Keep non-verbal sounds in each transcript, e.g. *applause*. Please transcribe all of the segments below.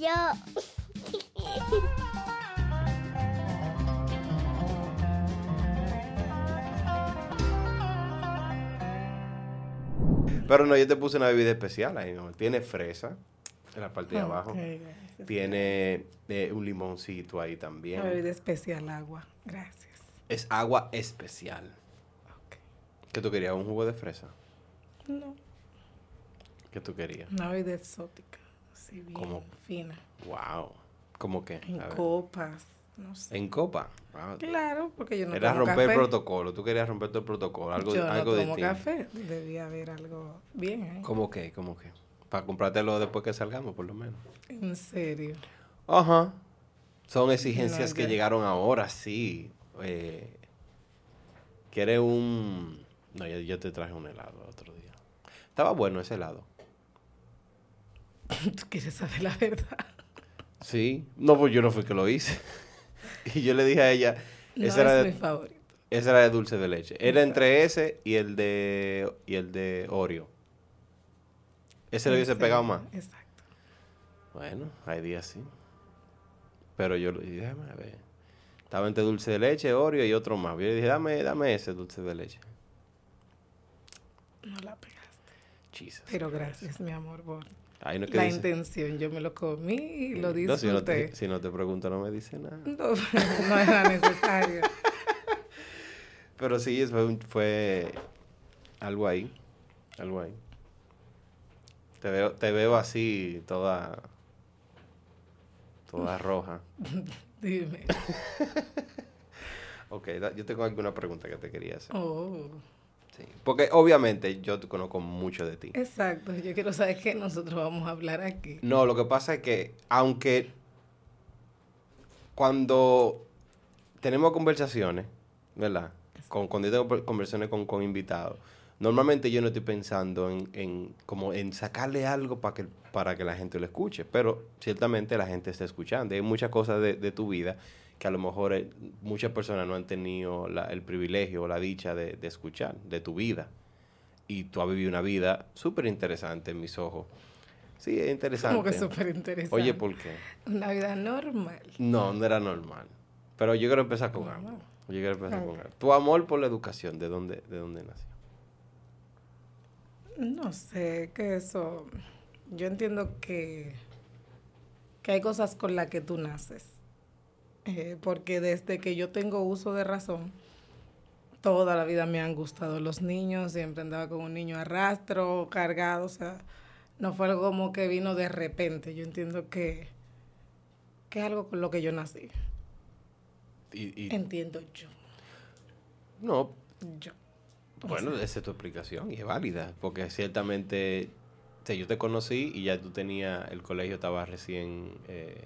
yo. Pero no, yo te puse una bebida especial ahí, ¿no? Tiene fresa en la parte de abajo. Tiene eh, un limoncito ahí Una también. bebida especial, agua. Gracias. Es agua especial. ¿Qué tú querías? ¿Un jugo de fresa? No, ¿Qué tú querías? una bebida exótica. Bien ¿Cómo? fina. Wow. ¿Cómo qué? En copas. No sé. En copa. Wow. Claro, porque yo no Era tomo romper café. el protocolo. Tú querías romper todo el protocolo. Algo, yo algo no tomo distinto. café. Debía haber algo bien, ¿eh? ¿Cómo qué? ¿Cómo qué? Para comprártelo después que salgamos, por lo menos. En serio. Ajá. Son exigencias No, que llegaron ahora, sí. Eh, ¿Quieres un...? No, yo, yo te traje un helado el otro día. Estaba bueno ese helado. *laughs* Tú quieres saber la verdad. Sí. No, pues yo no fui que lo hice. *laughs* y yo le dije a ella, No ese, era es de, mi favorito. ese era de dulce de leche. Era entre ese y el de y el de Oreo. Ese le hubiese pegado más. Exacto. Bueno, hay días sí. Pero yo le dije, déjame ver. Estaba entre dulce de leche, Oreo y otro más. Yo le dije, dame, dame ese dulce de leche. No la pegaste. Jesus. Pero gracias, mi amor, por Ahí no es que la dice- intención. Yo me lo comí y lo No, si, no te, disfruté. si no te pregunto, no me dice nada. No, *laughs* no era necesario. *laughs* Pero sí, fue, fue algo ahí. Algo ahí. Te veo, te veo así, toda. Toda roja. *laughs* Dime. Ok, yo tengo alguna pregunta que te quería hacer. Oh, Sí. Porque obviamente yo te conozco mucho de ti. exacto. Yo quiero saber qué nosotros vamos a hablar aquí. No, lo que pasa es que, aunque cuando tenemos conversaciones, ¿verdad? Con, cuando yo tengo conversaciones con, con invitados, normalmente yo no estoy pensando en, en como en sacarle algo para que, para que la gente lo escuche, pero ciertamente la gente está escuchando. Hay muchas cosas de, de tu vida que a lo mejor eh, muchas personas no han tenido la- el privilegio o la dicha de, de escuchar, de tu vida. Y tú has vivido una vida súper interesante en mis ojos. Sí, es interesante. Como que súper interesante. Oye, ¿por qué? Una vida normal. No, no era normal. Pero yo quiero empezar con algo. Yo quiero empezar con algo. Tu amor por la educación, ¿de dónde, de dónde nació? No sé, que eso. Yo entiendo que, que hay cosas con las que tú naces. Eh, porque desde que yo tengo uso de razón, toda la vida me han gustado los niños. Siempre andaba con un niño a rastro, cargado. O sea, no fue algo como que vino de repente. Yo entiendo que, que es algo con lo que yo nací. Y, y- Entiendo yo. no, Yo. bueno, esa es tu explicación y es válida. Porque ciertamente, o sea, yo te conocí y ya tú tenías, el colegio estaba recién, eh,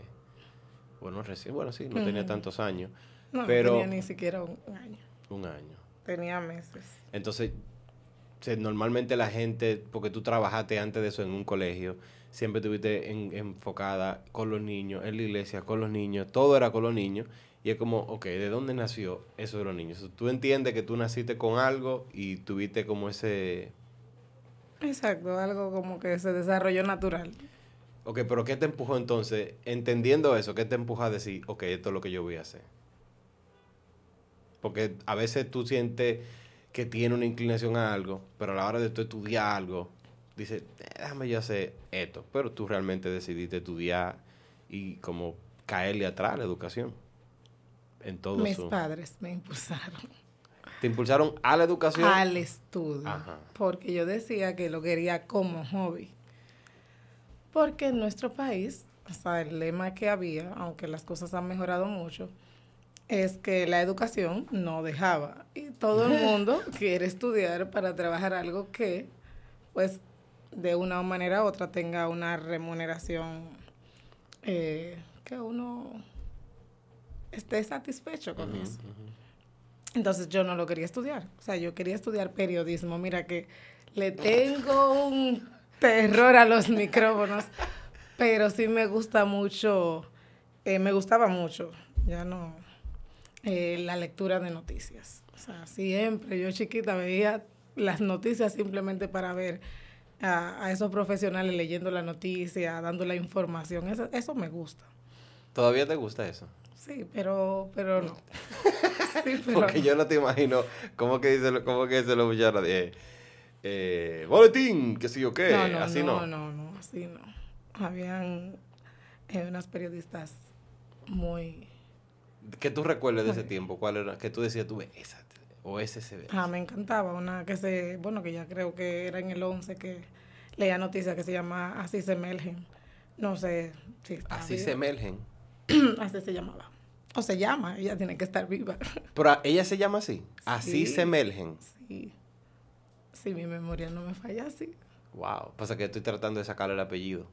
bueno, recién, bueno, sí, no tenía tantos años, No, Pero- no tenía ni siquiera un año. un año. Tenía meses. Entonces, o normalmente la gente, porque tú trabajaste antes de eso en un colegio, siempre estuviste en- enfocada con los niños, en la iglesia, con los niños, todo era con los niños. Y es como, ok, ¿de dónde nació eso de los niños? Tú entiendes que tú naciste con algo y tuviste como ese... Exacto, algo como que se desarrolló natural. Ok, pero ¿qué te empujó entonces? Entendiendo eso, ¿qué te empuja a decir, ok, esto es lo que yo voy a hacer? Porque a veces tú sientes que tiene una inclinación a algo, pero a la hora de tú estudiar algo, dices, "Eh, déjame yo hacer esto. Pero tú realmente decidiste estudiar y como caerle atrás a la educación. En todo Mis su... padres me impulsaron ¿Te impulsaron a la educación? al estudio. Ajá. Porque yo decía que lo quería como hobby. Porque en nuestro país, o sea, el lema que había, aunque las cosas han mejorado mucho, es que la educación no dejaba. Y todo el *laughs* mundo quiere estudiar para trabajar algo que, pues, de una manera u otra tenga una remuneración eh, que uno esté satisfecho con eso. Entonces yo no lo quería estudiar. O sea, yo quería estudiar periodismo. Mira que le tengo un terror a los micrófonos, pero sí me gusta mucho, eh, me gustaba mucho, ya no, eh, la lectura de noticias. O sea, siempre yo chiquita veía las noticias simplemente para ver a, a esos profesionales leyendo la noticia, dando la información. Eso, eso me gusta. ¿Todavía te gusta eso? Sí, pero, pero no. *laughs* Sí, pero Porque no. yo no te imagino cómo que dice, lo- cómo que dice los muchachos eh, boletín, qué sé yo qué, no, no, así no, no. no, no, así no. Habían eh, unas periodistas muy... Que tú recuerdes de ese tiempo, cuál era, que tú decías tú, esa, o ese se ve. Ah, me encantaba. Una que se... Bueno, que ya creo que era en el 11 que leía noticias que se llama Así se emergen. No sé si está Así viva. se emergen. *clears throat* Así se llamaba. O se llama, ella tiene que estar viva. Pero a- ella se llama así, así Sí. se emergen. Sí. Sí, mi memoria no me falla así. Wow, pasa que estoy tratando de sacarle el apellido.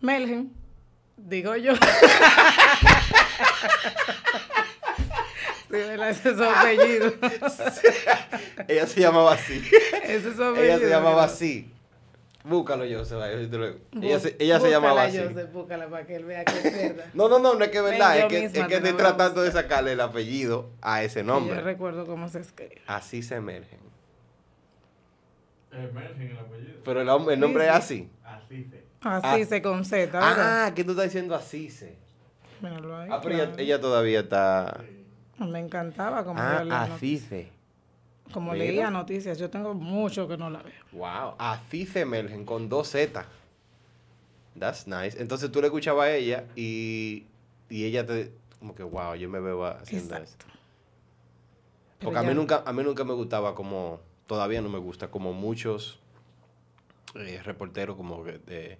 Melgen, digo yo. Sí, ¿verdad? Ese es su *laughs* apellido. ella se llamaba así. Ese es su apellido. ella se llamaba así. Búscalo, yo yo Bú- Ella se, ella se llamaba así. Búscala, Joseph, búscala para que él vea que es verdad. No, no, no, no es que es verdad, yo es que, es que estoy tratando de sacarle el apellido a ese Yo nombre. recuerdo cómo se escribe. Así se emergen. Emergen el apellido. Pero el, nombre Sí, es sí. así. Así se. Así Ah. se con Z, ¿verdad? Ah, que tú estás diciendo así se. Míralo ahí, Ah, pero ella, claro. ella todavía está. Me encantaba como, Ah, leía así se. como Mira. leía noticias. Yo tengo mucho que no la veo. Wow, así se emergen con dos Z. That's nice. Entonces tú le escuchabas a ella y, y ella te. Como que, wow, yo me veo haciendo eso. Exacto. Pero Porque a mí, nunca, a mí nunca me gustaba como, todavía no me gusta, como muchos eh, reporteros como que de,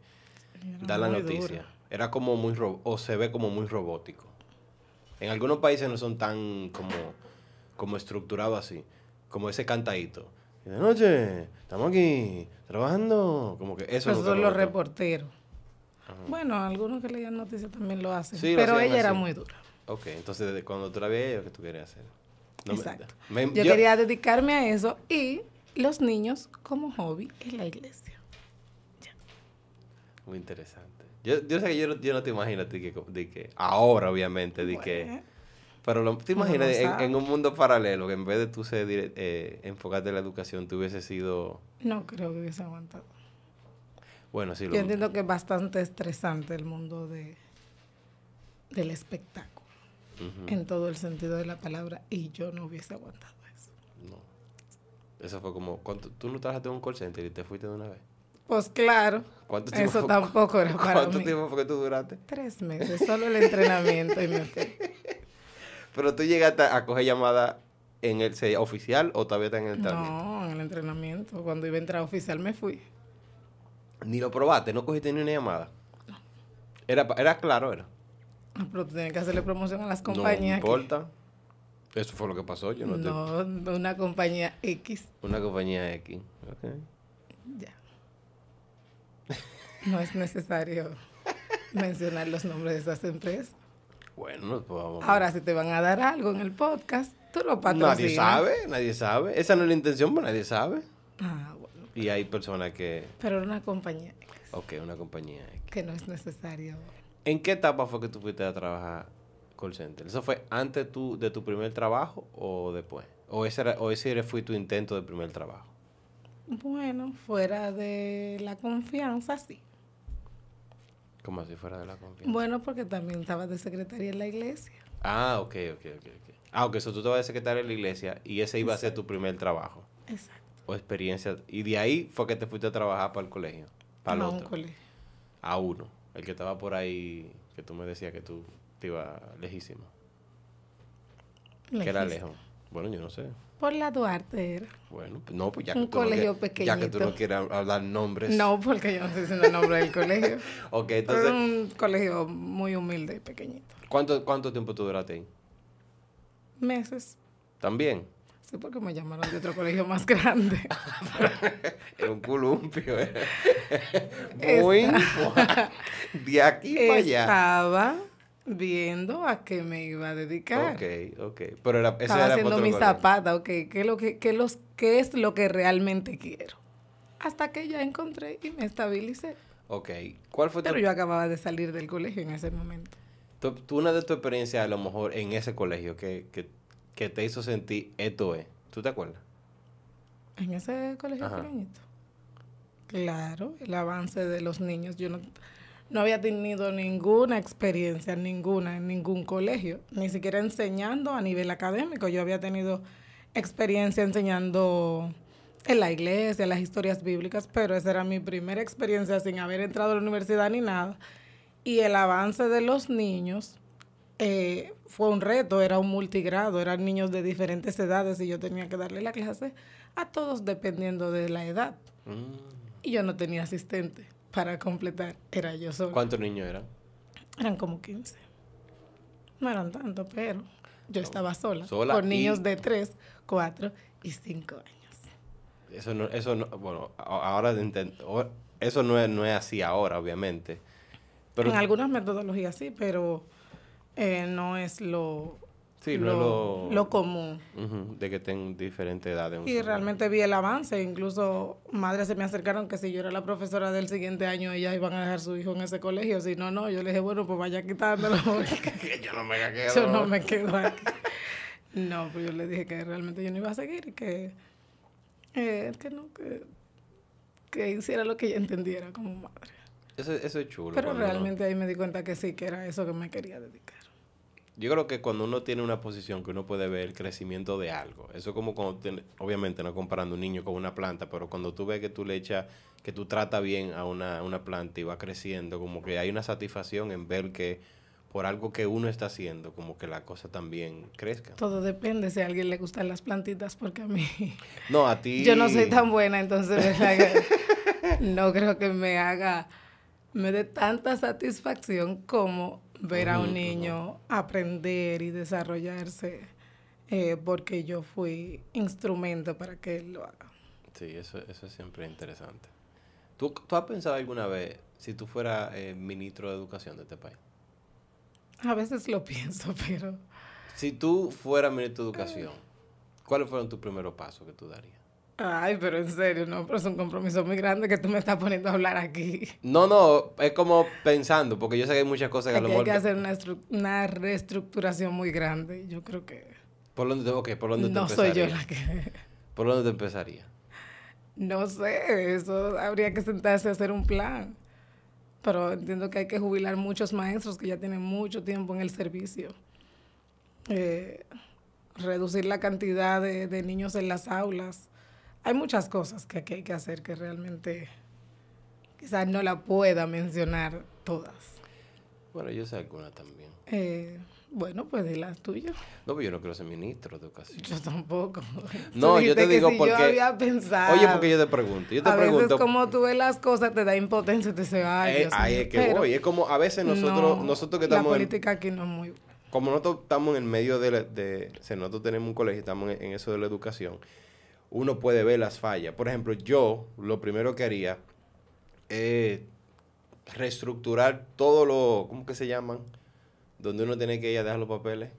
dar la noticia. Era como muy, o se ve como muy robótico. En algunos países no son tan como, como estructurados así, como ese cantadito. Y de noche, estamos aquí, trabajando, como que eso Esos nunca son los reporteros. Bueno, algunos que leían noticias también lo hacen. Sí, pero ella era muy dura. Ok, entonces cuando tú la veías, ¿qué tú querías hacer? No Exacto. me- Yo, yo- quería dedicarme a eso y los niños como hobby en la iglesia. Muy interesante. Yo, yo sé que yo no, yo no te imagino de que, de que ahora, obviamente, de que... Pero lo, te imaginas no en, un mundo paralelo que en vez de tú ser eh, enfocarte en la educación, tú hubiese sido... no creo que hubiese aguantado. Bueno, sí, lo Yo entiendo que es bastante estresante el mundo de, del espectáculo, En todo el sentido de la palabra, y yo no hubiese aguantado eso. No. Eso fue como... ¿cuánto- ¿Tú no trabajaste en un call center y te fuiste de una vez? Pues claro, ¿Cuánto tiempo eso fue- tampoco era para ¿Cuánto mí. tiempo fue que tú duraste? Tres meses, solo el entrenamiento y me fui. *laughs* Pero tú llegaste a coger llamada en el oficial o todavía está en el entrenamiento. No, en el entrenamiento. Cuando iba a entrar oficial me fui. Ni lo probaste, no cogiste ni una llamada. Era, pa- era claro, era. Pero tú tienes que hacerle promoción a las No compañías. que- importa. Eso fue lo que pasó. Yo no, No, una compañía X. Una compañía X. Ok. Ya. No es necesario mencionar los nombres de esas empresas. Bueno, no, pues vamos. Ahora, si te van a dar algo en el podcast, tú lo patrocinas. nadie sabe, nadie sabe. Esa no es la intención, pero nadie sabe. Ah, bueno. Y hay personas que. Pero una compañía X, Ok, una compañía X. que no es necesario. ¿En qué etapa fue que tú fuiste a trabajar call center? ¿Eso fue antes de tu primer trabajo o después? ¿O ese, era, o ese fue tu intento de primer trabajo? Bueno, fuera de la confianza, sí. Como si fuera de la confianza. Bueno, porque también estaba de secretaria en la iglesia. Ah, ok, ok, ok. ok. Ah, ok, eso tú te vas a secretario en la iglesia y ese iba a ser tu primer trabajo Exacto. o experiencia. Y de ahí fue que te fuiste a trabajar para el colegio, para el a un otro. colegio. A uno, el que estaba por ahí, que tú me decías que tú te ibas lejísimo. Que era lejos. Bueno, yo no sé. Por la Duarte era. Bueno, no, pues ya Un que tú no colegio quieres- Ya que tú no quieres hablar nombres. No, porque yo no estoy diciendo el nombre del *laughs* colegio. Ok, Pero entonces, era un colegio muy humilde y pequeñito. ¿cuánto, ¿cuánto tiempo tú duraste ahí? Meses. También. Sí, porque me llamaron de otro colegio más grande. *laughs* Era un columpio. eh. *laughs* Muy. *laughs* de aquí para allá. Estaba viendo a qué me iba a dedicar. Ok, ok. Pero era, ese Estaba era haciendo mis zapatas, ok. ¿Qué es, lo que, qué los, ¿Qué es lo que realmente quiero? Hasta que ya encontré y me estabilicé. Ok. ¿Cuál fue tu, Pero yo acababa de salir del colegio en ese momento. tu- una de tus experiencias a lo mejor en ese colegio que, que, que te hizo sentir esto es? ¿Tú te acuerdas? En ese colegio Ajá. pequeñito. Claro, el avance de los niños. Yo no, no había tenido ninguna experiencia, ninguna, en ningún colegio, ni siquiera enseñando a nivel académico. Yo había tenido experiencia enseñando en la iglesia, las historias bíblicas, pero esa era mi primera experiencia sin haber entrado a la universidad ni nada. Y el avance de los niños eh, fue un reto, era un multigrado, eran niños de diferentes edades y yo tenía que darle la clase a todos dependiendo de la edad. Mm. Y yo no tenía asistente para completar, era yo solo. ¿Cuántos niños eran? Eran como 15. No eran tantos, pero yo estaba sola, con niños de 3, 4 y 5 años. Eso no, eso no, bueno, ahora eso no es, no es así ahora, obviamente. Pero, en algunas metodologías sí, pero eh, no es lo, lo, común. de que tengan diferentes edades. Y realmente vi el avance. Incluso madres se me acercaron que si yo era la profesora del siguiente año, ellas iban a dejar su hijo en ese colegio. Si no, no. Yo le dije, bueno, pues vaya quitándolo. *laughs* yo no me quedo. Yo no me quedo aquí. no, pues yo le dije que realmente yo no iba a seguir y que, eh, que no, que, que hiciera lo que ella entendiera como madre. Eso, eso es chulo. Pero realmente ahí me di cuenta que sí, que era eso que me quería dedicar. Yo creo que cuando uno tiene una posición que uno puede ver el crecimiento de algo, eso es como cuando, obviamente no comparando un niño con una planta, pero cuando tú ves que tú le echas, que tú tratas bien a una, una planta y va creciendo, como que hay una satisfacción en ver que por algo que uno está haciendo, como que la cosa también crezca. Todo depende si a alguien le gustan las plantitas, porque a mí... No, a ti... *laughs* Yo no soy tan buena, entonces *laughs* no creo que me haga, me dé tanta satisfacción como ver a un niño aprender y desarrollarse eh, porque yo fui instrumento para que él lo haga. Sí, eso, eso es siempre interesante. ¿Tú, ¿Tú has pensado alguna vez si tú fueras eh, ministro de educación de este país? A veces lo *laughs* pienso, pero... Si tú fueras ministro de educación, ¿cuáles fueron tus primeros pasos que tú darías? Ay, pero en serio, no, pero es un compromiso muy grande que tú me estás poniendo a hablar aquí. No, no, es como pensando, porque yo sé que hay muchas cosas que a lo mejor... Hay que hacer una, una, reestructuración muy grande, yo creo que... ¿Por dónde, okay, ¿por dónde no soy yo la que... *laughs* ¿Por dónde te empezaría? No sé, eso habría que sentarse a hacer un plan. Pero entiendo que hay que jubilar muchos maestros que ya tienen mucho tiempo en el servicio. Eh, reducir la cantidad de, de niños en las aulas hay muchas cosas que, hay que hacer que realmente quizás no la pueda mencionar todas. Bueno, yo sé alguna también. Eh, bueno, pues di las tuyas. No, pero yo no quiero ser ministro de educación. Yo tampoco. *laughs* No, yo te digo porque... Yo había pensado. Oye, porque yo te pregunto. Yo te a pregunto, veces como tú ves las cosas te da impotencia, te dice, ay, eh, Ahí es que voy. Es como a veces nosotros, nosotros que estamos... La política aquí no es muy... Como nosotros estamos en el medio de... de o sea, nosotros tenemos un colegio, estamos en eso de la educación uno puede ver las fallas. Por ejemplo, yo lo primero que haría es reestructurar todo lo, ¿cómo que se llaman? Donde uno tiene que ir a dejar los papeles.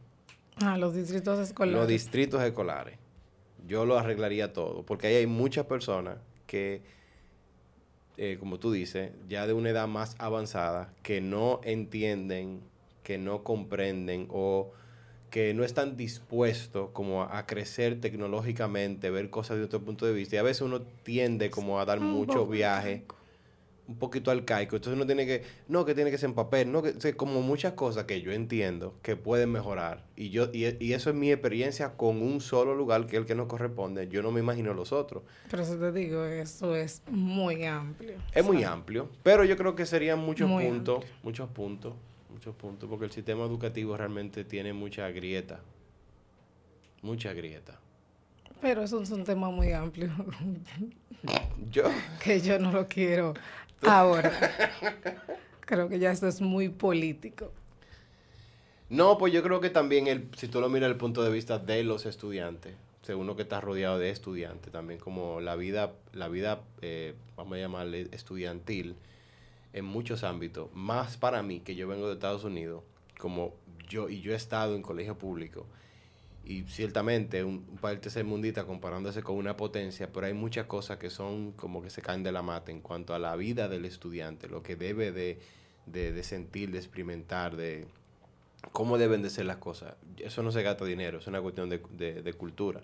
Ah, los distritos escolares. Los distritos escolares. Yo lo arreglaría todo, porque ahí hay muchas personas que, eh, como tú dices, ya de una edad más avanzada, que no entienden, que no comprenden o que no están dispuestos como a, crecer tecnológicamente, ver cosas de otro punto de vista. Y a veces uno tiende como a dar mucho viaje, un poquito arcaico. Entonces uno tiene que, no, que tiene que ser en papel, no, que, como muchas cosas que yo entiendo que pueden mejorar. Y yo y, eso es mi experiencia con un solo lugar que es el que nos corresponde. Yo no me imagino los otros. Pero eso te digo, eso es muy amplio. Es muy amplio, pero yo creo que serían muchos puntos, muchos puntos muchos puntos, porque el sistema educativo realmente tiene mucha grieta. Mucha grieta. Pero eso es un tema muy amplio. *laughs* ¿Yo? que yo no lo quiero ahora. creo que ya esto es muy político. No, pues yo creo que también, el, si tú lo miras desde el punto de vista de los estudiantes, según lo que está rodeado de estudiantes, también como la vida, la vida eh, vamos a llamarle estudiantil, en muchos ámbitos, más para mí que yo vengo de Estados Unidos, como yo, y yo he estado en colegio público, y ciertamente un, país mundita comparándose con una potencia, pero hay muchas cosas que son como que se caen de la mata en cuanto a la vida del estudiante, lo que debe de, de, sentir, de experimentar, de cómo deben de ser las cosas. Eso no se gasta dinero, es una cuestión de, de cultura.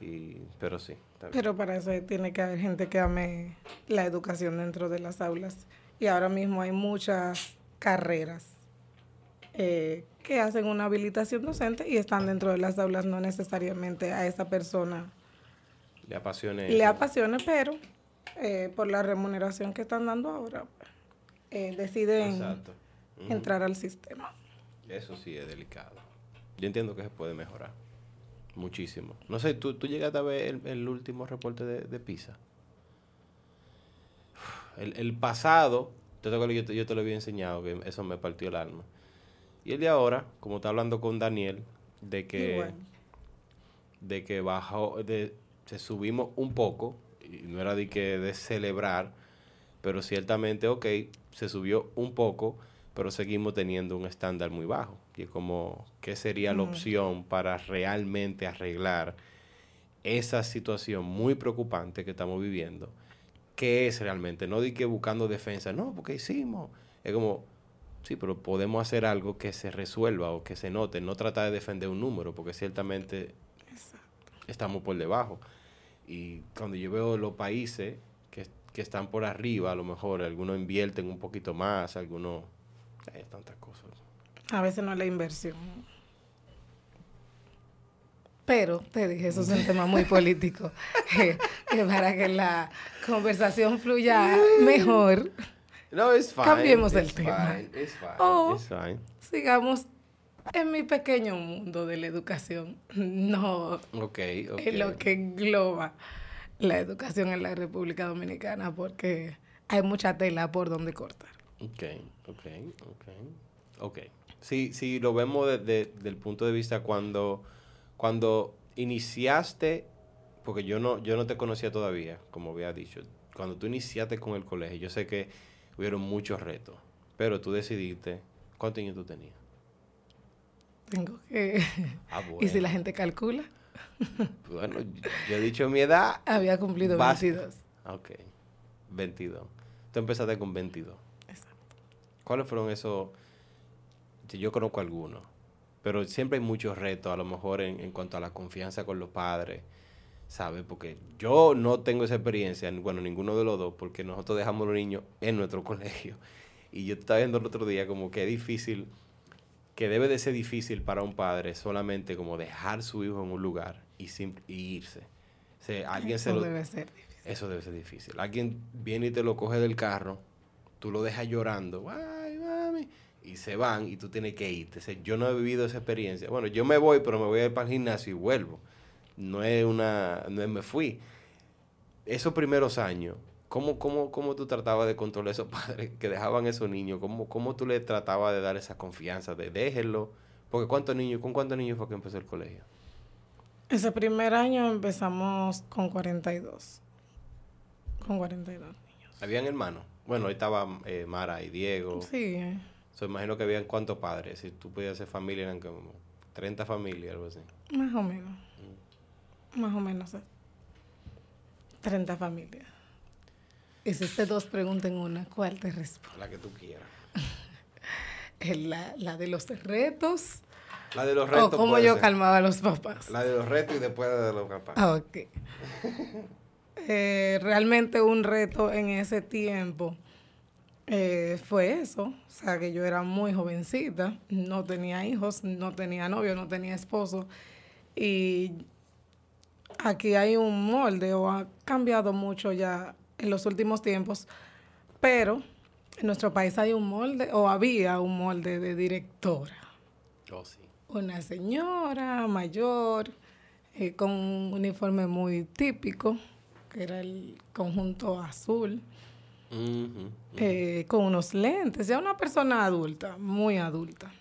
Y, pero sí. Pero para eso tiene que haber gente que ame la educación dentro de las aulas. Y ahora mismo hay muchas carreras eh, que hacen una habilitación docente y están dentro de las aulas, no necesariamente a esa persona le apasione. Le apasione, pero eh, por la remuneración que están dando ahora, eh, deciden entrar al sistema. Eso sí es delicado. Yo entiendo que se puede mejorar. Muchísimo. No sé, ¿tú, tú llegaste a ver el, último reporte de, PISA? El, pasado, yo te, yo te lo había enseñado, que eso me partió el alma. Y el de ahora, como está hablando con Daniel, de que, de que bajó, de, se subimos un poco, y no era de que de celebrar, pero ciertamente, ok, se subió un poco, pero seguimos teniendo un estándar muy bajo. Y es como, ¿qué sería la opción para realmente arreglar esa situación muy preocupante que estamos viviendo? ¿Qué es realmente? No de que buscando defensa, no, porque hicimos. Es como, sí, pero podemos hacer algo que se resuelva o que se note, no tratar de defender un número, porque ciertamente estamos por debajo. Y cuando yo veo los países que, que están por arriba, a lo mejor algunos invierten un poquito más, algunos... Hay tantas cosas. A veces no es la inversión. Pero te dije, eso es un tema muy político. *laughs* que para que la conversación fluya mejor. No, es fine. Cambiemos el tema. Fine, it's fine, sigamos en mi pequeño mundo de la educación. No okay, en lo que engloba la educación en la República Dominicana, porque hay mucha tela por donde cortar. Ok, ok, ok. Ok. Sí, sí, lo vemos desde el punto de vista cuando, cuando iniciaste, porque yo no, yo no te conocía todavía, como había dicho, cuando tú iniciaste con el colegio, yo sé que hubieron muchos retos, pero tú decidiste, ¿cuántos años tú tenías? Tengo que... Ah, *laughs* ¿Y si la gente calcula? bueno, yo he dicho mi edad. Había cumplido 22. Ok, 22. Tú empezaste con 22. Exacto. ¿Cuáles fueron esos yo conozco algunos, pero siempre hay muchos retos, a lo mejor en, cuanto a la confianza con los padres, ¿sabes? Porque yo no tengo esa experiencia, bueno, ninguno de los dos, porque nosotros dejamos a los niños en nuestro *laughs* colegio. Y yo estaba viendo el otro día como que es difícil, que debe de ser difícil para un padre solamente como dejar su hijo en un lugar y, irse. alguien eso debe ser difícil. Eso debe ser difícil. Alguien viene y te lo coge del carro, tú lo dejas llorando, ay, y se van y tú tienes que irte. yo no he vivido esa experiencia. Bueno, yo me voy, pero me voy a ir para el gimnasio y vuelvo. No es una, no es me fui. Esos primeros años, ¿cómo, cómo, cómo tú tratabas de controlar a esos padres que dejaban a esos niños? ¿Cómo, ¿Cómo tú le tratabas de dar esa confianza, de déjenlo? Porque ¿cuántos niños, ¿con cuántos niños fue que empezó el colegio? Ese primer año empezamos con 42. Con 42 niños. ¿Habían hermanos? Bueno, ahí estaban eh, Mara y Diego. Sí. So, imagino que habían cuántos padres. Si tú podías hacer familia, eran como 30 familias, algo así. Más o menos. Mm. Más o menos. 30 familias. Hiciste dos preguntas en una. ¿Cuál te respondo? La que tú quieras. *laughs* la, la de los retos. La de los retos. O cómo yo calmaba a los papás. La de los retos y después de los papás. Ah, ok. *laughs* eh, realmente un reto en ese tiempo eh, fue eso, o sea que yo era muy jovencita, no tenía hijos, no tenía novio, no tenía esposo. Y aquí hay un molde o ha cambiado mucho ya en los últimos tiempos, pero en nuestro país hay un molde o había un molde de directora. Oh, sí. Una señora mayor eh, con un uniforme muy típico, que era el conjunto azul eh, con unos lentes, ya una persona adulta, muy adulta.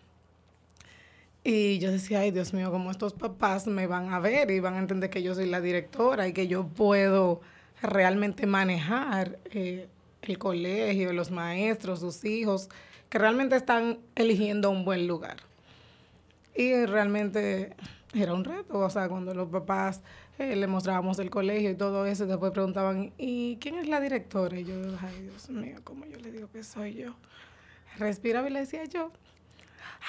Y yo decía, ay Dios mío, como estos papás me van a ver y van a entender que yo soy la directora y que yo puedo realmente manejar eh, el colegio, los maestros, sus hijos, que realmente están eligiendo un buen lugar. Y realmente era un reto, o sea, cuando los papás eh, le mostrábamos el colegio y todo eso, y después preguntaban, ¿y quién es la directora? Y yo, ay Dios mío, ¿cómo yo le digo que soy yo? Respiraba y le decía yo,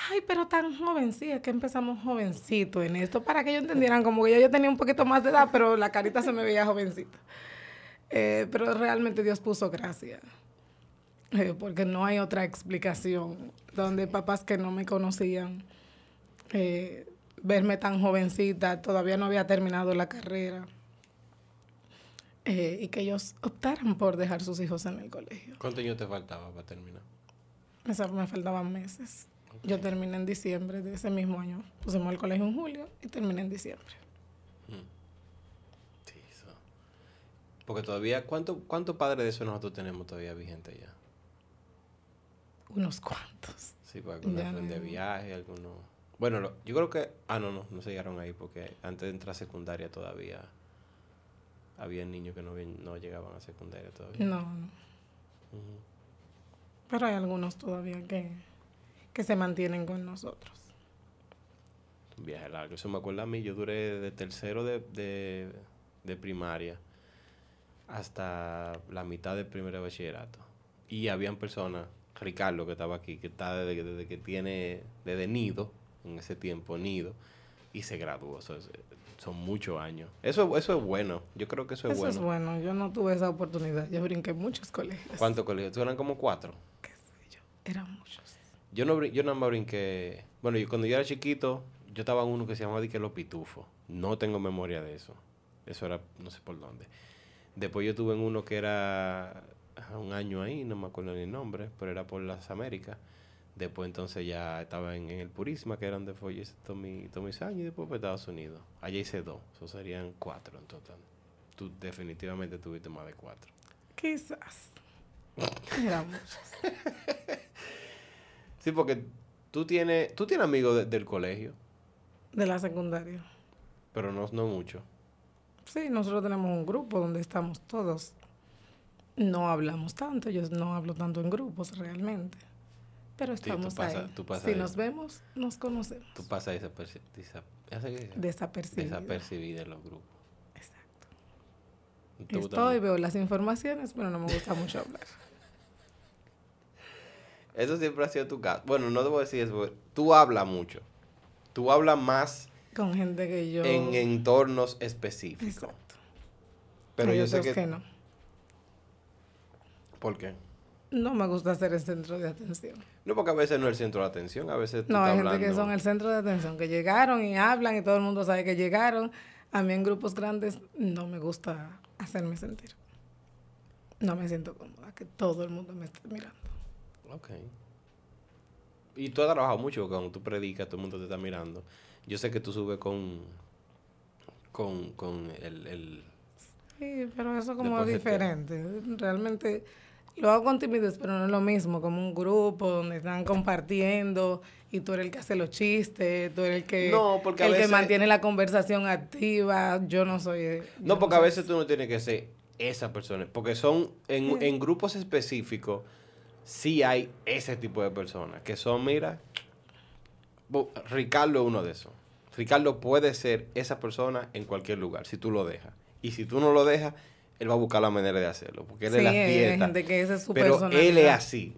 ay, pero tan jovencita, es que empezamos jovencito en esto, para que ellos entendieran como que ya yo tenía un poquito más de edad, pero la carita se me veía jovencita. Eh, pero realmente Dios puso gracia, eh, porque no hay otra explicación, donde papás que no me conocían, eh, verme tan jovencita, todavía no había terminado la carrera. y que ellos optaran por dejar sus hijos en el colegio. ¿Cuánto años te faltaba para terminar? me faltaban meses. Yo terminé en diciembre de ese mismo año. Pusimos el colegio en julio y terminé en diciembre. Mm. Sí, eso. Porque todavía, ¿cuántos cuánto padres de eso nosotros tenemos todavía vigente ya? Unos cuantos. Sí, pues algunos de viaje, algunos... Bueno, yo creo que... Ah, no, no, no se llegaron ahí porque antes de entrar a secundaria todavía había niños que no, no llegaban a secundaria todavía. No, no. Pero hay algunos todavía que que se mantienen con nosotros. Un viaje largo. Eso me acuerda a mí. Yo duré de tercero de, primaria hasta la mitad del primer bachillerato. Y habían personas, Ricardo que estaba aquí, que está desde, que tiene, desde nido, en ese tiempo, nido, y se graduó. son muchos años. Eso, eso es bueno. Yo creo que eso es bueno. Eso es bueno. Yo no tuve esa oportunidad. Yo brinqué muchos colegios. ¿Cuántos colegios? ¿Tú eran como cuatro? ¿Qué sé yo? Eran muchos. Yo no, yo no me brinqué. Bueno, yo, cuando yo era chiquito, yo estaba en uno que se llamaba Dique Los Pitufos. No tengo memoria de eso. Eso era no sé por dónde. Después yo tuve en uno que era un año ahí, no me acuerdo ni el nombre, pero era por las Américas. Después entonces ya estaba en, el Purisma, que era donde fue todos mis, años, y después por Estados Unidos. Allá hice dos, eso serían cuatro en total. Tú definitivamente tuviste más de cuatro. Quizás. *laughs* Eran muchos. Sí, porque tú tienes, tú tienes amigos del colegio. De la secundaria. Pero no, no mucho. Sí, nosotros tenemos un grupo donde estamos todos. No hablamos tanto, yo no hablo tanto en grupos realmente. Pero estamos ahí. si nos vemos, nos conocemos. Tú pasas desapercibido. Desapercibido en los grupos. Exacto. Estoy, veo las informaciones, pero no me gusta mucho hablar. *laughs* Eso siempre ha sido tu caso. Bueno, no debo decir eso, tú hablas mucho. Tú hablas más con gente que yo en entornos específicos. Exacto. Pero yo sé que... no. ¿Por qué? No me gusta ser el centro de atención. No, porque a veces no es el centro de atención, a veces tú No, hay gente que son el centro de atención, que llegaron y hablan y todo el mundo sabe que llegaron. A mí en grupos grandes no me gusta hacerme sentir. No me siento cómoda, que todo el mundo me esté mirando. Ok. Y tú has trabajado mucho cuando tú predicas, todo el mundo te está mirando. Yo sé que tú subes con, con, con el, Sí, pero eso como es diferente. Realmente lo hago con timidez, pero no es lo mismo, como un grupo donde están compartiendo y tú eres el que hace los chistes, tú eres el que, el que mantiene la conversación activa. Yo no soy... no, porque a veces tú no tienes que ser esa persona, porque son en, en grupos específicos sí hay ese tipo de personas que son, mira, Ricardo es uno de esos. Ricardo puede ser esa persona en cualquier lugar, si tú lo dejas. Y si tú no lo dejas, él va a buscar la manera de hacerlo, porque él es la fiesta. Gente que esa es su pero él es así.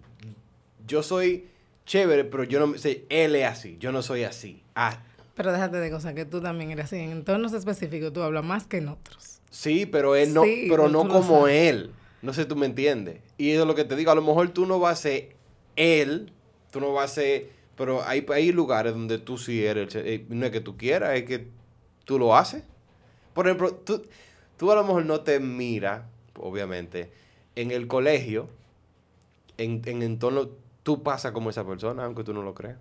Yo soy chévere, pero yo no sé, él es así, yo no soy así. Ah. Pero déjate de cosas que tú también eres así. En entornos específicos tú hablas más que en otros. Sí, pero él no, pero no como él. No sé, tú me entiendes. Y eso es lo que te digo. A lo mejor tú no vas a ser él, tú no vas a ser. Pero hay, hay lugares donde tú sí eres. Eh, no es que tú quieras, es que tú lo haces. Por ejemplo, tú, tú a lo mejor no te miras, obviamente, en el colegio, en, en entorno, tú pasas como esa persona, aunque tú no lo creas.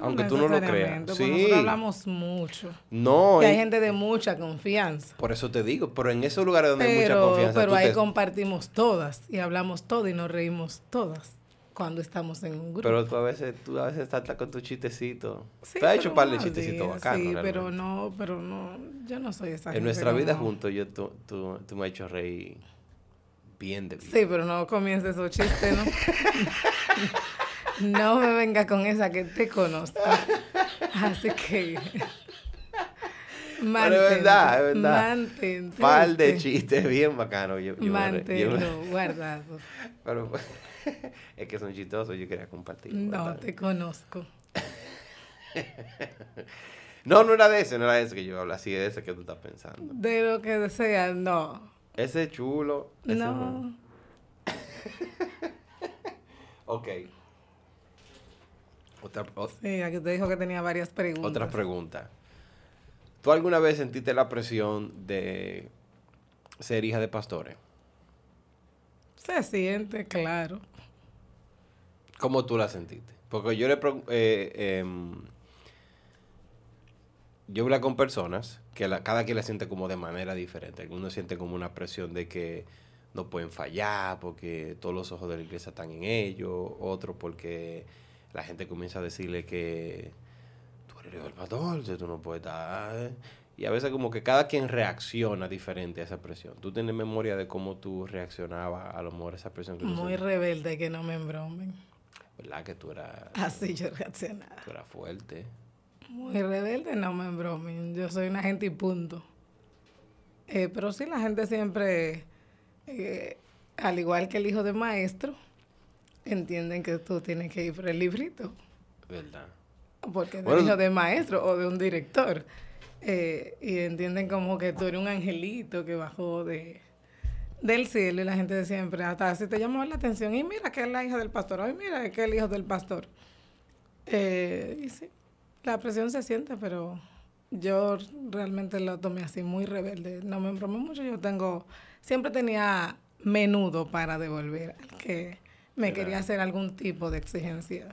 Aunque tú no lo creas. Sí. Nosotros hablamos mucho. No. Y hay gente de mucha confianza. Por eso te digo, pero en esos lugares donde hay mucha confianza. Pero ahí compartimos todas y hablamos todo y nos reímos todas cuando estamos en un grupo. Pero tú a veces, tú a veces estás con tu chistecito. Sí, tú has hecho un par de chistecitos bacanos. Sí, pero no, pero no, yo no soy esa En nuestra vida juntos, yo, tú, tú, tú me has hecho reír bien de Sí, pero no comiences esos chistes, ¿no? No me venga con esa que te conozco. Así que. Mantente, Pero es verdad, es verdad. Mantente. Par de chistes bien bacanos. Yo, Manténlo guardado. *laughs* Pero, *laughs* es que son chistosos, yo quería compartir. No, te conozco. *laughs* no, no era de ese, no era de ese que yo hablo, así de ese que tú estás pensando. De lo que deseas, no. Ese chulo. Ese no. *laughs* ok. Otra, sí, aquí te dijo que tenía varias preguntas. Otra pregunta. ¿Tú alguna vez sentiste la presión de ser hija de pastores? Se siente, claro. ¿Cómo tú la sentiste? Porque yo le eh, em, yo hablo con personas que cada quien la siente como de manera diferente. Algunos sienten como una presión de que no pueden fallar porque todos los ojos de la iglesia están en ellos. Otros porque la gente comienza a decirle que tú eres el pastor, tú no puedes estar. Y a veces como que cada quien reacciona diferente a esa presión. ¿Tú tienes memoria de cómo tú reaccionabas a lo mejor a esa presión? Que Muy rebelde que no me embromen. ¿Verdad que tú eras... Así yo reaccionaba. Tú eras fuerte. Muy rebelde, no me embromen. Yo soy una gente y punto. Eh, pero sí, la gente siempre, eh, al igual que el hijo de maestro, entienden que tú tienes que ir por el librito. ¿Verdad? Porque es el hijo de maestro o de un director. Eh, y entienden como que tú eres un angelito que bajó de, del cielo y la gente de siempre, hasta si te llamó la atención, y mira que es la hija del pastor, ay mira que es el hijo del pastor. Eh, y sí, la presión se siente, pero yo realmente lo tomé así, muy rebelde. No me embromé mucho, yo tengo, siempre tenía menudo para devolver al que me quería hacer algún tipo de exigencia.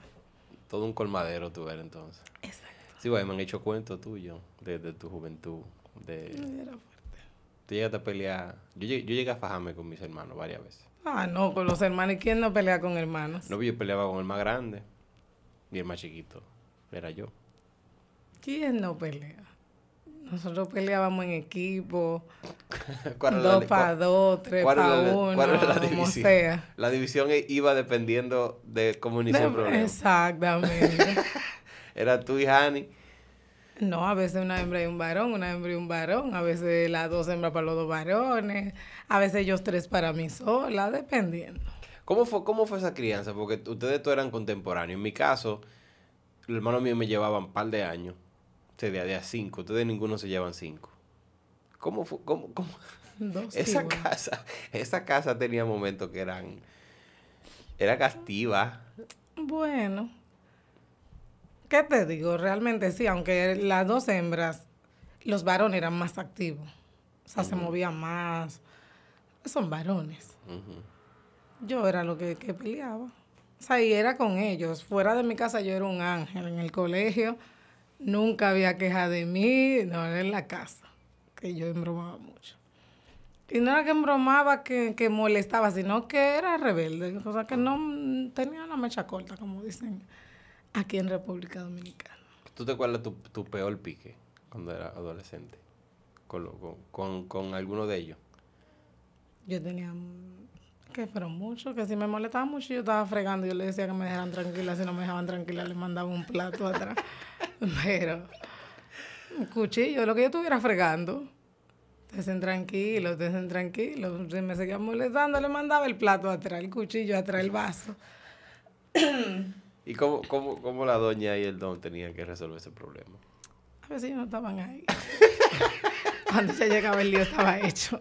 Todo un colmadero tú eres entonces. Exacto. Sí, bueno, me han hecho cuentos tuyos desde tu juventud. De, era fuerte. Tú llegaste a pelear. Yo llegué, yo llegué a fajarme con mis hermanos varias veces. Ah, no, con los hermanos. ¿Y quién no pelea con hermanos? No, yo peleaba con el más grande y el más chiquito. Era yo. ¿Quién no pelea? Nosotros peleábamos en equipo, *laughs* dos para dos, tres para uno, ¿cuál era la división? sea. La división iba dependiendo de cómo inició el problema. Exactamente. *laughs* Era tú y Hani. No, a veces una hembra y un varón, una hembra y un varón, a veces las dos hembras para los dos varones, a veces ellos tres para mí sola, dependiendo. ¿Cómo fue, cómo fue esa crianza? Porque ustedes todos eran contemporáneos. En mi caso, los hermanos míos me llevaban un par de años, o sea, de a cinco. Ustedes ninguno se llevan cinco. ¿Cómo fue? Cómo, cómo? Dos, *laughs* esa casa, esa casa tenía momentos que eran, era castiva. Bueno, ¿Qué te digo? Realmente sí, aunque las dos hembras, los varones eran más activos. O sea, se movían más. Son varones. Yo era lo que, peleaba. O sea, y era con ellos. Fuera de mi casa yo era un ángel. En el colegio nunca había queja de mí. No, era en la casa. Que yo embromaba mucho. Y no era que embromaba, que, que molestaba, sino que era rebelde. O sea, que no tenía la mecha corta, como dicen aquí en República Dominicana. ¿Tú te acuerdas tu, tu peor pique cuando era adolescente? Con, con, con, alguno de ellos. Yo tenía que fueron muchos, que si me molestaba mucho yo estaba fregando, yo le decía que me dejaran tranquila, si no me dejaban tranquila le mandaba un plato atrás. *laughs* Pero un cuchillo, lo que yo estuviera fregando. Estén tranquilos, estén tranquilos. Si me seguían molestando, le mandaba el plato atrás, el cuchillo atrás, el vaso. *clears throat* ¿Y cómo, cómo, cómo la doña y el don tenían que resolver ese problema? A veces no estaban ahí. *laughs* Cuando ya llegaba el lío estaba hecho.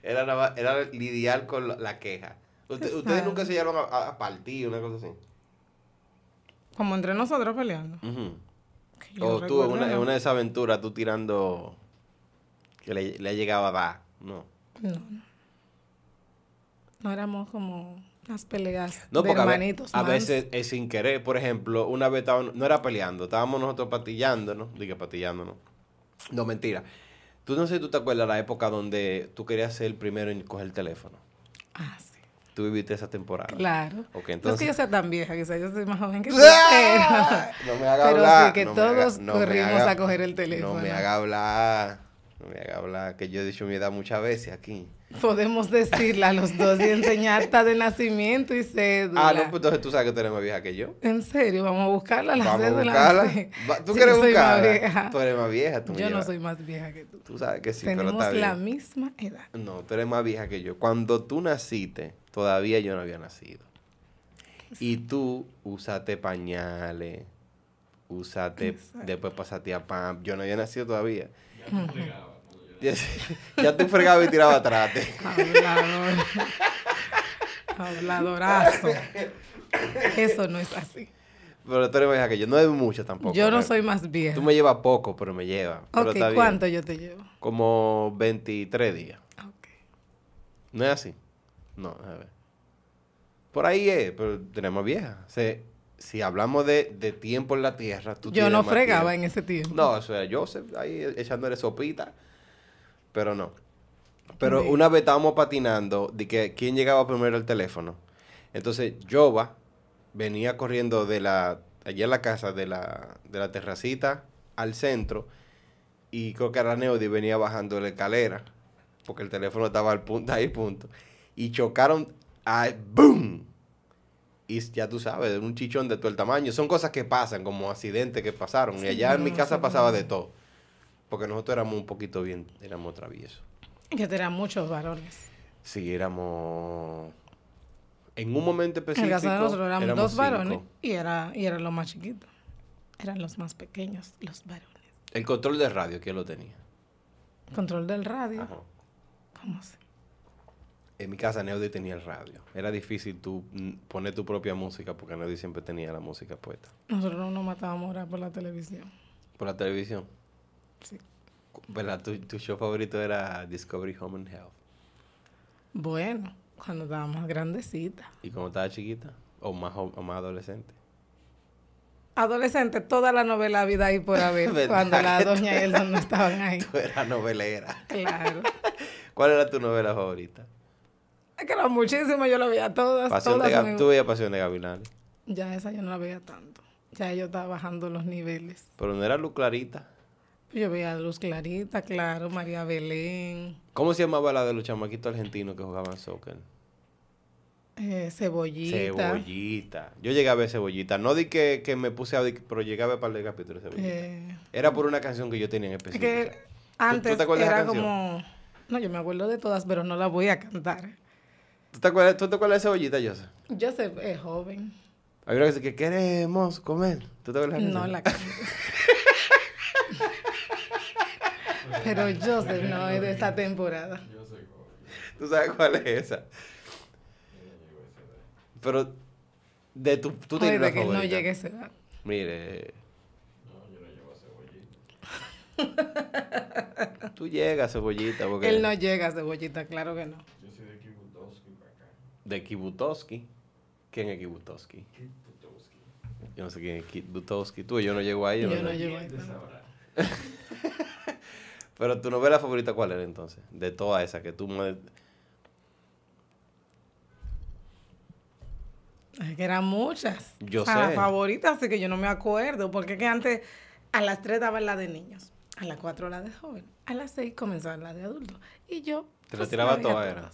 Era, era lidiar con la, queja. ¿Ustedes nunca se llevaron a, partir, una cosa así? Como entre nosotros peleando. O tú en una, una, de esas aventuras, tú tirando que le, le ha llegado a dar. No. No, no. No éramos como las peleas no, de hermanitos. A, veces es sin querer. Por ejemplo, una vez estábamos, no era peleando, estábamos nosotros patillando, ¿no? Diga patillando, ¿no? No, mentira. Tú no sé si tú te acuerdas la época donde tú querías ser el primero en coger el teléfono. Ah, sí. Tú viviste esa temporada. Claro. Okay, entonces... No es que yo sea tan vieja, quizás yo soy más joven que tú. *laughs* ¡Ah! No me haga *laughs* pero hablar. sí que todos corrimos a coger el teléfono. No me haga hablar. No me haga hablar. Que yo he dicho mi edad muchas veces aquí podemos decirla a los dos y enseñar acta de nacimiento y cédula. Ah, no, pues entonces tú sabes que tú eres más vieja que yo. En serio, vamos a buscarla la vamos cédula. A buscarla. ¿Tú quieres buscarla? Tú eres más vieja. Tú yo no soy más vieja que tú. Tú sabes que sí, Tenemos pero está la misma edad. No, tú eres más vieja que yo. Cuando tú naciste, todavía yo no había nacido. Y tú usaste pañales, usaste, Exacto. después pasaste a pam. Yo no había nacido todavía. Ya yo Ya, *laughs* ya tú fregabas y tirabas atrás. Hablador. Habladorazo. Eso no es así. Pero tú eres más vieja que yo. No es mucho tampoco. Yo no soy más vieja. Tú me llevas poco, pero me llevas. Pero Ok, bien. ¿cuánto yo te llevo? Como 23 días. Ok. ¿No es así? No, a ver. Por ahí es, pero tenemos vieja. Si hablamos de, de tiempo en la tierra, tú Yo no fregaba tiempo. en ese tiempo. No, o sea, yo ahí echándole sopita, pero no. Pero una vez estábamos patinando de que quién llegaba primero al teléfono. Entonces, Jova venía corriendo de la, allá en la casa, de la, de la terracita al centro, y creo que era Neody venía bajando la escalera, porque el teléfono estaba al punto, ahí punto, y chocaron, a, ¡boom! Y ya tú sabes, un chichón de todo el tamaño. Son cosas que pasan, como accidentes que pasaron. y allá en mi casa pasaba no. de todo. Porque nosotros éramos un poquito bien, éramos traviesos. Que tenían muchos varones. Sí, éramos... En un momento En específico... el caso de nosotros éramos, éramos dos varones cinco. y, era, y eran los más chiquitos. Eran los más pequeños, los varones. El control de radio, ¿quién lo tenía? Control del radio. Ajá. ¿Cómo así? En mi casa Neody tenía el radio. Era difícil tú poner tu propia música porque Neody siempre tenía la música puesta. Nosotros no nos matábamos ahora por la televisión. Por la televisión. Sí. ¿Verdad? Tu, tu show favorito era Discovery Home and Health. Bueno, cuando estaba más grandecita. ¿Y cuando estaba chiquita? ¿O más, o más adolescente? Adolescente, toda la novela Vida y por haber, ¿Verdad *laughs* cuando la doña y Elton no estaban ahí. *laughs* Tú eras novelera. Claro. *laughs* ¿Cuál era tu novela favorita? Es que era muchísimo, yo la veía todas. Pasión todas de Tú veías Pasión de Gavilanes. Ya esa yo no la veía tanto. Ya yo estaba bajando los niveles. Pero no era Luz Clarita. Yo veía a Luz Clarita, claro, María Belén, ¿Cómo se llamaba la de los chamaquitos argentinos que jugaban soccer? eh, Cebollita. Cebollita. Yo llegué a ver Cebollita. No di que, que me puse a ver, pero llegué a ver par de capítulos de Cebollita. Eh, Era por una canción que yo tenía en es específico. que antes te acuerdas la era como... No, yo me acuerdo de todas, pero no la voy a cantar. ¿Tú te acuerdas, ¿tú te acuerdas de Cebollita, Joseph? Yo sé, es joven. Hay una que dice que queremos comer. ¿Tú te acuerdas de No canción? la canto. *laughs* pero Joseph no es de esa temporada. Yo soy joven. ¿Tú sabes cuál es esa? Yo no llego a esa edad. Pero de tu, tú Oye, tienes una que no favorita. llegue a esa edad. Mire, No, yo no llego a *laughs* cebollita. tú llegas, Cebollita, porque... Él no llega a Cebollita, claro que no. Yo soy de Kibutowski para acá. De Kibutowski. ¿Quién es Kibutowski? Kibutowski. Yo no sé quién es Kibutowski. Tú, yo no llego ahí. Yo ¿verdad? no llego ahí ¿Quién tampoco. sabrá? *laughs* Pero tu novela favorita, ¿cuál era entonces? De todas esas que tú... me- Es que eran muchas. Yo o sea, sé. Las favoritas, así que yo no me acuerdo. Porque que antes a las 3 daban la de niños, a las 4 la de joven, a las 6 comenzaban la de adultos. Y yo. Te la pues, tiraba veía toda, era.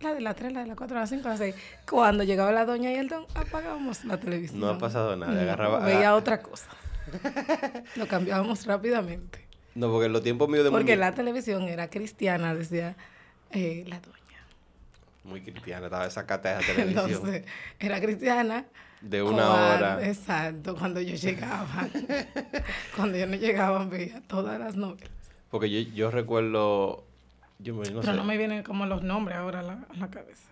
La de la 3, la de la 4, la 5, la 6. Cuando llegaba la doña y el don, apagábamos la televisión. No ha pasado nada, No, agarraba- veía ah. otra cosa. *laughs* Lo cambiábamos rápidamente. No, porque en los tiempos míos de Porque la televisión era cristiana, decía eh, la doña. Muy cristiana, estaba esa cata de esa *laughs* televisión. Entonces, era cristiana. de una Cuando- hora. Exacto, cuando yo llegaba. *laughs* cuando yo no llegaba, veía todas las novelas. Porque yo, yo recuerdo... Yo me- no Pero sé. no me vienen como los nombres ahora a la, a la cabeza.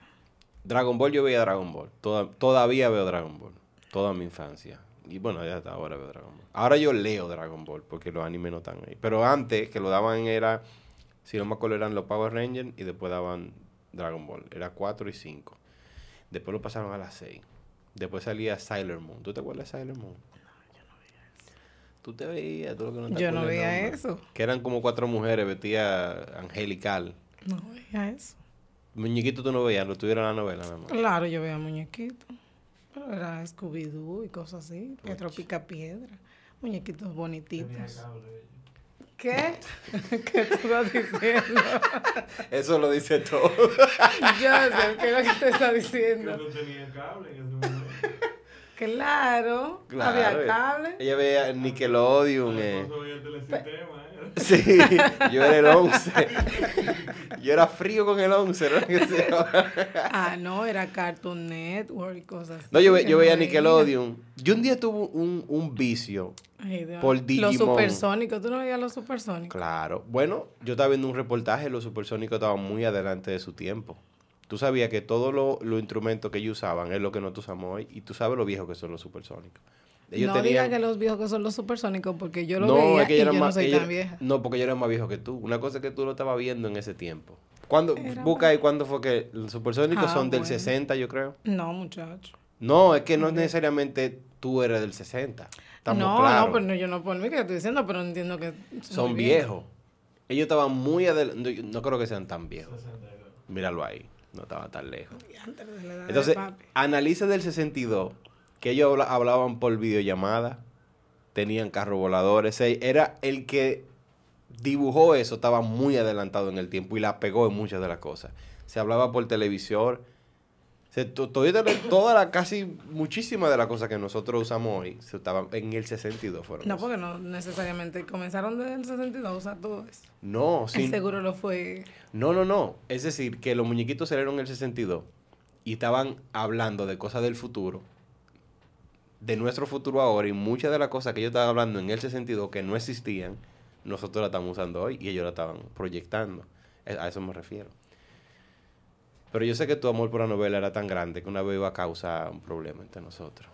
Dragon Ball, yo veía Dragon Ball. Toda- todavía veo Dragon Ball. Toda mi infancia. Y bueno, ya hasta ahora veo Dragon Ball. Ahora yo leo Dragon Ball porque los animes no están ahí. Pero antes que lo daban era, si no me acuerdo, eran los Power Rangers y después daban Dragon Ball. Era 4 y 5. Después lo pasaron a las 6. Después salía Sailor Moon. ¿Tú te acuerdas de Sailor Moon? Tú te veías, tú lo que no te Yo no veía nombre. eso. Que eran como cuatro mujeres vestidas angelical. No veía eso. Muñequito tú no veías, lo tuviera en la novela, mi amor. Claro, yo veía muñequitos. Pero era Scooby-Doo y cosas así. Pedro Uch. Pica Piedra. Muñequitos bonititos. ¿Qué? *laughs* ¿Qué tú estás diciendo? *laughs* Eso lo dice todo. *laughs* Yo sé qué es lo que te está Yo diciendo. no tenía cable en ese momento. Claro, Claro, había cable. Ella veía Nickelodeon. Eh. el telesistema. *laughs* Sí, yo era el 11. Yo era frío con el 11, ¿no? Ah, no, era Cartoon Network y cosas No, yo, ve- así yo que veía. Nickelodeon. Yo un día tuve un, un vicio. Ay, por Los Digimon. supersónicos, ¿tú no veías los supersónicos? Claro. Bueno, yo estaba viendo un reportaje, los supersónicos estaban muy adelante de su tiempo. Tú sabías que todos lo- los instrumentos que ellos usaban es lo que nosotros usamos hoy. Y tú sabes lo viejos que son los supersónicos. Ellos no tenían- diga que los viejos que son los supersónicos, porque yo lo no, veía es que y yo era no más, soy ellos- tan vieja. No, porque yo era más viejo que tú. Una cosa es que tú lo estabas viendo en ese tiempo. ¿Cuándo, Era busca ahí cuándo fue que los supersónicos Ah, son del bueno. 60, yo creo. No, muchacho. No, es que no necesariamente tú eres del 60. Estamos no, claros. no, pero no, yo no por mí que estoy diciendo, pero entiendo que son viejos. Ellos estaban muy adelantados. No, no creo que sean tan viejos. 62. Míralo ahí. No estaba tan lejos. Y antes de la edad de Entonces, papi. analiza del 62 que ellos habla- hablaban por videollamada, tenían carros voladores. Era el que dibujó eso, estaba muy adelantado en el tiempo y la pegó en muchas de las cosas. Se hablaba por televisor. Se, toda la, casi muchísimas de las cosas que nosotros usamos hoy se estaban en el 62 fueron. No, porque no necesariamente comenzaron desde el 62 a usar todo eso. No, sin- seguro lo fue. no, no, no. Es decir, que los muñequitos salieron en el 62 y estaban hablando de cosas del futuro, de nuestro futuro ahora, y muchas de las cosas que ellos estaban hablando en el 62 que no existían, nosotros las estamos usando hoy y ellos la estaban proyectando. A eso me refiero. Pero yo sé que tu amor por la novela era tan grande que una vez iba a causar un problema entre nosotros.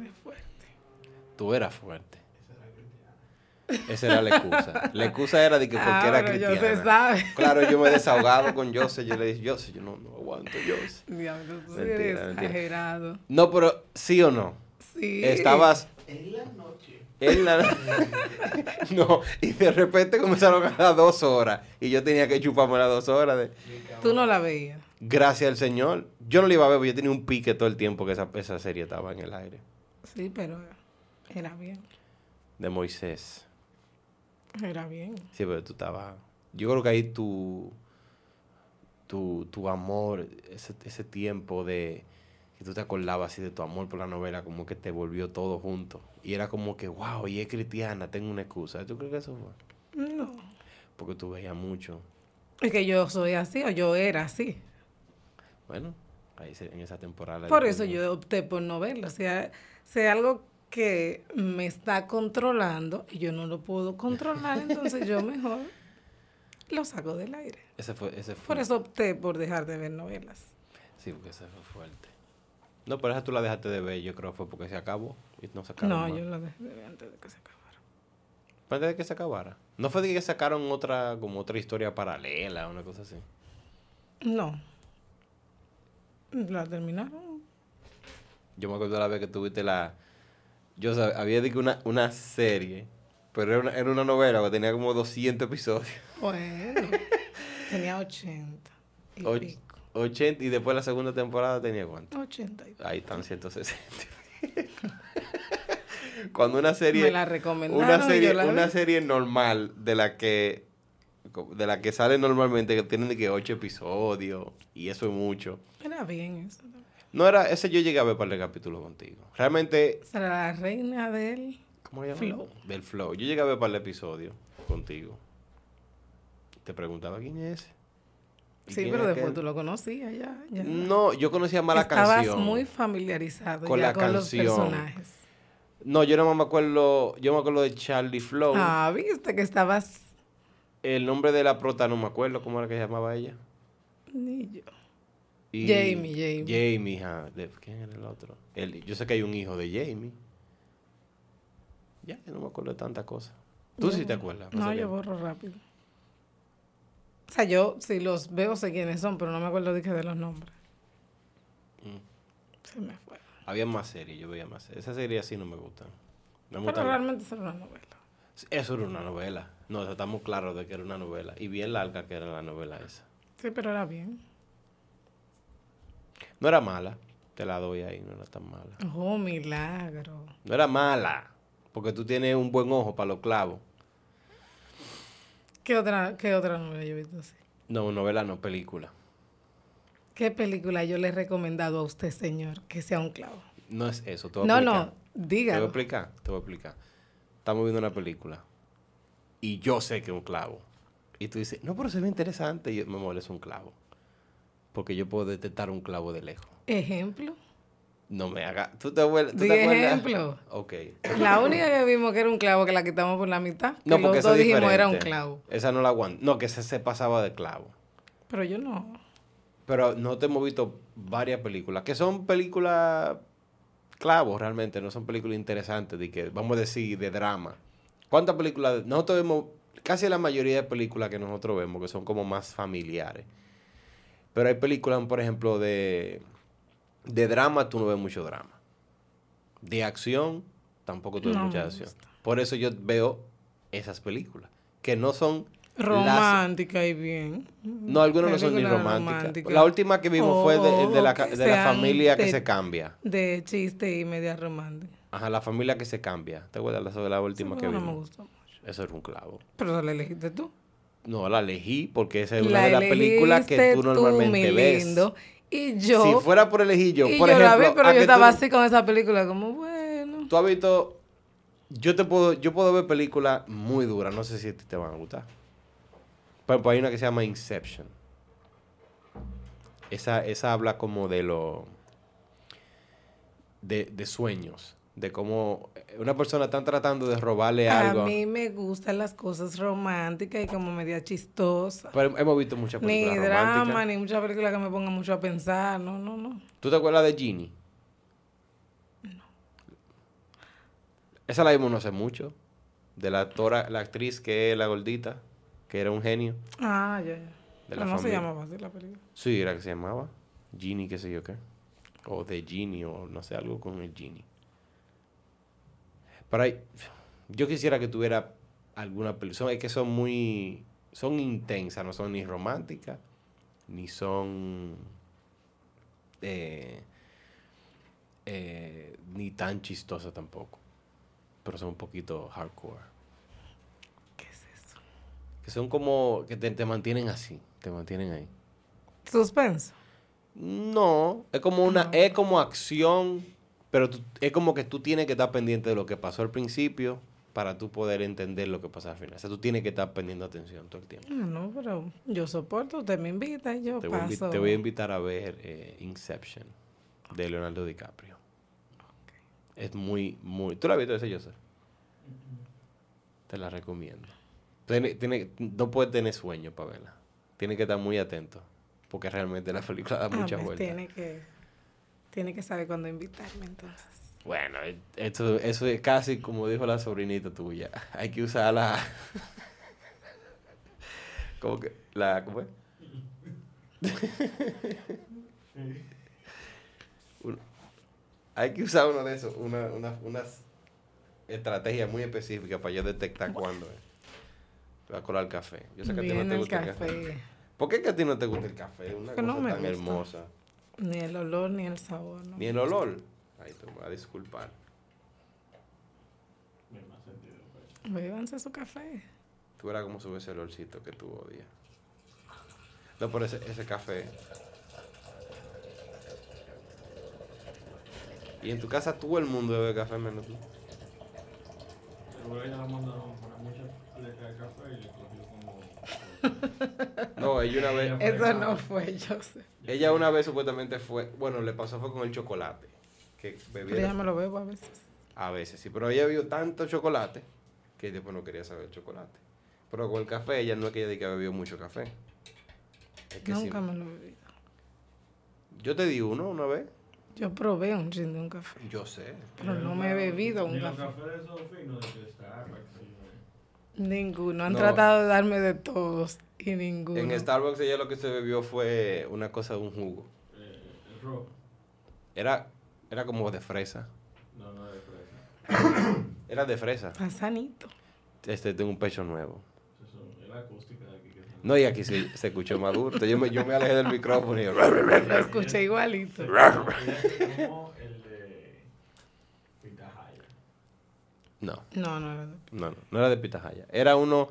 Eres fuerte. Tú eras fuerte. Esa era la excusa. La excusa era de que porque Ah, era cristiana. se sabe. Claro, yo me he *laughs* desahogado con Jose. Yo le dije, Jose, yo no, no aguanto Jose. Tú Mentira, eres mentira. exagerado. No, pero sí o no. Sí. Estabas En la noche. en la... *laughs* no, y de repente comenzaron a las dos horas. Y yo tenía que chuparme las dos horas. De... Tú no la veías. Gracias al Señor. Yo no le iba a ver, porque yo tenía un pique todo el tiempo que esa, esa serie estaba en el aire. Sí, pero era bien. De Moisés. Era bien. Sí, pero tú estabas... Yo creo que ahí tu... Tu, tu amor, ese, ese tiempo de... Que tú te acordabas así de tu amor por la novela, como que te volvió todo junto. Y era como que, wow, y es cristiana, tengo una excusa. ¿Tú crees que eso fue? No. Porque tú veías mucho. Es que yo soy así o yo era así. Bueno, ahí se- en esa temporada. Por eso yo opté por no verlo. O sea, hay algo que me está controlando y yo no lo puedo controlar, entonces yo mejor lo saco del aire. Ese fue, ese fue. Por eso opté por dejar de ver novelas. Sí, porque ese fue fuerte. No, pero esa tú la dejaste de ver, yo creo que fue porque se acabó y no sacaron No, más. yo lo dejé de ver antes de que se acabara. Antes de que se acabara. No fue de que sacaron otra, como otra historia paralela, una cosa así. No. La terminaron. Yo me acuerdo la vez que tuviste la... Yo sab- había dicho una, una serie, pero era una, era una novela que tenía como 200 episodios. *laughs* Bueno, tenía 80 y Och- pico. 80 y después la segunda temporada tenía cuánto. 80 y. Ahí están 160. *laughs* Cuando una serie... Me la recomendaron una y serie, yo la una vi. serie normal de la que de la que sale normalmente que tienen de que ocho episodios y eso es mucho. Era bien eso. No era ese yo llegué a ver para el capítulo contigo. Realmente Esa era la reina del... ¿cómo se? Flow. Del flow. Yo llegué a ver para el episodio contigo. Te preguntaba quién es ese. ¿Y Sí, pero es después aquel? tú lo conocías ya. ya. No, yo conocía más la Estabas canción. muy familiarizado Con ya la con los canción. personajes. No, yo no me acuerdo, yo me acuerdo de Charlie Flow. Ah, viste que estabas... El nombre de la prota no me acuerdo cómo era que se llamaba ella. Ni yo. Y- Jamie, Jamie. Jamie. De- ¿Quién era el otro? El- yo sé que hay un hijo de Jamie. Ya, no me acuerdo de tantas cosas. Tú Yo sí te acuerdas. No, yo borro rápido. O sea, yo si los veo sé quiénes son, pero no me acuerdo de, que de los nombres. Mm. Se me fue. Había más series, yo veía más series. Esas series así no me gustan. No me Pero gustan. realmente eso era una novela. Eso era una novela. No, estamos claros de que era una novela. Y bien larga que era la novela esa. Sí, pero era bien. No era mala. Te la doy ahí, no era tan mala. Oh, milagro. No era mala. Porque tú tienes un buen ojo para los clavos. ¿Qué otra, qué otra novela yo he visto así? No, novela no, película. ¿Qué película yo le he recomendado a usted, señor, que sea un clavo? No es eso. Te voy a No, no, Te voy a dígalo. explicar, te voy a explicar. Estamos viendo una película. y yo sé que es un clavo. Y tú dices, no, pero se ve interesante. Y yo, me molesta un clavo. Porque yo puedo detectar un clavo de lejos. Ejemplo. No me haga. ¿Tú te, tú te acuerdas? ejemplo. Ok. La única que vimos que era un clavo que la quitamos por la mitad. No, que porque los dos dijimos era un diferente. clavo. Esa no la aguanto. No, que ese se pasaba de clavo. Pero yo no. Pero no te hemos visto varias películas, que son películas clavos realmente, no son películas interesantes, de que, vamos a decir, de drama. ¿Cuántas películas? Nosotros vemos, casi la mayoría de películas que nosotros vemos, que son como más familiares. Pero hay películas, por ejemplo, de, de drama, tú no ves mucho drama. De acción, tampoco tú ves No mucha acción. Por eso yo veo esas películas, que no son las- Romántica y bien. no, algunas no son ni románticas. romántica. La última que vimos fue de, de la, de la sean familia que se cambia. De chiste y media romántica. Ajá, la familia que se cambia. ¿Te acuerdas de la- última que Eso no me vimos? gustó mucho. Eso era un clavo. Pero la elegiste tú. No, la elegí porque esa es una La de las películas que tú normalmente ves. lindo. Y yo, si fuera por elegir yo, y por yo ejemplo, la vi, pero ¿a yo estaba tú, así con esa película, como bueno. tú has visto, yo te puedo, yo puedo ver películas muy duras, no sé si te van a gustar. Por ejemplo, hay una que se llama Inception. Esa, esa habla como de lo de, de sueños, de cómo una persona está tratando de robarle A algo. mí me gustan las cosas románticas y como media chistosas. Pero hemos visto muchas Ni películas drama, románticas. ni muchas películas que me pongan mucho a pensar. No, no, no. ¿Tú te acuerdas de Ginny? Esa la vimos no hace mucho. De la actora, la actriz que es la gordita, que era un genio. Ah, ya, ya. De Pero no se llamaba así la película. Sí, era que se llamaba. Ginny, qué sé yo qué. O de Ginny, o no sé, algo con el Ginny. Pero hay, yo quisiera que tuviera alguna película. Es que son muy. Son intensas, no son ni románticas, ni son. eh, eh, ni tan chistosas tampoco. Pero son un poquito hardcore. ¿Qué es eso? Que son como. que te, te mantienen así. Te mantienen ahí. Suspenso. No, es como una, No. es como acción, pero tú- es como que tú tienes que estar pendiente de lo que pasó al principio para tú poder entender lo que pasa al final. O sea, tú tienes que estar pendiendo atención todo el tiempo. Ah, no, pero yo soporto. Usted me invita y yo Te voy, a paso. te voy a invitar a ver eh, Inception de Leonardo DiCaprio. Es muy, muy... ¿Tú la has visto ese, Joseph? Te la recomiendo. Tiene, tiene- no puedes tener sueño para verla. Tienes que estar muy atento. Porque realmente la película da Ah, muchas pues vueltas. tiene que, tiene que saber cuándo invitarme entonces. Bueno, esto, eso es casi como dijo la sobrinita tuya. *laughs* Hay que usar la. *laughs* ¿Cómo que? La, ¿Cómo es? *laughs* Un- hay que usar uno de esos, una, una, unas estrategias muy específicas para yo detectar cuándo es. Te va a colar café. Yo sé que a ti no te el gusta el café. café. ¿Por qué que a ti no te gusta el café? Una cosa no me tan gusta. hermosa. Ni el olor ni el sabor. ¿no? Ni el olor. Ay, te voy a disculpar. Bébanse su café. Tú verás cómo sube ese olorcito que tú odias. No, pero ese, ese café. Y en tu casa todo el mundo bebe café menos tú. Ella la mandaron para café y como. No, ella una *laughs* vez, Eso no fue, yo sé. ella una vez supuestamente fue, bueno, le pasó fue con el chocolate. Que Pero bebía ya me lo bebo a veces. a veces, sí, pero ella vio tanto chocolate que después no quería saber el chocolate. Pero con el café, ella no es que ella diga que bebió mucho café. Es que sí. Nunca me lo he bebido. Yo te di uno una vez. Yo probé un chin de un café. Yo sé. Pero no me he bebido un los café. cafés esos finos de Starbucks Ninguno. Han No. tratado de darme de todos y ninguno. En Starbucks ella lo que se bebió fue una cosa de un jugo. eh, el rojo. Era, era como de fresa. No, no de fresa. *coughs* Era de fresa. Está sanito. Este, tengo un pecho nuevo. Eso es la acústica de aquí que se No, y aquí se, se escuchó más duro. Entonces Yo me, yo me alejé del micrófono y yo, Lo escuché igualito se tomó el de Pitahaya. No, No, no era de... no, no, no era de pitahaya. Era uno,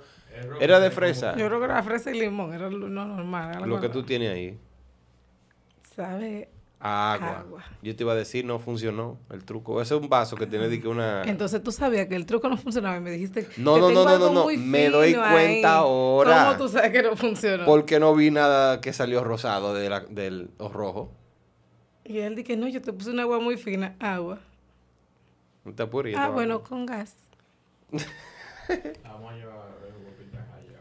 Era de fresa. Yo creo que era fresa y limón. Era lo no normal. era lo que tú tienes ahí. Sabe Agua. Agua. Yo te iba a decir, no funcionó el truco. Ese es un vaso que tiene de que una... Entonces tú sabías que el truco no funcionaba y me dijiste No, que no, tengo no, no, algo no, no. Me doy cuenta ahí. ahora. ¿Cómo tú sabes que no funcionó? Porque no vi nada que salió rosado de la- del o rojo. Y él dije, no, yo te puse una agua muy fina. Agua. No te apures. Ah, te bueno, hago. con gas. *laughs* Vamos a llevar.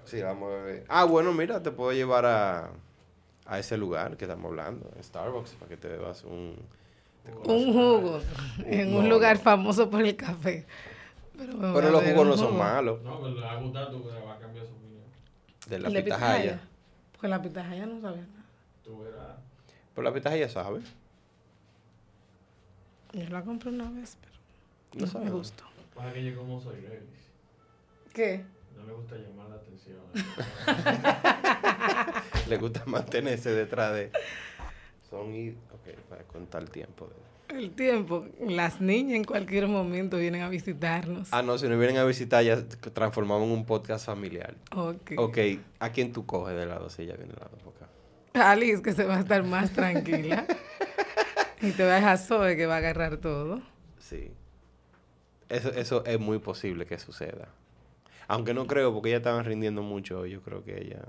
Sí, vamos a ver. Ah, bueno, mira, te puedo llevar a, a ese lugar que estamos hablando, Starbucks, para que te bebas un... Un jugo *laughs* en un No, lugar no. famoso por el café. Pero, Pero a los beber jugos un no son malos. No, pero le va a gustar tú que le va a cambiar su opinión. De la ¿El de pitahaya. Porque la pitahaya no sabía nada. Tú verás. Pero la pitahaya sabe. Yo la compré una vez, pero No no, sabe. me gustó. Pasa que yo como soy Revis. ¿Qué? No le gusta llamar la atención. *laughs* Le gusta mantenerse detrás de... Son y... Ok, para contar el tiempo. de- El tiempo. Las niñas en cualquier momento vienen a visitarnos. Ah, no, si nos vienen a visitar ya transformamos en un podcast familiar. Ok. Ok, ¿a quién tú coges de lado si ella viene de lado por acá? Alice, que se va a estar más tranquila. *laughs* y te va a dejar Zoe, que va a agarrar todo. Sí. Eso, eso es muy posible que suceda. Aunque no creo, porque ella estaban rindiendo mucho. Yo creo que ella...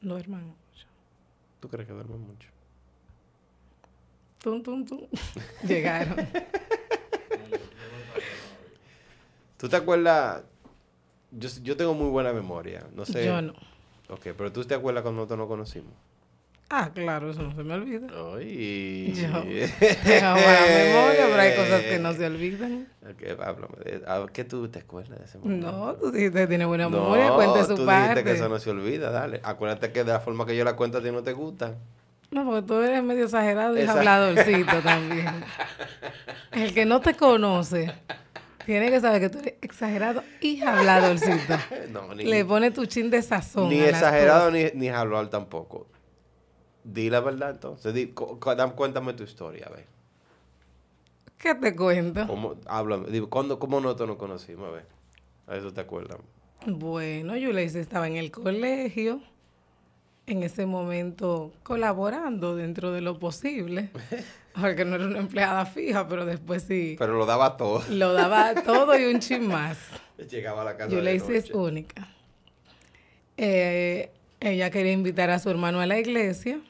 No, hermano. ¿Tú crees que duerme mucho? Tum, tum, tum. *laughs* Llegaron. *laughs* ¿Tú te acuerdas? Yo, yo tengo muy buena memoria. No sé. Yo no. Ok, pero ¿tú te acuerdas cuando nosotros nos conocimos? Ah, claro, eso no se me olvida. Ay. Yo tengo buena memoria, pero hay cosas que no se olvidan. Ok, háblame de ¿a ¿Qué tú te acuerdas de ese momento? No, tú dijiste que tiene buena memoria, cuente su tú parte. dijiste que eso no se olvida, dale. Acuérdate que de la forma que yo la cuento a ti no te gusta. No, porque tú eres medio exagerado y Esa- habladorcito *laughs* también. El que no te conoce tiene que saber que tú eres exagerado y habladorcito. *laughs* No, ni, Le pone tu chin de sazón. ni exagerado ni, ni hablar tampoco. Di la verdad entonces. Di, cu- cuéntame tu historia, a ver. ¿Qué te cuento? ¿Cómo, háblame. Di, ¿cuándo, ¿Cómo nosotros nos conocimos? A ver. A eso te acuerdas. Bueno, Yuleisi estaba en el colegio, en ese momento colaborando dentro de lo posible, *laughs* porque no era una empleada fija, pero después sí Pero lo daba todo. lo daba todo y un *laughs* chin más. Llegaba a la casa de Yuleisi es noche. única. Eh, ella quería invitar a su hermano a la iglesia.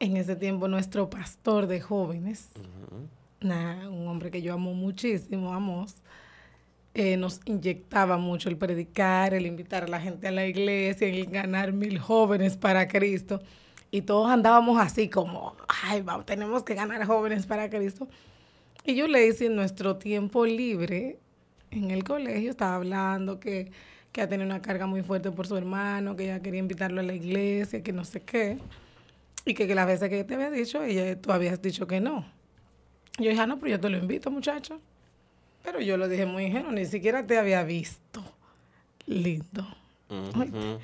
En ese tiempo nuestro pastor de jóvenes, un hombre que yo amo muchísimo, Amos, eh, nos inyectaba mucho el predicar, el invitar a la gente a la iglesia, el ganar mil jóvenes para Cristo. Y todos andábamos así como, ay, vamos, tenemos que ganar jóvenes para Cristo. Y yo le hice en nuestro tiempo libre en el colegio, estaba hablando que, que ha tenido una carga muy fuerte por su hermano, que ella quería invitarlo a la iglesia, que no sé qué. Y que, que las veces que te había dicho, ella, tú habías dicho que no. Yo dije, ah, no, pero yo te lo invito, muchacho. Pero yo lo dije muy ingenuo, ni siquiera te había visto. Lindo. Ujú.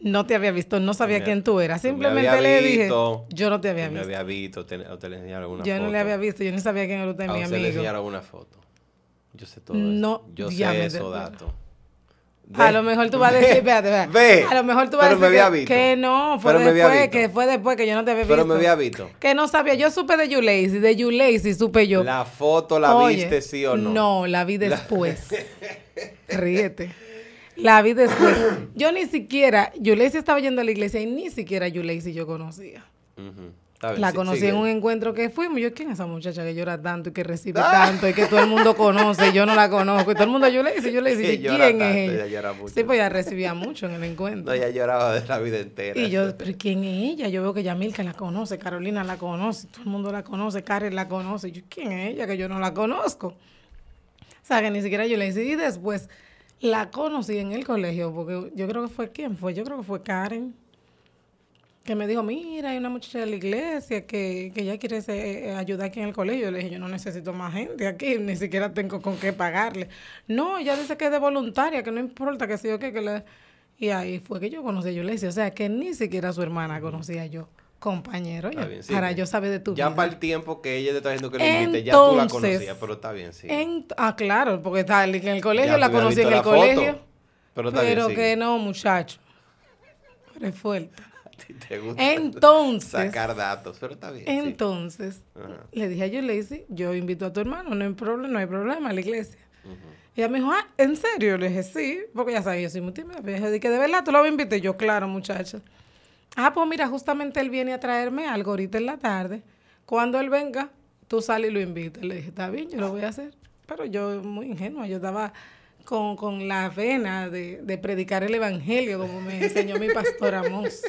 No te había visto, no sabía Me- quién tú eras. me Simplemente le dije, visto. yo no te había Tú me visto. había visto, te, o te le enseñaron alguna Yo foto. no le había visto, yo ni sabía quién era usted, A mi usted le amigo. enseñaron una foto. Yo sé todo No, eso. Yo sé esos recuerdo. A lo mejor tú vas a decir, espérate, espérate. Ve, a lo mejor tú vas a decir había que, visto. que no, fue después, que fue después que yo no te había visto. Pero me había visto. Que no sabía, yo supe de Yuleisi, de Yuleisi supe yo. ¿La foto la Oye, viste sí o no? No, la vi después. *laughs* Ríete. La vi después. Yo ni siquiera, Yuleisi estaba yendo a la iglesia y ni siquiera Yuleisi yo conocía. Está La sí, conocí sigue. en un encuentro que fuimos. Yo, ¿quién es esa muchacha que llora tanto y que recibe tanto y que todo el mundo conoce? Yo no la conozco. Y todo el mundo, yo le dice, yo le dice, ¿quién tanto, es ella ella? llora mucho. Sí, pues ella recibía mucho en el encuentro. No, ella lloraba de la vida entera. Y yo, ¿pero quién es ella? Yo veo que Yamilka la conoce, Carolina la conoce, todo el mundo la conoce, Karen la conoce. Yo, ¿quién es ella? Que yo no la conozco. O sea, que ni siquiera yo le hice. Y después la conocí en el colegio, porque yo creo que fue, ¿quién fue? Yo creo que fue Karen. Que me dijo, mira, hay una muchacha de la iglesia que, que ella quiere se- eh, ayudar aquí en el colegio. Yo le dije, yo no necesito más gente aquí, ni siquiera tengo con qué pagarle. No, ella dice que es de voluntaria, que no importa, que sí o qué, que le... Y ahí fue que yo conocí a Yuleisi. O sea, que ni siquiera su hermana conocía yo. Compañero, oye, bien, sí, para yo saber de tu Ya vida. para el tiempo que ella te está diciendo que le invite, ya tú la conocías, pero está bien, sí. En- ah, claro, porque está en el colegio, Ya la conocí en el foto, colegio. Pero está bien, Pero que no, muchacho. Eres fuerte. *laughs* ti te gusta Entonces, sacar datos, pero está bien. entonces, le dije a Yulesi, yo invito a tu hermano, no hay problema, no hay problema a la iglesia. Y ella me dijo, ah, ¿en serio? Le dije, sí, porque ya sabes, yo soy muy tímida. Pero ella dije, ¿de verdad tú lo? Y Yo, claro, muchacha. Ah, pues mira, justamente él viene a traerme algo ahorita en la tarde. Cuando él venga, tú sales y lo invitas. Le dije, está bien, yo lo voy a hacer. Pero yo, muy ingenua, yo estaba con, con la vena de, de predicar el evangelio, como me enseñó mi pastor Amos.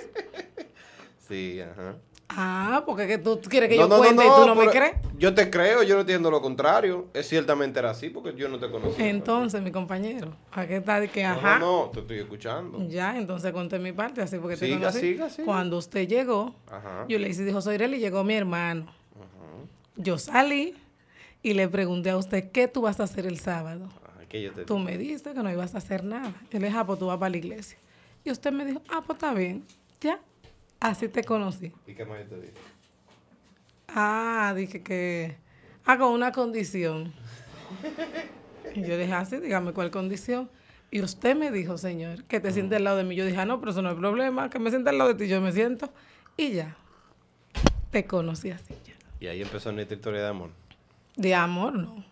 Sí, ajá. Ah, porque que tú quieres que yo cuente y tú no me crees. Yo te creo, yo no entiendo lo contrario. Es ciertamente era así porque yo no te conocía. Entonces, mi compañero, ¿a qué? De que, no, ajá. no, no, te estoy escuchando. Ya, entonces conté mi parte, así porque te Siga, conocí. siga, siga. Cuando usted llegó, Ajá. yo le hice, dijo, soy y llegó mi hermano. Ajá. Yo salí y le pregunté a usted, ¿qué tú vas a hacer el sábado? Ajá, ¿qué yo te Tú me dijiste que no ibas a hacer nada. Yo le dije, ah, pues tú vas para la iglesia. Y usted me dijo, ah, pues está bien, ya. Así te conocí. ¿Y qué más yo te dije? Ah, dije que, ah, con una condición. Y yo dije, así, dígame cuál condición. Y usted me dijo, señor, que te siente al lado de mí. Yo dije, ah, no, pero eso no es problema, que me siente al lado de ti, yo me siento. Y ya, te conocí así ya. Y ahí empezó nuestra historia de amor. De amor, no.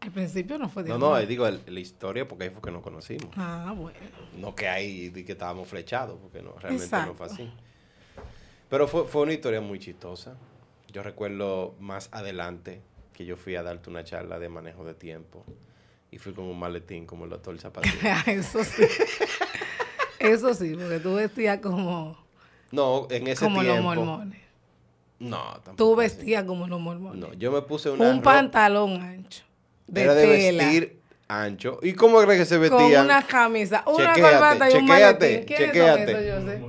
Al principio no fue de No, no, digo el- la historia porque ahí fue que nos conocimos. Ah, bueno. No que ahí que estábamos flechados, porque no, realmente no fue así. Pero fue, fue una historia muy chistosa. Yo recuerdo más adelante que yo fui a darte una charla de manejo de tiempo y fui con un maletín como el doctor Zapatero. *laughs* Eso sí. Eso sí, porque tú vestías como, No, en ese como los tiempo. mormones. No, tampoco. Tú así. vestías como los mormones. No, yo me puse una un pantalón ancho. De era de tela. vestir ancho. ¿Y cómo crees que se Con vestían? una camisa, una corbata y un chequéate, maletín. ¿Quiénes son chequéate.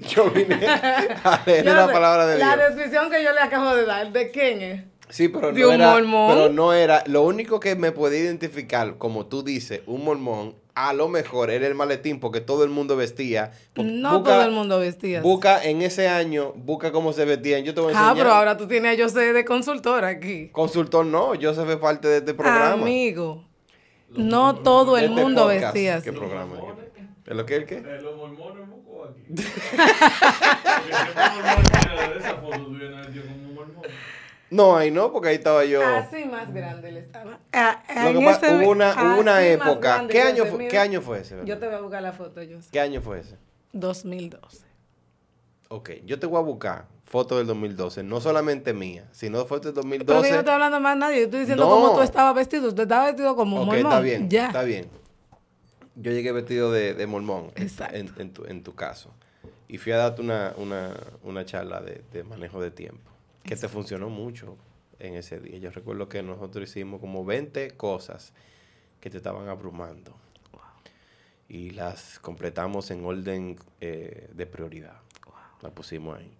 *laughs* yo vine a leer Yo la sé, palabra de La Dios. descripción que yo le acabo de dar, ¿de quién es? Sí, pero de no un era, mormón. pero no era, lo único que me podía identificar, como tú dices, un mormón, a lo mejor era el maletín, porque todo el mundo vestía. No busca- todo el mundo vestía. Busca en ese año, busca cómo se vestían. Yo te voy a Ah, enseñar. pero ahora tú tienes a yo sé de consultora aquí. Consultor no, yo soy parte de este programa. Amigo, no todo el este mundo podcast. vestía así. ¿Qué programa? ¿Es lo que el qué? Eh, los mormones buscó aquí. *laughs* Porque de esa foto vienes vestido como un mormón. No, ahí no, porque ahí estaba yo. Así más grande él estaba. Ah, Lo que pasa- hubo una, hubo una época. grande ¿Qué año, fue. ¿Qué año fue ese? Yo te voy a buscar la foto, yo sé. ¿Qué año fue ese? 2012. Ok, yo te voy a buscar fotos del 2012, no solamente mía, sino fotos del Pero 2012. que yo no estoy hablando más nadie, yo estoy diciendo No. cómo tú estabas vestido. Usted estaba vestido como un Ok, mormón. está bien, Ya. está bien. Yo llegué vestido de, de mormón, en- Exacto. en, en tu, en tu caso. Y fui a darte una, una, una charla de, de manejo de tiempo, que te funcionó mucho en ese día. Yo recuerdo que nosotros hicimos como 20 cosas que te estaban abrumando. Y las completamos en orden eh, de prioridad. Las pusimos ahí.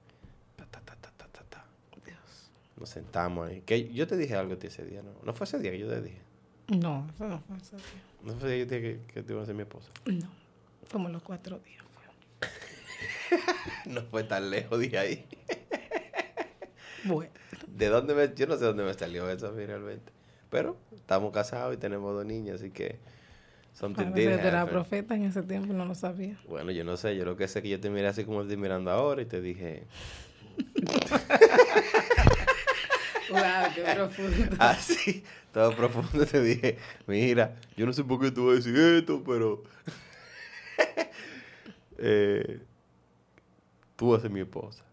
Ta, ta, ta, ta, ta, ta, ta. Dios. Nos sentamos ahí. Que yo te dije algo ese día, ¿no? No fue ese día que yo te dije. No, eso no fue ese día. No fue ese día que que, te iba a ser mi esposa. No, como los cuatro días. *laughs* No fue tan lejos de ahí. *laughs* Bueno, ¿De dónde me.? Yo no sé dónde me salió eso realmente. Pero estamos casados y tenemos dos niñas, así que. Something did profeta en ese tiempo no lo sabía. Bueno, yo no sé. Yo lo que sé es que yo te miré así como estoy mirando ahora y te dije. *laughs* Wow, qué profundo. *laughs* Así, todo profundo te dije. Mira, yo no sé por qué tú vas a decir esto, pero. *laughs* eh, tú vas a ser mi esposa.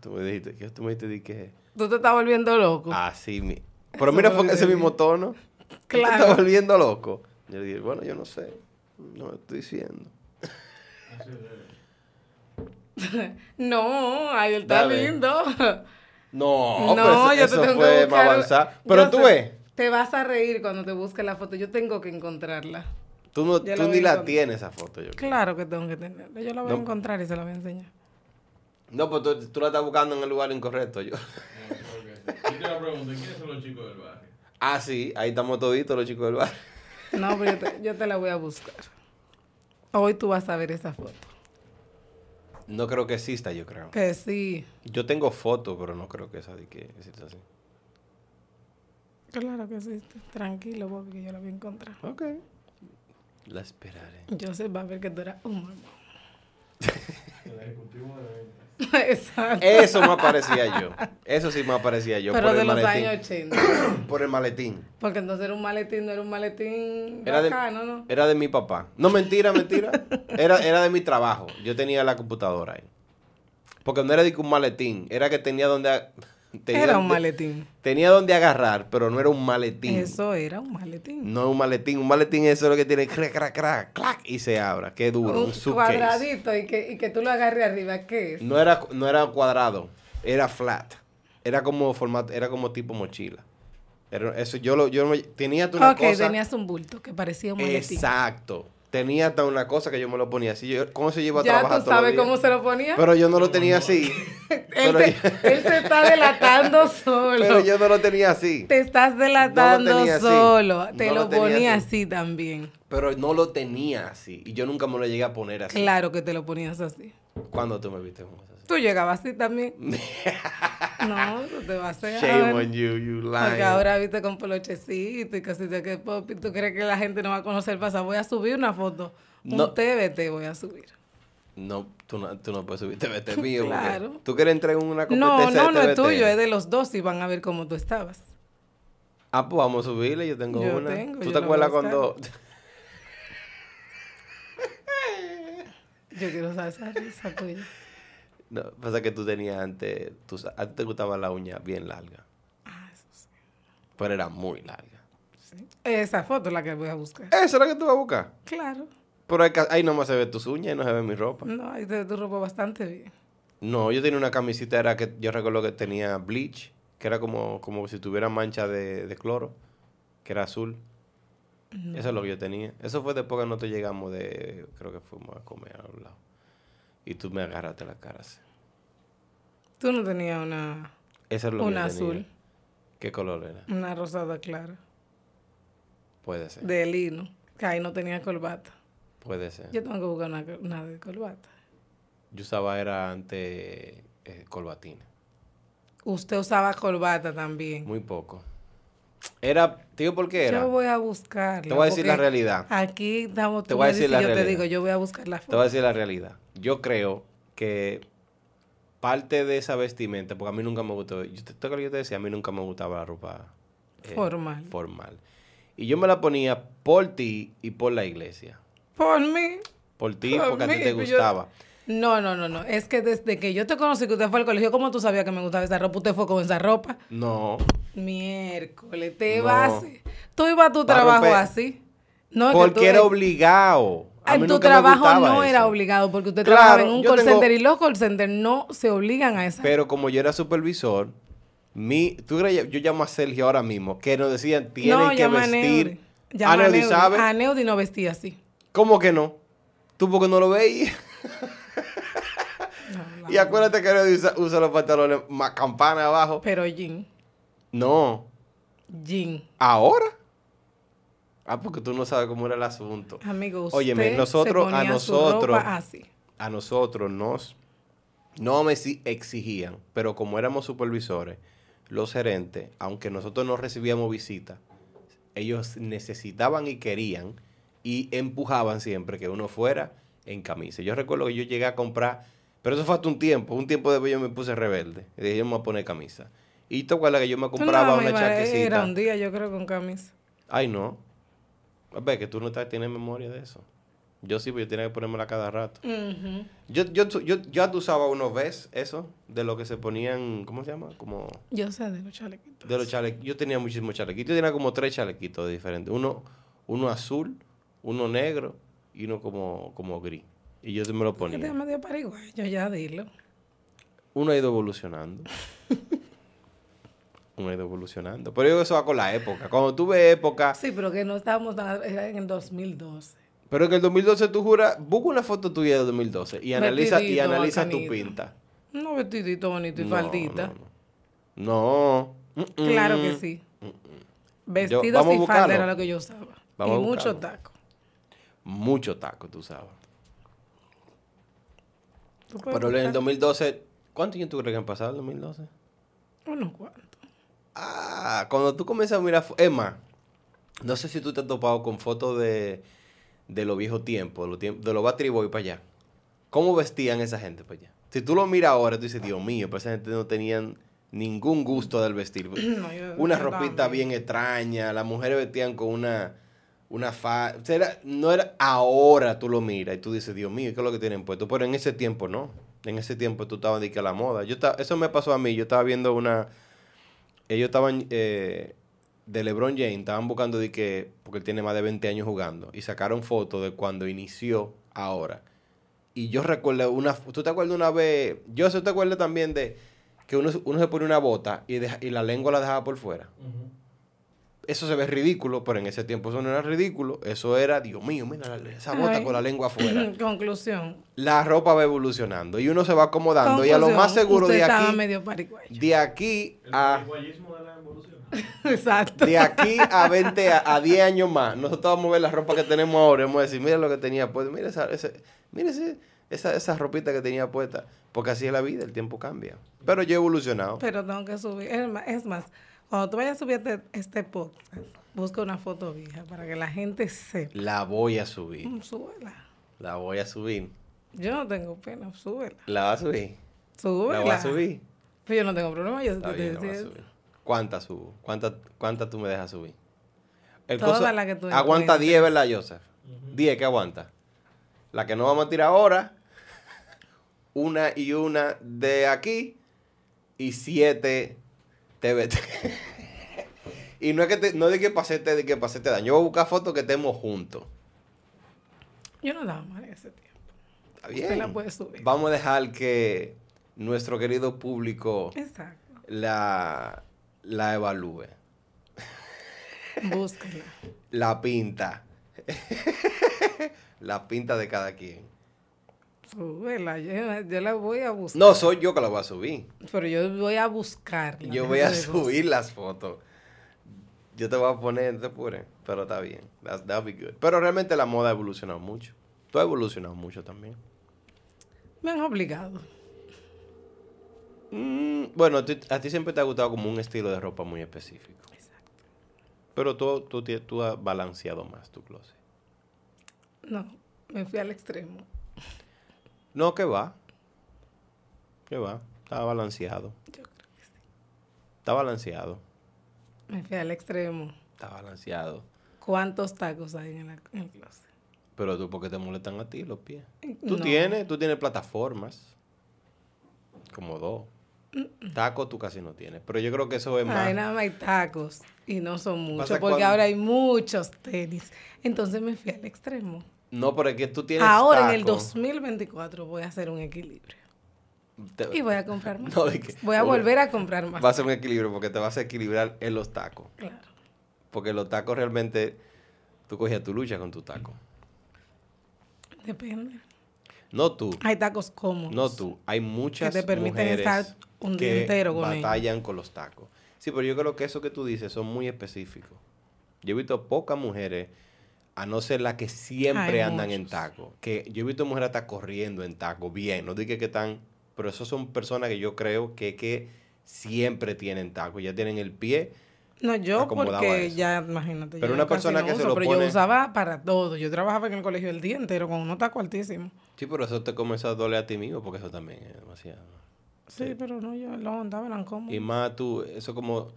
Tú me dijiste, ¿qué tú me dijiste? Di que. Tú te estás volviendo loco. Así mi. Pero mira, fue lo que ese mismo tono. Tú te Claro. estás volviendo loco. Yo dije, bueno, yo no sé. No estoy diciendo. Así *laughs* de- No, ay, él está Dale. lindo. No, No, pero yo eso, te tengo fue que más buscar. avanzado. Pero Yo tú sé, ves, Te vas a reír cuando te busque la foto. Yo tengo que encontrarla. tú, no, tú la ni la tienes esa foto. Yo creo. Claro que tengo que tenerla. Yo la voy No. a encontrar y se la voy a enseñar. No, pues tú, tú la estás buscando en el lugar incorrecto. Yo. Yo te la pregunto, ¿quiénes son los chicos del barrio? Ah, sí, ahí estamos toditos los chicos del bar. No, pero yo te, yo te la voy a buscar. Hoy tú vas a ver esa foto. No creo que exista, yo creo. Que sí. Yo tengo fotos, pero no creo que esa de que exista así. Claro que sí. Tranquilo, Bobby, que yo la voy a encontrar. Ok. La esperaré. Yo sé, va a ver que tú eras un mormón. El ejecutivo de. Exacto. Eso me aparecía yo. Eso sí me aparecía yo. Pero por de el los maletín. años *clears throat* 80. Por el maletín. Porque entonces era un maletín, no era un maletín Era de, bacano, ¿no? era de mi papá. No, mentira, mentira. Era, era de mi trabajo. Yo tenía la computadora ahí. Porque no era de un maletín. Era que tenía donde... tenía Era un donde- maletín. Tenía donde agarrar, pero no era un maletín. Eso era un maletín. No es un maletín. Un maletín eso es lo que tiene crack, crack, crack, clac, y se abra. Qué duro. Un, un cuadradito y que, y que tú lo agarres arriba, ¿qué es? No era, no era cuadrado, era flat. Era como formato, era como tipo mochila. Era- eso yo lo, yo tenía una ok, cosa. tenías un bulto que parecía un maletín. Exacto. Tenía hasta una cosa que yo me lo ponía así. Yo, ¿Cómo se lleva a Ya trabajar tú todos los sabes cómo se lo ponía. Pero yo no lo tenía así. *laughs* él, te- él se está delatando *laughs* solo. pero yo no lo tenía así. Te estás delatando tenía así. solo. Te No lo ponía así. así. también. Pero no lo tenía así. Y yo nunca me lo llegué a poner así. Claro que te lo ponías así. ¿Cuándo tú me viste con eso así? Tú llegabas así también. *laughs* no, tú te vas a hacer. Shame on you, you Porque lying. ahora viste con pelochecito y cositas que pop. y ¿Tú crees que la gente no va a conocer pasar? Voy a subir una foto. No. Un TBT voy a subir. No, tú no, tú no puedes subir TBT mío. porque Claro. ¿Tú quieres entrar en una No, competencia no, no de es tuyo, es de los dos y van a ver cómo tú estabas. Ah, pues vamos a subirle, yo tengo Yo una. tengo, ¿Tú yo te acuerdas cuando... Yo quiero saber esa risa tuya. No, pasa que tú tenías antes... Tú, sa- a ti te gustaba la uña bien larga. Ah, eso sí. Pero era muy larga. Esa foto es la que voy a buscar. ¿Esa es la que tú vas a buscar? Claro. Pero ahí, ahí nomás se ve tus uñas y no se ve mi ropa. No, ahí te tu ropa bastante bien. No, yo tenía una camisita, era que yo recuerdo que tenía bleach, que era como, como si tuviera mancha de, de cloro, que era azul. Eso es lo que yo tenía. Eso fue después que nosotros llegamos de, creo que fuimos a comer a un lado. Y tú me agarraste la cara así. Tú no tenías una, Eso es lo una que yo tenía. azul, ¿Qué color era? una rosada clara, Puede ser. de lino, que ahí no tenía corbata. Puede ser. Yo tengo que buscar una, una de corbata. Yo usaba era antes eh, corbatina. Usted usaba corbata también. Muy poco. Era, te digo por qué era. Yo voy a buscarla. Te voy a decir la realidad. Aquí estamos, Te voy a decir la yo te realidad. digo, yo voy a buscar la Te foto. voy a decir la realidad. Yo creo que parte de esa vestimenta, porque a mí nunca me gustó, yo te, lo que yo te decía, a mí nunca me gustaba la ropa eh, Formal. formal. Y yo me la ponía por ti y por la iglesia. Por mí. Por ti, Por porque a ti te yo- gustaba. No, no, no, no. Es que desde que yo te conocí que usted fue al colegio, ¿cómo tú sabías que me gustaba esa ropa? Usted fue con esa ropa. No. Miércoles, te No. vas. Tú ibas a tu Va trabajo romper- así. No, que Porque tú- era obligado. A mí En tu nunca trabajo no era eso. obligado porque usted Claro, trabajaba en un call tengo- center y los call centers no se obligan a esa. Pero como yo era supervisor, mi, tú crees, yo llamo a Sergio ahora mismo, que nos decían, tienen no, que vestir. Ah, a Neudi Neudi. sabe. A Neudi no vestía así. ¿Cómo que no? ¿Tú porque no lo veías? *laughs* Y acuérdate que Neudi usa, usa los pantalones más campana abajo. Pero jean. No. Jean. ¿Ahora? Ah, porque tú no sabes cómo era el asunto. Amigo, usted Óyeme, nosotros- se a ponía su nosotros- ropa así. a nosotros nos no me exigían, pero como éramos supervisores, los gerentes, aunque nosotros no recibíamos visitas, ellos necesitaban y querían y empujaban siempre que uno fuera en camisa. Yo recuerdo que yo llegué a comprar, pero eso fue hasta un tiempo, un tiempo después yo me puse rebelde y dije, yo me voy a poner camisa. Y te acuerdas que yo me compraba no, una iba- chaquecita. Era un día, yo creo, con camisa. Ay, no. A ver, que tú no estás- tienes memoria de eso. Yo sí, pero yo tenía que ponérmela cada rato. Ujú. Yo, yo, yo, ya tú usabas unos ves eso, de lo que se ponían, ¿cómo se llama? Como Yo sé de los chalequitos. de los chalequitos. Yo tenía muchísimos chalequitos. Yo tenía como tres chalequitos diferentes. Uno, uno azul, uno negro y uno como, como gris. Y yo me lo Que te ponía. medio pariguayo, ya dilo. Uno ha ido evolucionando. *laughs* uno ha ido evolucionando. Pero yo creo que eso va con la época. Cuando tuve época, Sí, pero que no estábamos, en el 2012. pero en el 2012 tú juras, busca una foto tuya de 2012 y analiza, y analiza tu pinta. No vestidito bonito y No, faldita. No. no. No. Mm, Claro mm. que sí. Yo- Vestidos vamos a y falda era lo que yo usaba. Vamos y mucho taco. Mucho taco, tú sabes. ¿Tú Pero en el buscar? 2012, ¿cuántos años tú crees que han pasado en el 2012? Unos cuantos. Ah, cuando tú comienzas a mirar, más, no sé si tú te has topado con fotos de, de los viejos tiempos, de los, tiempos, de los Battery Boy para allá. ¿Cómo vestían esa gente para allá? Si tú lo miras ahora, tú dices, Dios mío, esa gente no tenían ningún gusto del vestir. *clears throat* No, yo- una yo ropita también. bien extraña, las mujeres vestían con una, una fa... o sea, era- no era ahora tú lo miras y tú dices, Dios mío, ¿qué es lo que tienen puesto? Pero en ese tiempo no. En ese tiempo tú estabas de que a la moda. Yo eso me pasó a mí. Yo estaba viendo una... Ellos estaban... eh, de LeBron James, estaban buscando de que... Porque él tiene más de 20 años jugando. Y sacaron fotos de cuando inició ahora. Y yo recuerdo una... ¿Tú te acuerdas una vez? Yo eso te acuerdas también de... Que uno, uno se pone una bota y, deja- y la lengua la dejaba por fuera eso se ve ridículo, pero en ese tiempo eso no era ridículo. Eso era, Dios mío, mira esa bota Ay. con la lengua afuera. *laughs* Conclusión. La ropa va evolucionando y uno se va acomodando. Y a lo más seguro usted de estaba aquí, medio de aquí El a paraguayismo de la evolución. *laughs* Exacto. de aquí a 20 a, a 10 años más, nosotros vamos a ver la ropa que tenemos ahora vamos a decir, mira lo que tenía puesta, mira esa, ese- mira ese- esa, esa ropita que tenía puesta. Porque así es la vida, el tiempo cambia. Pero yo he evolucionado. Pero tengo que subir. Es más, es más, cuando tú vayas a subir este, este podcast, busca una foto vieja para que la gente sepa. La voy a subir. Mm, Súbela. La voy a subir. Yo no tengo pena, súbela. La va a subir. Súbela. La voy a subir. Pero yo no tengo problema. Yo Está te bien, la decía-. ¿Cuántas subo? ¿Cuántas cuántas tú me dejas subir? El Todas coso- las que tú Aguanta encuentres. 10, ¿verdad, Joseph? 10 que aguanta. La que no vamos a tirar ahora, una y una de aquí y siete TBT. *laughs* y no es que te, no es de que pasete, de que pasete daño. Yo voy a buscar fotos que estemos juntos. Yo no daba mal en ese tiempo. Está Usted bien. la puede subir. Vamos a dejar que nuestro querido público Exacto. la, la evalúe. *laughs* Búsquela. La pinta. *laughs* la pinta de cada quien. Súbela. Yo, yo la voy a buscar. No, soy yo que la voy a subir. Pero yo voy a buscarla. Yo voy a subir las fotos. Yo te voy a poner, no te apures, pero está bien. That's- that'll be good. Pero realmente la moda ha evolucionado mucho. Tú has evolucionado mucho también. Me han obligado. Mm, bueno, a ti siempre te ha gustado como un estilo de ropa muy específico. Exacto. Pero tú, tú, tú has balanceado más tu closet. No, me fui al extremo. No, que va. Que va. Está balanceado. Yo creo que sí. Está balanceado. Me fui al extremo. Está balanceado. ¿Cuántos tacos hay en, la- en el closet? Pero tú, ¿por qué te molestan a ti los pies? Tú No. tienes, tú tienes plataformas. Como dos. Tacos tú casi no tienes. Pero yo creo que eso es más. Ay, nada más hay tacos. Y no son muchos, porque cuando- ahora hay muchos tenis. Entonces me fui al extremo. No, pero es que tú tienes. Ahora en el tacos. 2024 voy a hacer un equilibrio. Te- Y voy a comprar más. No, de que- voy a volver a comprar más. Va a ser un equilibrio porque te vas a equilibrar en los tacos. Claro. Porque los tacos realmente. Tú cogías tu lucha con tu taco. Depende. No tú. Hay tacos cómodos. No tú. Hay muchas te permiten mujeres estar un día que entero con ellos. batallan con los tacos. Sí, pero yo creo que eso que tú dices son muy específicos. Yo he visto pocas mujeres, a no ser las que siempre andan en taco. Que yo he visto mujeres hasta corriendo en taco. Bien, no digo que están... Pero esos son personas que yo creo que, que siempre tienen taco. Ya tienen el pie. No, yo porque ya, imagínate. Pero yo una persona no que se lo pero pone- yo usaba para todo. Yo trabajaba en el colegio el día entero con unos tacos altísimos. Sí, pero eso te comienza a doler a ti mismo porque eso también es demasiado. Sí, pero no, yo los andaba, eran cómodos. Y más tú, eso como...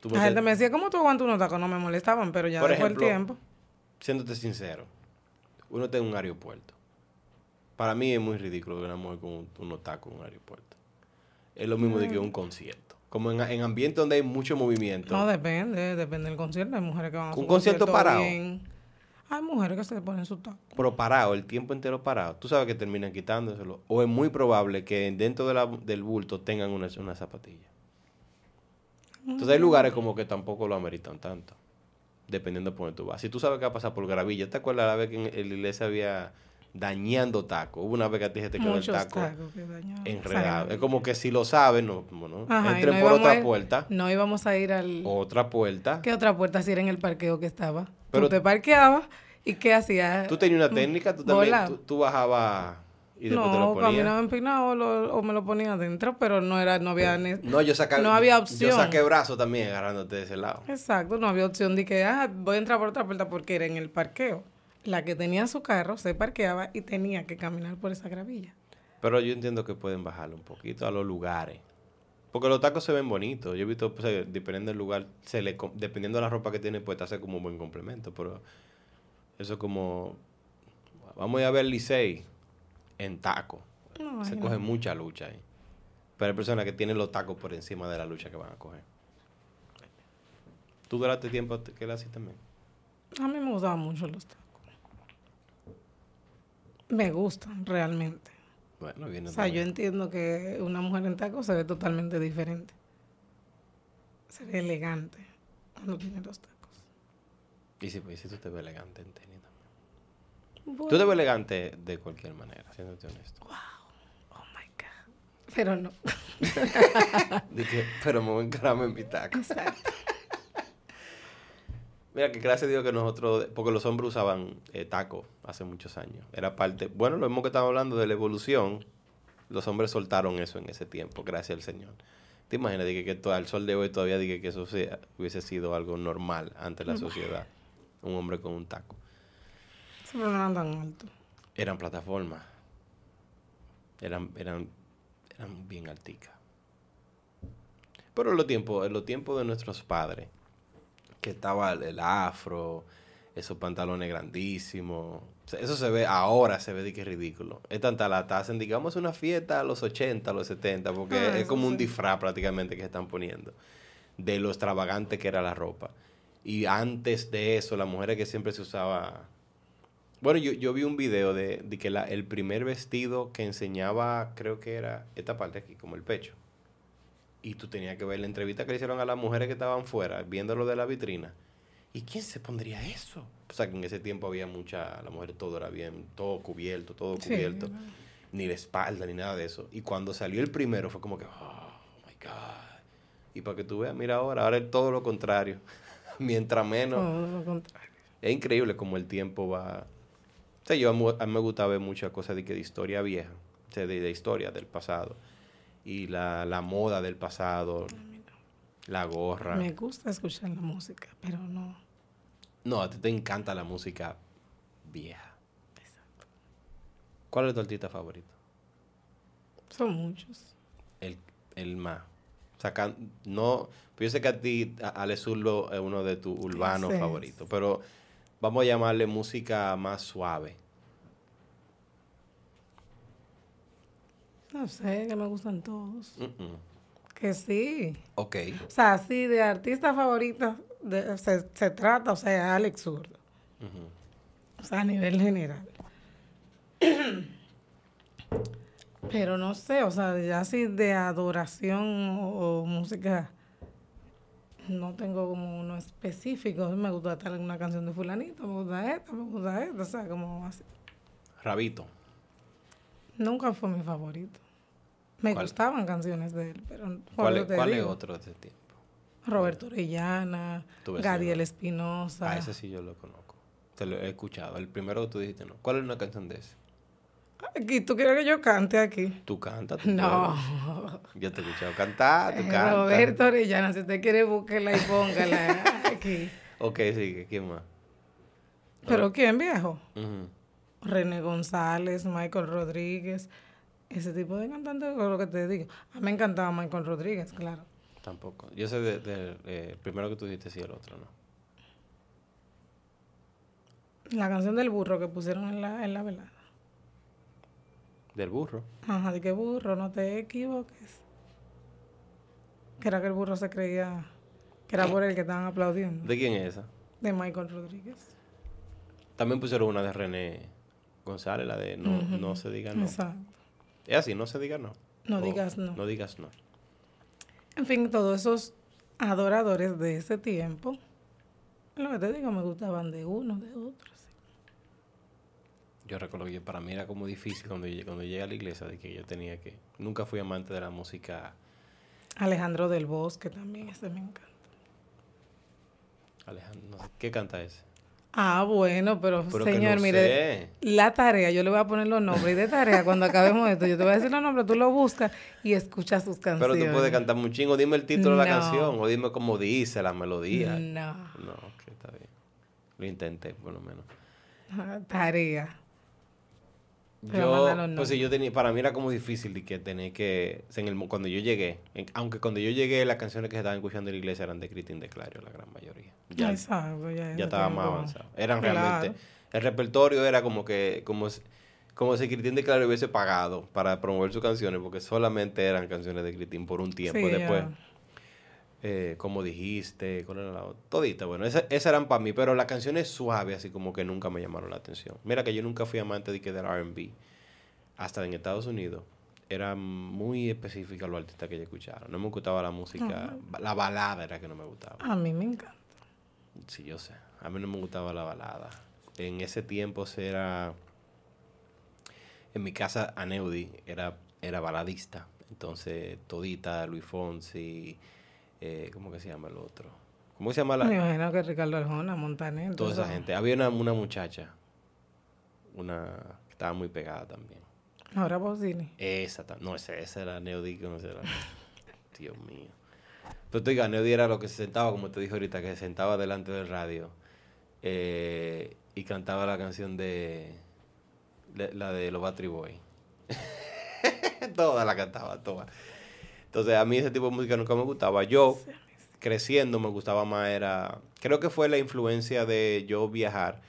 Tú La gente me decía, ¿cómo tú aguantas unos tacos? No me molestaban, pero ya Por después ejemplo, el tiempo. Siéndote sincero, uno está en un aeropuerto. Para mí es muy ridículo que una mujer con un- tacos en un aeropuerto. Es lo mismo de que un concierto. Como en, en ambientes donde hay mucho movimiento. No, depende, depende del concierto. Hay mujeres que van a Un su concierto parado. bien. Hay mujeres que se ponen sus tacos. pero parado, el tiempo entero parado. Tú sabes que terminan quitándoselo. O es muy probable que dentro de la- del bulto tengan una, una zapatilla. Entonces hay lugares como que tampoco lo ameritan tanto. Dependiendo de por dónde tú vas. Si tú sabes que va a pasar por gravilla, ¿te acuerdas la vez que en, en la iglesia había dañando tacos? Hubo una vez que a ti se te quedó el taco que enredado. Es como que si lo saben, no, bueno, Ajá, entren no por a otra puerta, No íbamos a ir al... otra puerta. ¿Qué otra puerta si era en el parqueo que estaba? Pero- tú te parqueabas y ¿qué hacías? Tú tenías una técnica, tú también, tú bajabas y después te lo no, ponías. caminaba empinado o, lo- o me lo ponía adentro, pero no era, no había ni- No, yo saca, No había Yo opción. saqué brazo también agarrándote de ese lado. Exacto, no había opción de que, ah, voy a entrar por otra puerta porque era en el parqueo. La que tenía su carro se parqueaba y tenía que caminar por esa gravilla. Pero yo entiendo que pueden bajarle un poquito a los lugares. Porque los tacos se ven bonitos. Yo he visto, pues, dependiendo del lugar, se le, dependiendo de la ropa que tiene puesta, hace como un buen complemento. Pero eso es como. Vamos a ir a ver Licey en taco. No, Se coge no. mucha lucha ahí. Pero hay personas que tienen los tacos por encima de la lucha que van a coger. ¿Tú duraste tiempo que la hiciste también? A mí me gustaban mucho los tacos. Me gustan realmente. Bueno, viene O sea, yo entiendo que una mujer en tacos se ve totalmente diferente. Se ve elegante cuando tiene los tacos. Y si, y si tú te ves elegante en tenis. Bueno, Tú te ves elegante de cualquier manera, siéndote honesto. Oh my God. Pero no. *laughs* Dije, pero me voy a encararme en mi taco. Exacto. *laughs* Mira, que gracias a Dios que nosotros, porque los hombres usaban eh, tacos hace muchos años. Era parte, bueno, lo mismo que estamos hablando de la evolución, los hombres soltaron eso en ese tiempo, gracias al Señor. ¿Te imaginas dije, que to- al sol de hoy todavía dije que eso sea- hubiese sido algo normal ante la sociedad? Un hombre con un taco. Pero no eran tan altos. Eran plataformas. Eran, eran, eran bien alticas. Pero en los tiempos, en los tiempos de nuestros padres, que estaba el, afro, esos pantalones grandísimos. Eso se ve, ahora se ve de que es ridículo. Es tanta lata, hacen, digamos, una fiesta a los 80, a los 70, porque Ah, es como un disfraz prácticamente que están poniendo de lo extravagante que era la ropa. Y antes de eso, las mujeres que siempre se usaba... Bueno, yo, yo vi un video de, de que la- el primer vestido que enseñaba, creo que era esta parte aquí, como el pecho. Y tú tenías que ver la entrevista que le hicieron a las mujeres que estaban fuera, viéndolo de la vitrina. ¿Y quién se pondría eso? O sea, que en ese tiempo había mucha... La mujer todo era bien, todo cubierto, todo Sí, cubierto. Ni la espalda, ni nada de eso. Y cuando salió el primero fue como que, oh, my God. Y para que tú veas, mira ahora, ahora es todo lo contrario. *laughs* Mientras menos... Todo lo contrario. Es increíble como el tiempo va. O sea, yo a, mí me gusta ver muchas cosas de que de historia vieja, o sea, de, de historia del pasado. Y la, la moda del pasado, la gorra. Me gusta escuchar la música, pero no. No, a ti te encanta la música vieja. ¿Cuál es tu artista favorito? Son muchos. El, el más. O sea, can- no, pues yo sé que a ti, Ale Zurdo es uno de tus urbanos favoritos, pero vamos a llamarle música más suave. No sé, que me gustan todos. Que sí. Ok. O sea, sí, de artista favorita de- se, se trata, o sea, Alex Zurdo. O sea, a nivel general. Pero no sé, o sea, ya así de adoración o, o música, no tengo como uno específico. Me gusta tal una canción de fulanito, me gusta esta, me gusta esta, o sea, como así. Rabito. Nunca fue mi favorito. Me ¿Cuál? gustaban canciones de él, pero ¿Cuál, es, cuál es otro de ese tiempo? Roberto Orellana, Gadiel Espinosa. Ah, ese sí yo lo conozco. Te lo he escuchado. El primero que tú dijiste no. ¿Cuál es una canción de ese? Aquí, ¿Tú quieres que yo cante aquí? Tú cantas. tú No. puedes. Yo te he escuchado cantar, tú Eh, cantas. Roberto Orellana, si usted quiere, búsquela y póngala *laughs* aquí. Ok, sigue. ¿Quién más? ¿Pero quién, viejo? Ujú. René González, Michael Rodríguez, ese tipo de cantantes, es lo que te digo. A mí me encantaba Michael Rodríguez, claro. Tampoco. Yo sé de, de- eh, primero que tú dijiste sí, el otro no. La canción del burro que pusieron en la, en la velada. Del burro. Ajá, de que burro, no te equivoques. Que era que el burro se creía que era por el que estaban aplaudiendo. ¿De quién es esa? De Michael Rodríguez. También pusieron una de René González, la de No, no se diga no. Exacto. Es así, no se diga no. No O digas no. No digas no. En fin, todos esos adoradores de ese tiempo, lo que te digo, me gustaban de uno, de otro. Yo recuerdo que para mí era como difícil cuando, llegué- cuando llegué a la iglesia de que yo tenía que... Nunca fui amante de la música Alejandro del Bosque también, ese me encanta. Alejandro. No sé, ¿Qué canta ese? Ah, bueno, pero, Pero que señor, no mire, sé. la tarea, yo le voy a poner los nombres y de tarea, cuando acabemos esto, yo te voy a decir los nombres, tú lo buscas y escuchas sus Pero canciones. tú puedes cantar un chingo. Dime el título de la canción o dime cómo dice la melodía. No, No, ok, está bien. Lo intenté, por lo menos. tarea. Pero Yo, los pues yo tenía, para mí era como difícil de que tener que, en el, cuando yo llegué, en- aunque cuando yo llegué las canciones que se estaban escuchando en la iglesia eran de Cristín de Clario, la gran mayoría. Ya, Exacto, ya, ya estaba más avanzado. Eran Claro. realmente, el repertorio era como que, como, si- como si Cristín de Clario hubiese pagado para promover sus canciones, porque solamente eran canciones de Cristín por un tiempo. Sí, Después, ya. Eh, como dijiste, ¿cuál era la otra? Todita, bueno, esas, esas eran para mí, pero las canciones suaves así como que nunca me llamaron la atención. Mira que yo nunca fui amante de que del R&B, hasta en Estados Unidos. Era muy específica los artistas que yo escuchara. No me gustaba la música, la balada era que no me gustaba. A mí me encanta. Sí, yo sé. A mí no me gustaba la balada. En ese tiempo era... En mi casa, Aneudi era, era baladista. Entonces, Todita, Luis Fonsi, eh, ¿cómo que se llama el otro? ¿Cómo se llama la...? Me imagino que Ricardo Arjona, Montaner. Toda esa gente. Había una, una muchacha, una que estaba muy pegada también. Ahora Bocini. Esa, no, esa, esa era Neodi, que no sé, era- *laughs* Dios mío. Pero te digo, Neodi era lo que se sentaba, como te dije ahorita, que se sentaba delante del radio eh, y cantaba la canción de, de- la de los Battery Boys. *laughs* toda la cantaba, toda. Entonces, a mí ese tipo de música nunca me gustaba. Yo, creciendo, me gustaba más, era, creo que fue la influencia de yo viajar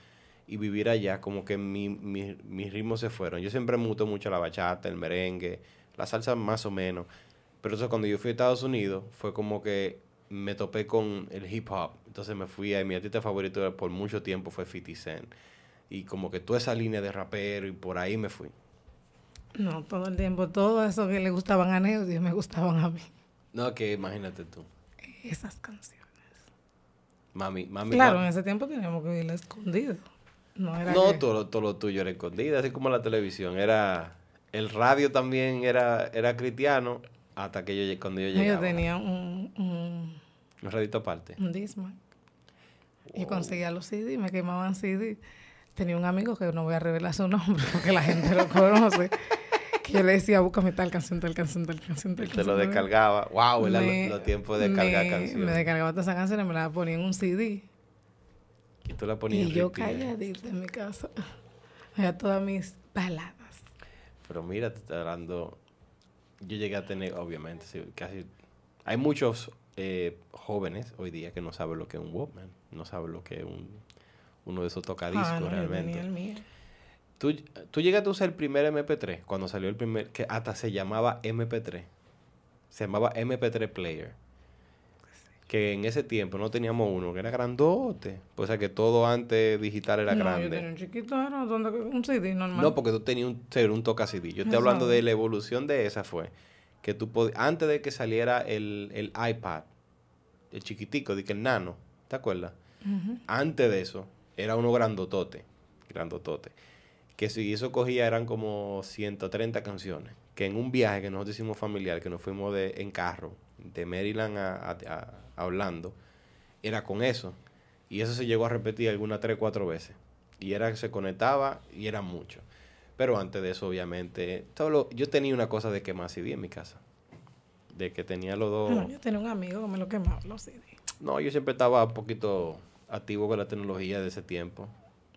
y vivir allá, como que mi, mi- mis ritmos se fueron. Yo siempre me gustó mucho la bachata, el merengue, la salsa más o menos. Pero eso cuando yo fui a Estados Unidos fue como que me topé con el hip hop. Entonces me fui a mi artista favorito por mucho tiempo fue 50 Cent. Y como que toda esa línea de rapero y por ahí me fui. No, todo el tiempo, todo eso que le gustaban a Neudi me gustaban a mí. No, que imagínate tú. Esas canciones. Mami, mami. Claro, mami- en ese tiempo teníamos que irla escondido. No era No, que- todo, lo- todo lo tuyo era escondido, así como la televisión. Era, el radio también era, era cristiano hasta que yo cuando yo llegaba. yo tenía un, un, Un radito aparte. un Discman. Y conseguía los CD, me quemaban CD. Tenía un amigo que no voy a revelar su nombre *laughs* porque la gente lo conoce. que yo le decía, búscame tal canción, tal canción, tal canción, tal Te canción. lo tal descargaba. Wow, era Me- los tiempos de descargar canciones. Me descargaba todas esas canciones, me las ponía en un CD. y tú la ponías Y yo calladita en mi casa. Oía todas mis baladas. Pero mira, te estoy hablando. Yo llegué a tener, obviamente, sí, casi. Hay muchos eh, jóvenes hoy día que no saben lo que es un Walkman. No saben lo que es un, uno de esos tocadiscos Ah, no, yo realmente. tenía el mío. ¿Tú, tú llegaste a usar el primer MP3 cuando salió el primer, que hasta se llamaba MP3. Se llamaba MP3 Player. Que en ese tiempo no teníamos uno, que era grandote. O sea que todo antes digital era no, yo grande. tenía un chiquito, era donde, un CD normal. No, porque tú tenías un, un toca CD. Yo estoy hablando de la evolución de esa fue que tú antes de que saliera el, el iPad, el chiquitico, de que el nano, ¿te acuerdas? Antes de eso, era uno grandotote, grandotote. Que si eso cogía eran como 130 canciones. Que en un viaje que nosotros hicimos familiar, que nos fuimos de, en carro, de Maryland a, a- a- Orlando, era con eso. Y eso se llegó a repetir algunas 3, 4 veces. Y era que se conectaba y era mucho. Pero antes de eso, obviamente, todo lo- yo tenía una cosa de quemar CD en mi casa. De que tenía los dos... Bueno, yo tenía un amigo que me lo quemaba los CD. No, yo siempre estaba un poquito activo con la tecnología de ese tiempo.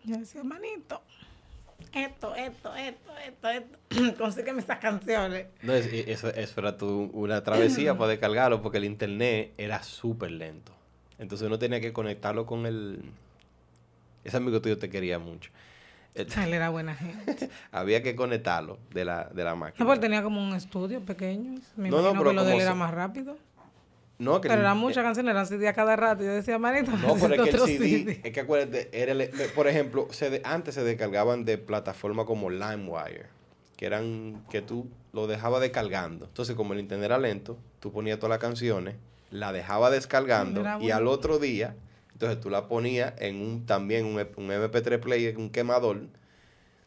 Yo decía, manito, esto, esto, esto, esto, esto. *clears throat* Consígueme estas canciones. No, es- eso, eso era tu- una travesía para descargarlo porque el internet era súper lento. Entonces uno tenía que conectarlo con el... Ese amigo tuyo te quería mucho. Eh, Él era buena gente. *laughs* Había que conectarlo de la, de la No, máquina. porque tenía como un estudio pequeño. Me No, no, imagino pero que lo de él era más rápido. No, que Pero eran muchas canciones, eran CD a cada rato. Yo decía, manito, No, pero es que el otro CD, es que acuérdate, era el- por ejemplo, antes se descargaban de plataformas como LimeWire, que eran que tú lo dejabas descargando. Entonces, como el internet era lento, tú ponías todas las canciones, la dejabas descargando y bueno. al otro día, entonces tú la ponías en un también un, un MP3 player, un quemador,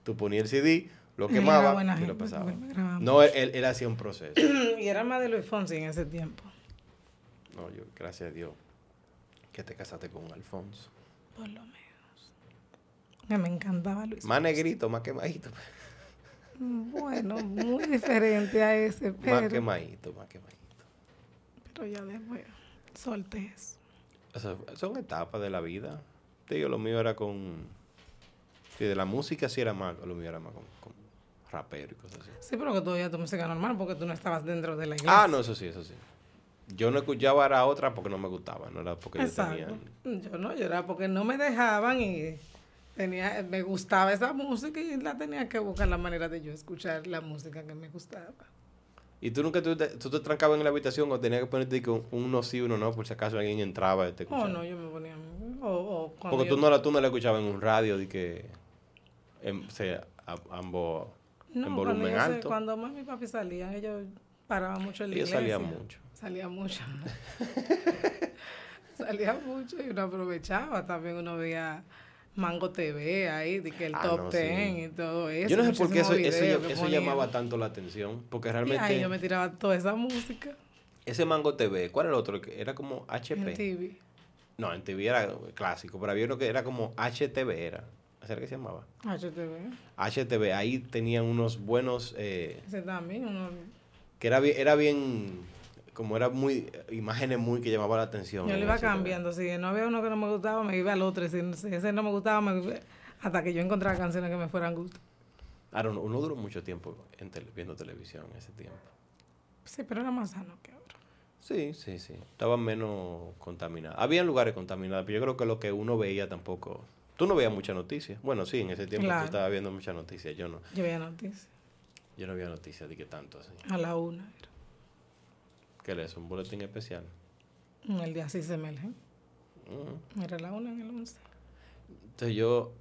tú ponías el CD, lo buena y lo gente, grababa No, él, él- él hacía un proceso. *clears throat* y era más de Luis Fonsi en ese tiempo. No, yo, gracias a Dios, que te casaste con Alfonso. Por lo menos. Que me encantaba Luis Más negrito, más quemadito. Bueno, muy diferente a ese, Más pero, quemadito, más quemadito. pero ya después solté eso. O sea, son etapas de la vida. Te digo, lo mío era con... Sí, de la música sí era más, lo mío era más con, con raperos y cosas así. Sí, pero que tú oías tu música normal porque tú no estabas dentro de la iglesia. Ah, no, eso sí, eso sí. Yo no escuchaba a otra porque no me gustaba, no era porque yo tenía... Yo no, yo era porque no me dejaban y tenía, me gustaba esa música y la tenía que buscar la manera de yo escuchar la música que me gustaba. ¿Y tú nunca tú te, tú te trancabas en la habitación o tenías que ponerte que un- uno sí, uno no, por si acaso alguien entraba y te Oh, escuchaba? no, yo me ponía. O, o cuando Porque yo- tú no, la, tú no la escuchabas en un radio de que em, se, a- ambos No, en cuando volumen sé- alto. cuando mami y papi salían, ellos paraban mucho en la Ellos salían mucho. Salía mucho. *laughs* salía mucho y uno aprovechaba. También uno veía Mango TV ahí, de que el Ah, top no, ten sí. y todo eso. Yo no sé por qué eso, eso, eso llamaba tanto la atención. Porque Y realmente ahí yo me tiraba toda esa música ese Mango TV, ¿cuál era el otro? Era como en HP. TV. No, en TV era clásico, pero había uno que era como HTV, era. ¿Así era que se llamaba? HTV. HTV, ahí tenían unos buenos, eh, Ese también. Uno, que era bien, era bien, como era muy, imágenes muy que llamaban la atención. yo le iba cambiando. Si no había uno que no me gustaba, me iba al otro. Si, ese no me gustaba, me, hasta que yo encontraba canciones que me fueran gusto. Ahora, uno, uno duró mucho tiempo en tele- viendo televisión en ese tiempo. Sí, pero era más sano que ahora. Sí, sí, sí. Estaba menos contaminado. Había lugares contaminados, pero yo creo que lo que uno veía tampoco... Tú no veías muchas noticias. Bueno, sí, en ese tiempo Claro. tú estabas viendo muchas noticias. Yo no. Yo veía noticias. Yo no veía noticias de que tanto así. A la una era. ¿Qué era eso? ¿Un boletín especial? El día sí se me elige. Ujú. Era la una en el once. Entonces yo...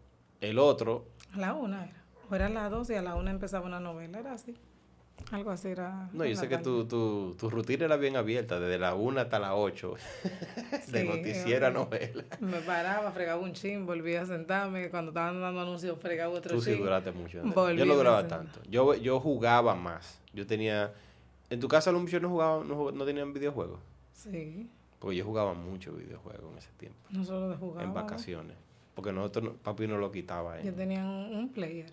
El otro... A la una era. O era a las dos y a la una empezaba una novela. Era así. Algo así era. No, yo la sé que tu, tu, tu rutina era bien abierta, desde la 1 hasta la 8, *laughs* de noticiera eh, novela. Me paraba, fregaba un chin, volvía a sentarme. Cuando estaban dando anuncios, fregaba otro Tú sí chin. duraste mucho. Yo no duraba tanto. Yo, yo jugaba más. Yo tenía... ¿En tu casa los muchachos no jugaban, no, no tenían videojuegos? Sí, Porque yo jugaba mucho videojuegos en ese tiempo, no solo de jugar. en vacaciones. Porque nosotros, no- papi no lo quitaba. Yo En, tenía un, un player,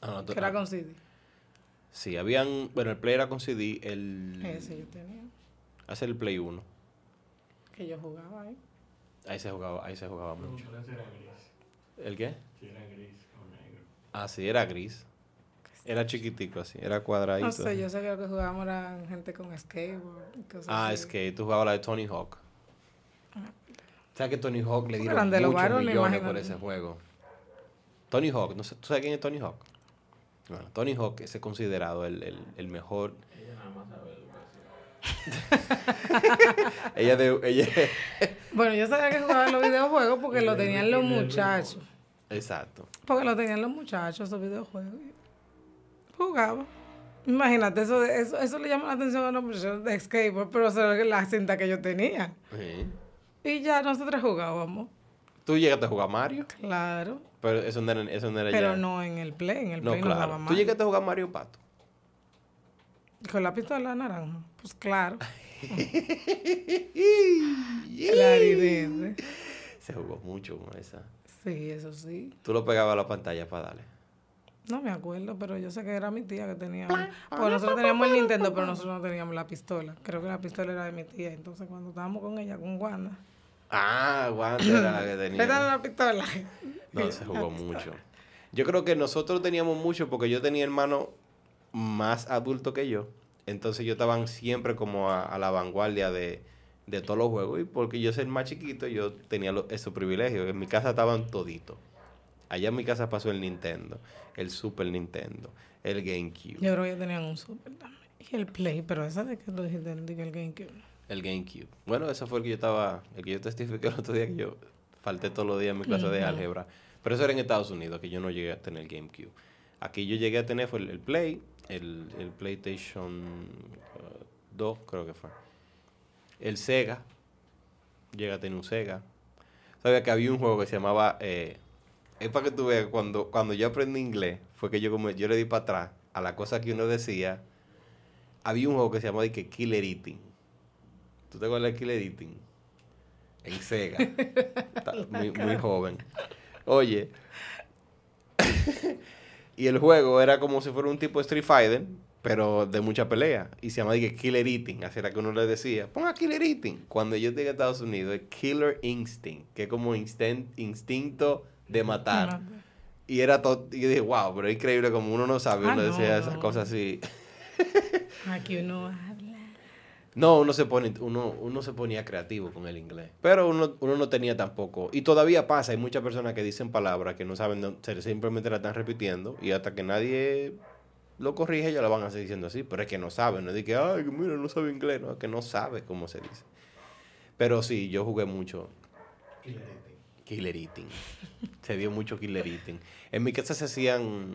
Ah, nosotros- que era ah, con CD. Sí, habían... Bueno, el Play era con CD, el... Ese yo tenía, Hace el Play 1. que yo jugaba ahí. Ahí se jugaba, ahí se jugaba mucho. ¿El qué? Si era gris o negro. Ah, sí, era gris. Era chiquitico así, era cuadradito. No sé, yo sé que lo que jugábamos era gente con skateboard. y cosas Ah, así. que tú jugabas la de Tony Hawk. ¿Sabes que Tony Hawk le dieron Eran muchos varones, millones por ese juego? Tony Hawk, no sé, ¿tú sabes quién es Tony Hawk? Bueno, Tony Hawk es considerado el, el, el mejor. Ella nada más sabe. *laughs* Ella de. Ella, *laughs* Bueno, yo sabía que jugaban los videojuegos porque lo tenían los muchachos. exacto. Porque lo tenían los muchachos, esos videojuegos. Jugaba. Imagínate, eso, eso, eso le llama la atención a los muchachos de skateboard, pero eso era la cinta que yo tenía. Sí. Y ya nosotros jugábamos. Tú llegaste a jugar Mario, Claro. pero eso no era, eso no era Pero ya. no en el play, en el No, play no daba claro. más. Tú llegaste a jugar Mario Pato. Con la pistola naranja. Pues claro. *laughs* Clarinete. Se jugó mucho con esa. Sí, eso sí. Tú lo pegabas a la pantalla para darle. No me acuerdo, pero yo sé que era mi tía que tenía. Porque nosotros teníamos el Nintendo, pero nosotros no teníamos la pistola. Creo que la pistola era de mi tía. Entonces, cuando estábamos con ella, con Wanda, Ah, guante era la que *clears throat* tenía. dan la pistola. No, se jugó *laughs* mucho. Yo creo que nosotros teníamos mucho porque yo tenía hermanos más adultos que yo. Entonces yo estaban siempre como a, a la vanguardia de, de todos los juegos. Y porque yo soy el más chiquito, yo tenía lo- esos privilegios. En mi casa estaban toditos. Allá en mi casa pasó el Nintendo, el Super Nintendo, el GameCube. Yo creo que tenían un Super también. Y el Play, pero esa de que tú dijiste, el GameCube. El GameCube. Bueno, ese fue el que yo estaba, el que yo testifiqué el otro día que yo falté todos los días en mi clase de álgebra. Pero eso era en Estados Unidos, que yo no llegué a tener GameCube. Aquí yo llegué a tener fue el, el Play, el, el PlayStation uh, 2, creo que fue. El Sega. Llegué a tener un Sega. Sabía que había un juego que se llamaba... eh, es para que tú veas, cuando, cuando yo aprendí inglés, fue que yo como yo le di para atrás a la cosa que uno decía. Había un juego que se llamaba de que Killer Eating. ¿Tú te acuerdas de Killer Eating? En Sega. *laughs* Muy, muy joven. Oye. *laughs* y el juego era como si fuera un tipo de Street Fighter, pero de mucha pelea. Y se llama de que Killer Eating. Así era que uno le decía, ponga Killer Eating. Cuando yo llegué a Estados Unidos, es Killer Instinct, que es como instin- instinto de matar. Y era todo, y yo dije, wow, pero es increíble como uno no sabe, Ah, uno no, decía esas cosas así. *laughs* Aquí uno habla. No, uno se pone, uno, uno se ponía creativo con el inglés. Pero uno, uno no tenía tampoco. Y todavía pasa, hay muchas personas que dicen palabras que no saben, simplemente la están repitiendo. Y hasta que nadie lo corrige, ya lo van a seguir diciendo así. Pero es que no saben, no es de que, ay, que mira, no sabe inglés, no, es que no sabe cómo se dice. Pero sí, yo jugué mucho Killer Eating. se dio mucho Killer Eating. En mi casa se hacían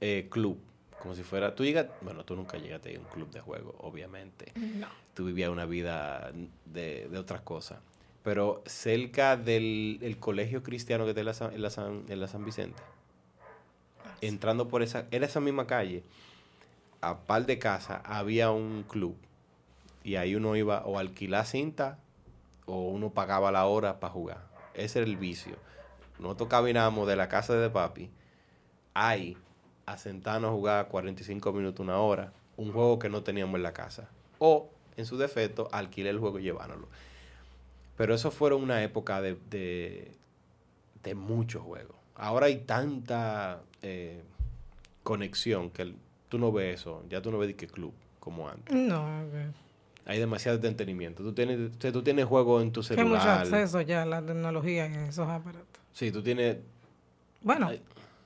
eh, club, como si fuera. Tú llegas. Bueno, tú nunca llegaste a un club de juego, obviamente. No. Tú vivías una vida de, de otras cosas. Pero cerca del el colegio cristiano que está en la, San, en la San- en la San Vicente, entrando por esa. Era esa misma calle, a par de casas, había un club. Y ahí uno iba o a alquilar cinta o uno pagaba la hora para jugar. Ese era el vicio. Nosotros caminábamos de la casa de papi ahí a sentarnos a jugar 45 minutos, una hora, un juego que no teníamos en la casa. O, en su defecto, alquilar el juego y llevárnoslo. Pero eso fueron una época de, de, de muchos juegos. Ahora hay tanta eh, conexión que tú no ves eso. Ya tú no ves qué club como antes. No, ok. Hay demasiado entretenimiento. Tú tienes, tú tienes juegos en tu que hay mucho celular. acceso ya a la tecnología a esos aparatos. Sí, tú tienes... Bueno, Ay.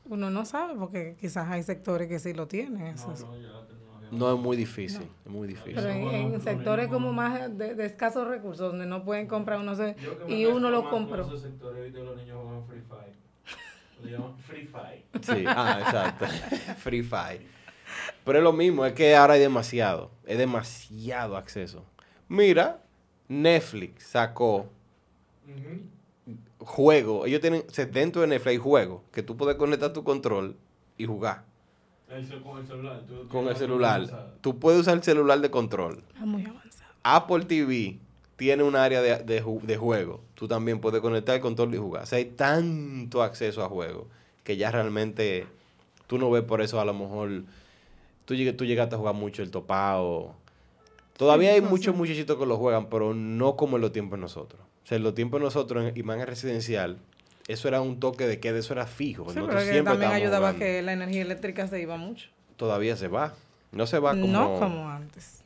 uno no sabe porque quizás hay sectores que sí lo tienen. No, esos. no, ya la tecnología. No es muy difícil. Es muy difícil. Pero en, en sectores como más de, de escasos recursos, donde no pueden comprar uno se- Yo que me y uno lo compró. esos sectores, los niños juegan Free Fire. Le llaman Free Fire. Sí, ah, exacto. *laughs* Free Fire. Pero es lo mismo, es que ahora hay demasiado. Es demasiado acceso. Mira, Netflix sacó juegos. Ellos tienen, o sea, dentro de Netflix hay juegos que tú puedes conectar tu control y jugar El con el celular. tú- tú con el celular. Tú puedes usar el celular de control. Está muy avanzado. Apple TV tiene un área de, de, ju- de juego. Tú también puedes conectar el control y jugar. O sea, hay tanto acceso a juegos que ya realmente tú no ves por eso a lo mejor... Tú, tú llegaste a jugar mucho el topado. Todavía Sí, hay no muchos muchachitos que lo juegan, pero no como en los tiempos de nosotros. O sea, en los tiempos de nosotros, en- y más en residencial, eso era un toque de queda, eso era fijo. Sí, Nosotros pero que también ayudaba jugando. que la energía eléctrica se iba mucho. Todavía se va. No se va como... No como antes.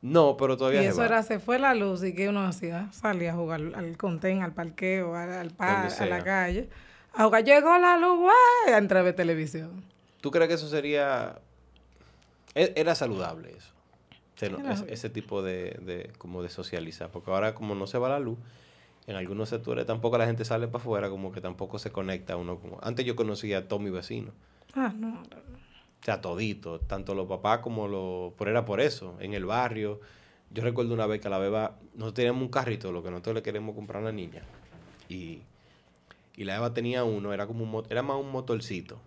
No, pero Y todavía se eso va. era, se fue la luz y que uno hacía, salía a jugar al contén, al parqueo, al, al par- a la calle. A jugar, llegó la luz, ¡guay! A entrar a ver televisión. ¿Tú crees que eso sería... e- Era saludable eso? Era- ese, ese tipo de, de- como de socializar. Porque ahora como no se va la luz, en algunos sectores tampoco la gente sale para afuera, como que tampoco se conecta uno. como Antes yo conocía a todos mis vecinos. Ah, no. O sea, todito, tanto los papás como los... Por era por eso, en el barrio. Yo recuerdo una vez que a la beba... Nosotros teníamos un carrito, lo que nosotros le queremos comprar a la niña. Y, y la Eva tenía uno, era como un... Era más un motorcito.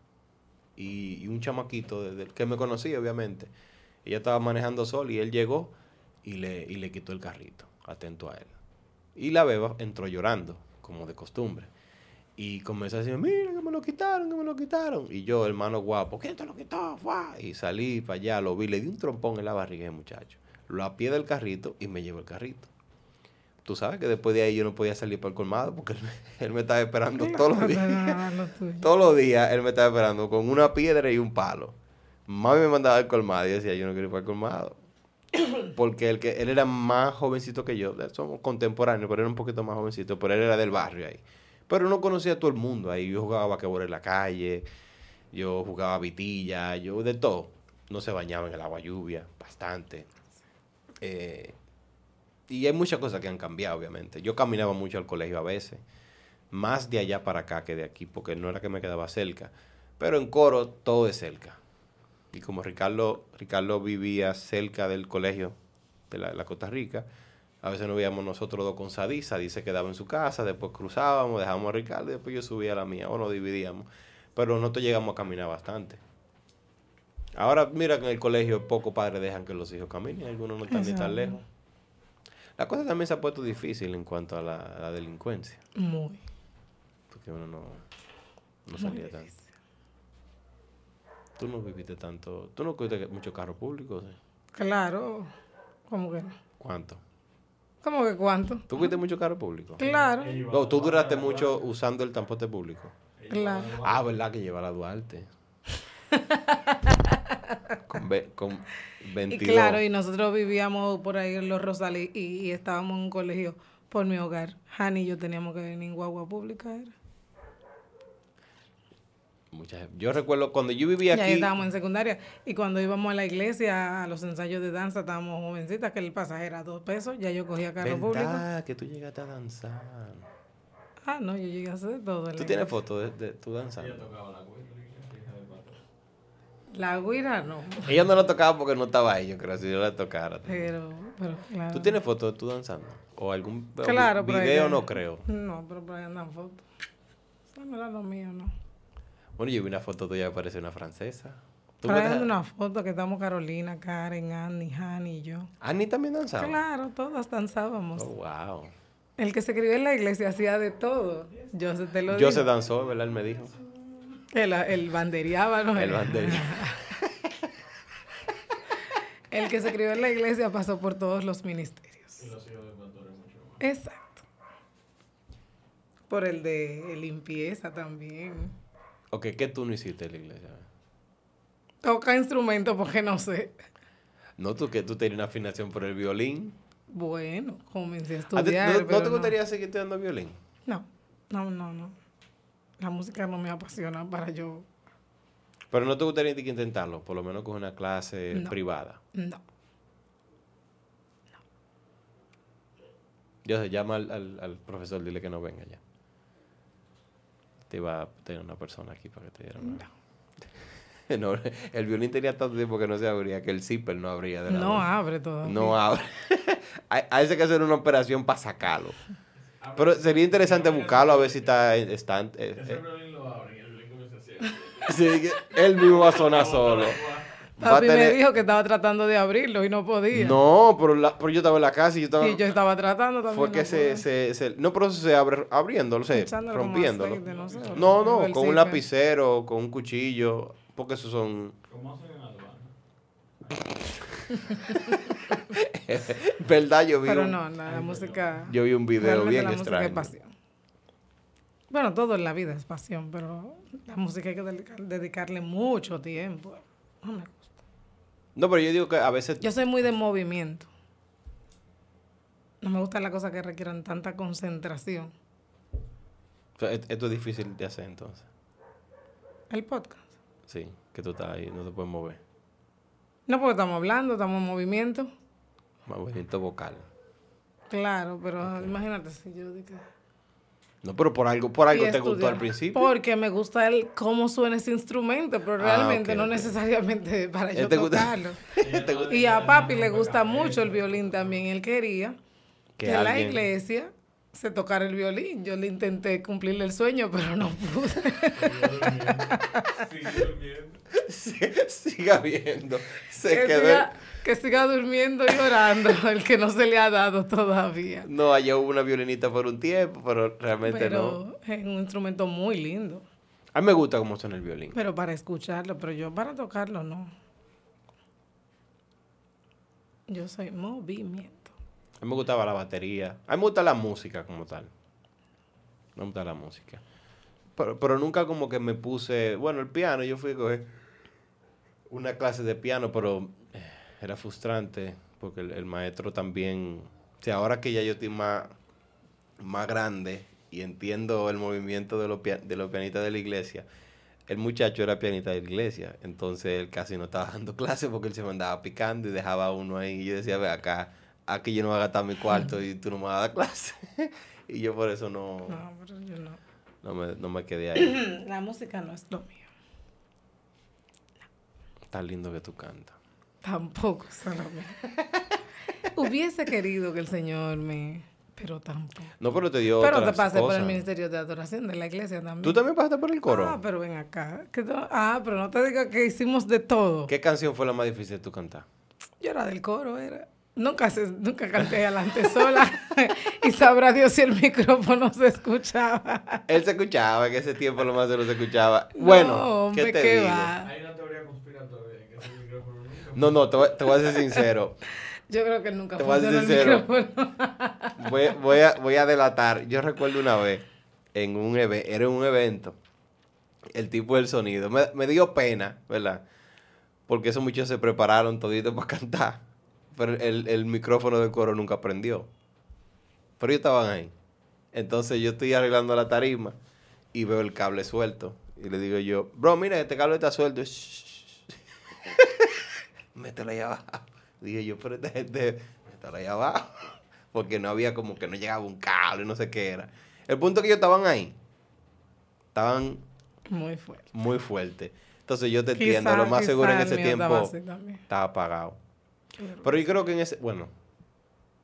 Y, un chamaquito que me conocía, obviamente. Ella estaba manejando sol y él llegó y le, y le quitó el carrito, atento a él. Y la beba entró llorando, como de costumbre. Y comenzó a decir, mira que me lo quitaron, que me lo quitaron. Y yo, hermano guapo, ¿quién te lo quitó? Fua. Y salí para allá, lo vi, le di un trompón en la barriga muchacho. Lo apié del carrito y me llevó el carrito. Tú sabes que después de ahí yo no podía salir para el colmado porque él, me- *laughs* él me estaba esperando todos los días. Todos los días él me estaba esperando con una piedra y un palo. Mami me mandaba al colmado y decía, yo no quiero ir para el colmado. *coughs* Porque él, que, él era más jovencito que yo. Somos contemporáneos, pero era un poquito más jovencito. Pero él era del barrio ahí. Pero no conocía a todo el mundo ahí. Yo jugaba basquetbol en la calle. Yo jugaba vitilla. Yo de todo. No se bañaba en el agua lluvia. Bastante. Eh, y hay muchas cosas que han cambiado, obviamente. Yo caminaba mucho al colegio a veces. Más de allá para acá que de aquí. Porque no era que me quedaba cerca. Pero en Coro todo es cerca. Y como Ricardo, Ricardo vivía cerca del colegio de la, la Costa Rica, a veces nos veíamos nosotros dos con Sadí, Sadí se quedaba en su casa, después cruzábamos, dejábamos a Ricardo y después yo subía a la mía, o nos dividíamos. Pero nosotros llegamos a caminar bastante. Ahora mira que en el colegio pocos padres dejan que los hijos caminen, algunos no están ni tan lejos. La cosa también se ha puesto difícil en cuanto a la, a la delincuencia, Muy. porque uno no, no salía tanto. difícil. Tú no viviste tanto, tú no cogiste muchos carros públicos, ¿eh? Claro. ¿Cómo que no? ¿Cuánto? ¿Cómo que cuánto? ¿Tú fuiste mucho carro público? Claro. No, tú duraste mucho usando el transporte público. Claro. Ah, ¿verdad? Que lleva la Duarte. *laughs* con, ve- con Y 22. claro, y nosotros vivíamos por ahí en Los Rosales y, y estábamos en un colegio por mi hogar. Hani y yo teníamos que venir en guagua pública. Era. Mucha gente. Yo recuerdo cuando yo vivía Ya aquí. estábamos en secundaria. Y cuando íbamos a la iglesia, a los ensayos de danza, estábamos jovencitas, que el pasaje era dos pesos. Ya yo cogía carro público. Que tú llegaste a danzar. Ah, no, yo llegué a hacer todo. ¿Tú tienes fotos de, de tu danzando? Ella tocaba la cuerda, hija del patrón. La guira no. Ella no la tocaba porque no estaba ahí, yo creo, si yo la tocara. Pero, pero, claro. ¿Tú tienes fotos de tú danzando? ¿O algún Claro, video? No creo. No, pero por ahí andan fotos. Eso no era lo mío, ¿no? Bueno, yo vi una foto tuya que parece una francesa. ¿Tú Por ahí me anda das- una foto que estamos Carolina, Karen, Annie, Hani y yo. Annie también danzaba. Claro, todas danzábamos. Oh, wow. El que se crió en la iglesia hacía de todo. Yo se te lo Yo se danzó, ¿verdad? Él me dijo. El, el bandereaba, ¿no? El bandería. *laughs* El que se crió en la iglesia pasó por todos los ministerios. Y los hijos de pastores mucho más. Exacto. Por el de limpieza también. Ok, ¿qué tú no hiciste en la iglesia? Toca instrumento porque no sé. No, tú que tú tenías una afinación por el violín. Bueno, comencé a ¿A ti- estudiar. ¿No, no pero te gustaría seguir estudiando violín? No, no, no, no. La música no me apasiona para yo. Pero no te gustaría que intentarlo, por lo menos con una clase No. privada. No. Yo se llama al, al- al profesor, dile que no venga ya. Te iba a tener una persona aquí para que te diera una. *laughs* No, el violín tenía tanto tiempo que no se abría, que el zipper no abría de la No bolsa. abre todavía. No abre. *laughs* hay que hacer una operación para sacarlo. Pero sería interesante buscarlo a ver si está... está eh, Ese eh, *laughs* sí, él mismo va a sonar solo. Va a Papi me tener- dijo que estaba tratando de abrirlo y no podía. No, pero, la- pero yo estaba en la casa y yo estaba... Y yo estaba tratando también. Fue que no se, se, se- No, pero eso se abre abriéndolo, como rompiéndolo. aceite, no sé, No, no, con un lapicero, con un cuchillo, porque esos son... ¿Cómo hacen en Albania? *laughs* *laughs* ¿Verdad? Yo vi, Pero un, no, la, la música. yo vi un video bien la música es extraño. pasión. Bueno, todo en la vida es pasión, pero la música hay que dedicar- dedicarle mucho tiempo. No me gusta. No, pero yo digo que a veces... Yo soy muy de movimiento. No me gustan las cosas que requieran tanta concentración. et- esto es difícil de hacer entonces. El podcast. Sí, que tú estás ahí, no te puedes mover. No porque estamos hablando, estamos en movimiento. Movimiento vocal. Claro, pero imagínate si yo digo. No, pero por algo, por algo te gustó al principio. Porque me gusta el cómo suena ese instrumento, pero Ah, realmente no necesariamente *laughs* para yo ¿Te gusta? tocarlo. *laughs* Y a papi le gusta mucho el violín también. Él quería Que que, la iglesia se tocara el violín. Yo le intenté cumplirle el sueño, pero no pude. Sigue durmiendo. *laughs* Sí, Siga viendo. Se que, quedó... siga, que siga durmiendo y llorando, *laughs* el que no se le ha dado todavía. No, allá hubo una violinista por un tiempo, pero realmente no. Es un instrumento muy lindo. A mí me gusta cómo suena el violín. Pero para escucharlo, pero yo para tocarlo no. Yo soy movimiento. Mí me gustaba la batería. A mí me gusta la música como tal. Me gusta la música. Pero, pero nunca como que me puse... Bueno, el piano, yo fui a coger una clase de piano, pero eh, era frustrante porque el, maestro también... O sea, ahora que ya yo estoy más, más grande y entiendo el movimiento de los, de los pianistas de la iglesia, el muchacho era pianista de la iglesia, entonces él casi no estaba dando *laughs* clases porque él se me andaba picando y dejaba a uno ahí. Y yo decía, ve acá, aquí yo no voy a gastar mi cuarto y tú no me vas a dar clase. *laughs* y yo por eso no, No, pero yo no. no, me, no me quedé ahí. *clears throat* La música no es lo mío. Tan lindo que tú cantas. Tampoco mío. *laughs* Hubiese querido que el Señor me... Pero tampoco. No, pero te dio Pero te pasé por el ministerio de adoración de la iglesia también. ¿Tú también pasaste por el coro? Ah, pero ven acá. Que no- ah, pero no te digas que hicimos de todo. ¿Qué canción fue la más difícil de tú cantar? Yo era del coro, era. Nunca, se, nunca canté adelante sola. *laughs* y sabrá Dios si el micrófono se escuchaba. Él se escuchaba, en ese tiempo lo más se lo se escuchaba. Bueno, No, hombre, ¿qué te ¿qué digo? va? Hay una teoría conspiratoria en que ese micrófono nunca No, no, te voy, te voy a ser sincero. Yo creo que nunca Te voy a ser funcionó el sincero. micrófono. Voy, voy a, voy a delatar. Yo recuerdo una vez, en un eve- era un evento, el tipo del sonido. Me, me dio pena, ¿verdad? Porque esos muchachos se prepararon toditos para cantar. Pero el, el micrófono del coro nunca prendió. Pero ellos estaban ahí. Entonces yo estoy arreglando la tarima y veo el cable suelto. Y le digo yo, bro, mira, este cable está suelto. *laughs* Mételo ahí abajo. Dije yo, pero esta gente, mételo ahí abajo. *laughs* Porque no había como que no llegaba un cable, no sé qué era. El punto es que ellos estaban ahí. Estaban Muy fuerte. muy fuertes. Entonces yo te entiendo, lo más seguro en ese tiempo estaba apagado. Pero yo creo que en ese, bueno,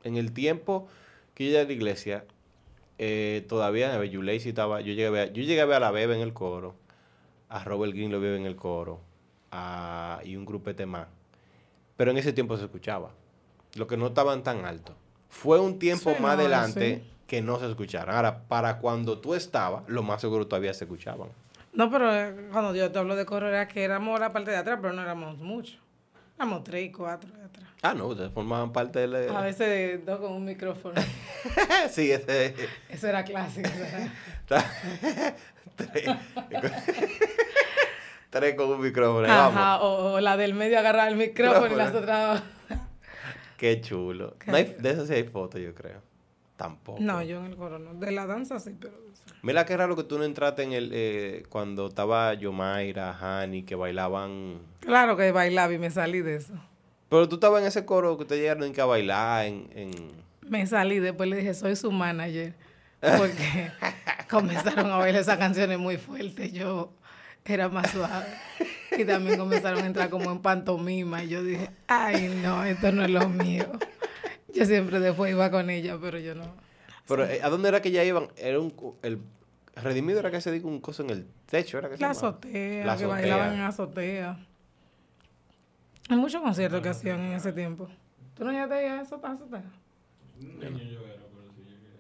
en el tiempo que yo llegué a la iglesia, eh, todavía a Yulei estaba, yo llegué, a ver, yo llegué a ver a la Bebe en el coro, a Robert Green lo veo en el coro, a, y un grupete más. Pero en ese tiempo se escuchaba. Lo que no estaban tan altos. Fue un tiempo Sí, más no, adelante sí. que no se escucharan. Ahora, para cuando tú estabas, lo más seguro todavía se escuchaban. No, pero eh, cuando yo te hablo de coro era que éramos la parte de atrás, pero no éramos muchos. Éramos tres y cuatro de atrás. Ah, no, ustedes formaban parte de la... A veces dos con un micrófono. *laughs* sí, ese... Eso era clásico. *laughs* tres, tres con un micrófono. Vamos. Ajá, o, o la del medio agarrar el micrófono y las otras... Qué chulo. No hay- de eso sí hay fotos, yo creo. Tampoco. No, yo en el coro no. De la danza sí, pero... Mira qué raro que tú no entraste en el... eh, cuando estaba Yomaira, Hani, que bailaban... Claro que bailaba y me salí de eso. Pero tú estabas en ese coro que ustedes llegaron a bailar en... en- Me salí, después le dije, soy su manager. Porque *laughs* comenzaron a bailar esas canciones muy fuertes. Yo era más suave. Y también comenzaron a entrar como en pantomima. Y yo dije, ay, no, esto no es lo mío. Yo siempre después iba con ella, pero yo no. Pero eh, ¿a dónde era que ya iban? Era un... El redimido era que se dijo un coso en el techo, ¿era que se La llamaba? azotea, La que azotea. bailaban en azotea. Hay muchos conciertos que hacían en ese tiempo. ¿Tú no llegaste a eso, a azotea? Un niño yo era, pero sí llegué.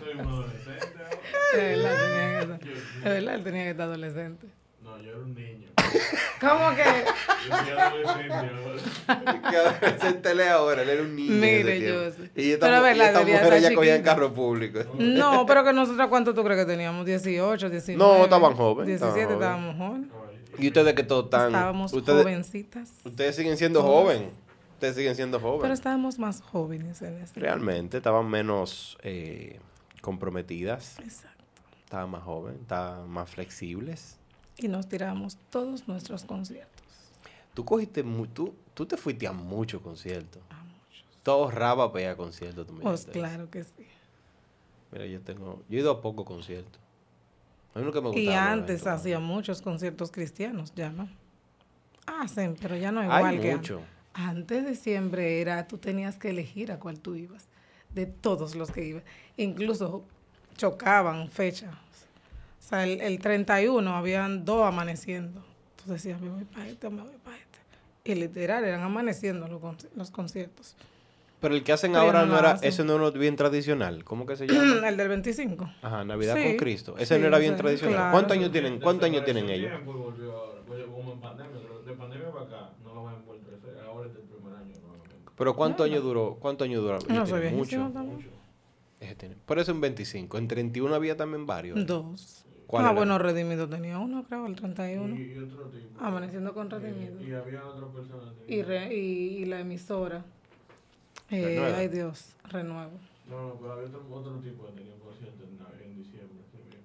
*laughs* Soy un adolescente. *laughs* De verdad, tenía que estar, de verdad, él tenía que estar adolescente. No, yo era un niño. ¿Cómo que? Yo soy adolescente ahora. que adolescente le ahora, él era un niño. en Mire, yo sé. Y esta, Pero, ¿verdad? esta mujer ya cogían chiquita. carro público. No, pero que nosotros, ¿cuánto tú crees que teníamos? 18, 19. No, estaban jóvenes, 17, estaban estábamos jóvenes. Y ustedes que todos están... Estábamos ustedes, jovencitas. ustedes siguen siendo jóvenes. Ustedes siguen siendo Pero jóvenes. estábamos más jóvenes en ese Realmente, estaban menos eh, comprometidas. Exacto. Estaban más jóvenes, estaban más flexibles. Y nos tirábamos todos nuestros conciertos. Tú cogiste... mu- tú, tú te fuiste a muchos conciertos. A muchos. Tú ahorrabas para ir a conciertos. Pues claro que sí. Mira, yo tengo... Yo he ido a pocos conciertos. A mí uno que me Y gustaba, antes obviamente, hacía muchos conciertos cristianos, ya no. Hacen, pero ya no Hay igual que mucho. antes. Antes de siempre era, tú tenías que elegir a cuál tú ibas, de todos los que iban. Incluso chocaban fechas. O sea, el, el 31 habían dos amaneciendo. Tú decías, me voy para este me voy para este. Y literal, eran amaneciendo los, conci- los conciertos. Pero el que hacen Pero ahora no era... hacen. Ese no era bien tradicional. ¿Cómo que se *clears throat* llama? el del 25. Ajá, Navidad Sí, con Cristo. Ese sí, no era bien sí, tradicional. claro. ¿Cuántos años tienen, cuántos años tienen ellos? Ahora. Oye, como en pandemia, pero de pandemia para acá no lo han vuelto. Ahora es el primer año. Pero ¿cuántos años duró? ¿Cuántos años duró? No, soy mucho. Por eso en 25. En 31 había también varios. Dos. ¿Cuál Ah, era? bueno, Redimido tenía uno, creo, el 31. Y, y otro tipo. Amaneciendo con Redimido. Y, y había otra persona. Y, re- y, y la emisora. Eh, Renuevo. ay Dios, renuevo. No, no, pero había otro, otro tipo que tenía concierto en, en diciembre.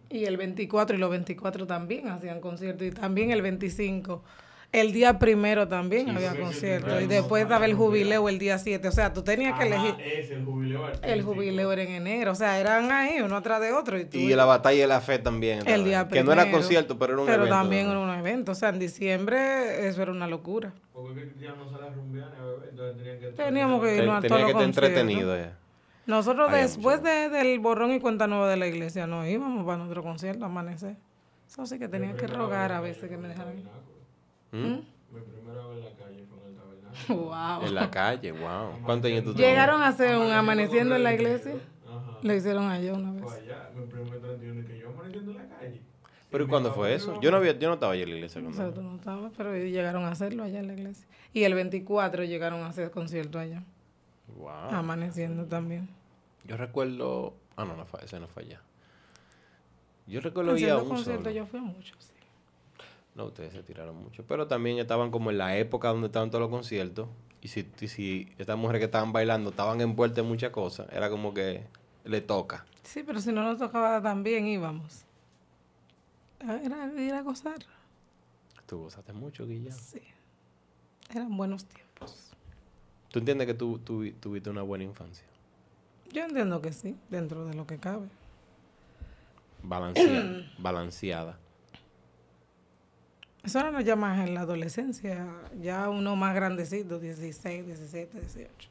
Y el 24 y los 24 también hacían conciertos. Y también el 25. El día primero también Sí, había sí, sí, conciertos. sí, y después estaba el jubileo el día 7. O sea, tú tenías que Ajá, elegir. Es el jubileo artístico. El jubileo era en enero. O sea, eran ahí uno atrás de otro. Y, tú- Y la batalla de la fe también. el día Que primero. no era concierto, pero era un Pero evento. también ¿no? era un evento. O sea, en diciembre eso era una locura. Porque que ya no a beber, entonces tenían que... Teníamos que irnos a Tenía todos que los estar conciertos. entretenido ya. Nosotros Había después de- del borrón y cuenta nueva de la iglesia nos íbamos para nuestro concierto a amanecer. Eso sí que tenía que rogar a veces que me dejaran. Ir. ¿Mm? Mi primera vez en la calle fue en el tabernáculo. *laughs* Wow. En la calle, wow. *laughs* ¿Cuántos años tú tenías? Llegaron a hacer un amaneciendo en la iglesia. Ajá. Lo hicieron allá una Fue vez. allá, mi primer 31 y que yo amaneciendo en la calle. ¿Pero y cuándo fue eso? Yo no, había, yo no estaba allí en la iglesia. O cuando- sea, tú no estabas, pero llegaron a hacerlo allá en la iglesia. Y el 24 llegaron a hacer concierto allá. Wow. Amaneciendo también. Yo recuerdo. Ah, no, no fue, ese no fue allá. Yo recuerdo ir a un conciertos solo. yo fui a muchos, sí. No, ustedes se tiraron mucho. Pero también estaban como en la época donde estaban todos los conciertos. Y si, y si estas mujeres que estaban bailando estaban envueltas en muchas cosas, era como que le toca. Sí, pero si no nos tocaba también íbamos. Era ir a gozar. Tú gozaste mucho, Guilla. Sí. Eran buenos tiempos. ¿Tú entiendes que tú, tú tuviste una buena infancia? Yo entiendo que sí, dentro de lo que cabe. Balanceada. *clears throat* balanceada. Eso era ya más en la adolescencia, ya uno más grandecito, 16, 17, 18.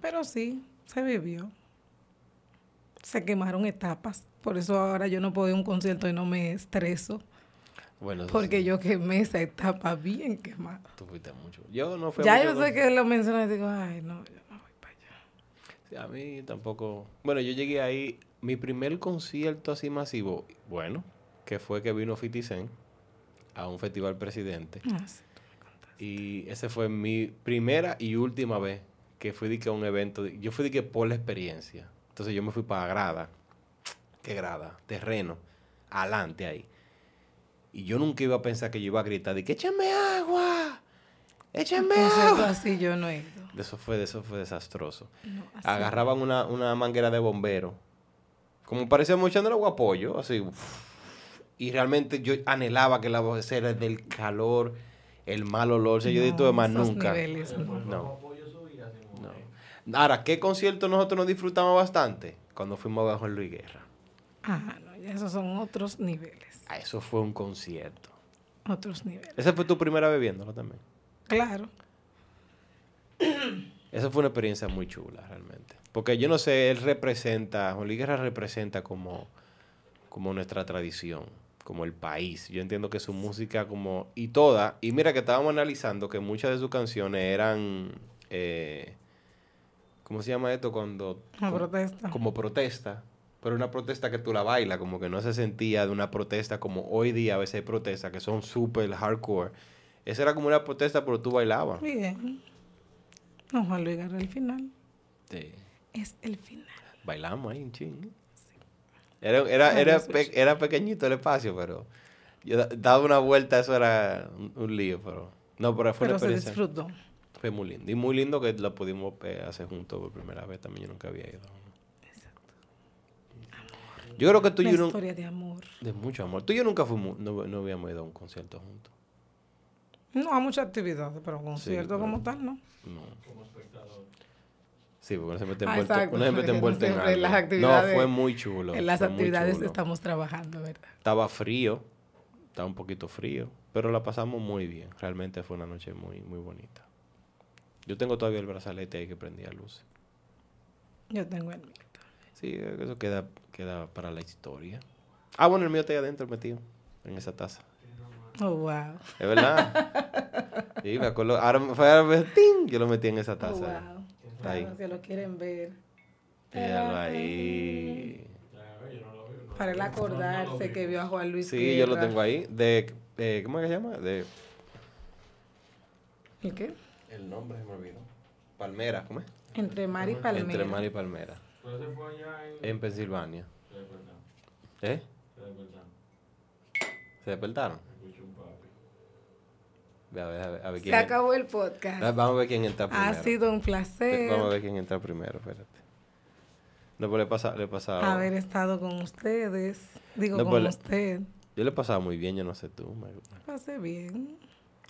Pero sí, se vivió. Se quemaron etapas. Por eso ahora yo no puedo ir a un concierto y no me estreso. Bueno, Porque sí, yo quemé esa etapa bien quemada. tú fuiste mucho. Yo no fui a Ya yo sé que lo mencioné y digo, ay, no, yo no voy para allá. Sí, a mí tampoco. Bueno, yo llegué ahí. Mi primer concierto así masivo, bueno, que fue que vino 50 Cent a un festival presidente. Ah, sí. Y ese fue mi primera y última vez que fui de que a un evento. de- Yo fui de que por la experiencia. Entonces yo me fui para grada. ¿Qué grada? Terreno. Adelante ahí. Y yo nunca iba a pensar que yo iba a gritar de que échame agua. Échame agua. así yo no he ido. De Eso fue, de eso fue desastroso. No. Agarraban una, una manguera de bombero. Como parecía echando el agua a pollo, así. uf. Y realmente yo anhelaba que la voz era del calor, el mal olor. O sea, yo de todo más nunca. niveles, no. No. No. Ahora, ¿qué concierto nosotros nos disfrutamos bastante? Cuando fuimos a Juan Luis Guerra. Ah, no, ya esos son otros niveles. Ah, eso fue un concierto. Otros niveles. Esa fue tu primera vez viéndolo también. Claro. *clears throat* Esa fue una experiencia muy chula, realmente. Porque yo no sé, él representa, Juan Luis Guerra representa como, como nuestra tradición, como el país. Yo entiendo que su música como... Y toda, y mira que estábamos analizando que muchas de sus canciones eran... eh, ¿Cómo se llama esto? Cuando... Como- protesta. Como protesta. Pero una protesta que tú la bailas, como que no se sentía de una protesta como hoy día a veces hay protestas que son súper hardcore. Esa era como una protesta, pero tú bailabas. Bien. Juan Luis Guerra, el final. Sí. Es el final. Bailamos ahí un ching. Era, era, *laughs* era, pe- era pequeñito el espacio, pero yo da- daba una vuelta, eso era un, un lío, pero no, pero fue Pero una se experiencia. disfrutó. Fue muy lindo. Y muy lindo que lo pudimos eh, hacer juntos por primera vez. También yo nunca había ido. Yo creo que tú y Una yo... historia de amor. de mucho amor. Tú y yo nunca fuimos, no, no habíamos ido a un concierto juntos. No, a muchas actividades, pero concierto pero- como tal, ¿no? No. como espectador. Sí, porque uno se mete Ah, envuelto, uno en siempre en las algo. actividades- No, fue muy chulo. en las actividades chulo. estamos trabajando, ¿verdad? Estaba frío, estaba un poquito frío, pero la pasamos muy bien. Realmente fue una noche muy, muy bonita. Yo tengo todavía el brazalete ahí que prendía luces. Yo tengo el mío. Sí, eso queda, queda para la historia. Ah, bueno, el mío está ahí adentro metido, en esa taza. Oh, wow. Es verdad. *laughs* sí, me acuerdo. Ahora fue yo lo metí en esa Oh, taza. wow. Está ahí. Que lo quieren ver. Míralo ahí. Para él no- no lo acordarse que vio a Juan Luis Sí, yo lo tengo ahí. De, eh, ¿Cómo es que se llama? De, ¿El qué? el nombre se me olvidó. Palmera, ¿cómo es? Entre Mar y Palmera. Entre Mar y Palmera. Pero ese fue allá en... En Pensilvania. Se despertaron, ¿Eh? se despertaron. ¿Se despertaron? Escuché un papi. Ve a ver, a ver, a ver Se acabó el podcast. Vamos a ver quién entra primero. Ha sido un placer Vamos a ver quién entra primero, espérate. No, pues le pasa, le pasaba. haber estado con ustedes. Digo, No, con pues, le- usted. Yo le pasaba muy bien, yo no sé tú. me- Pasé bien.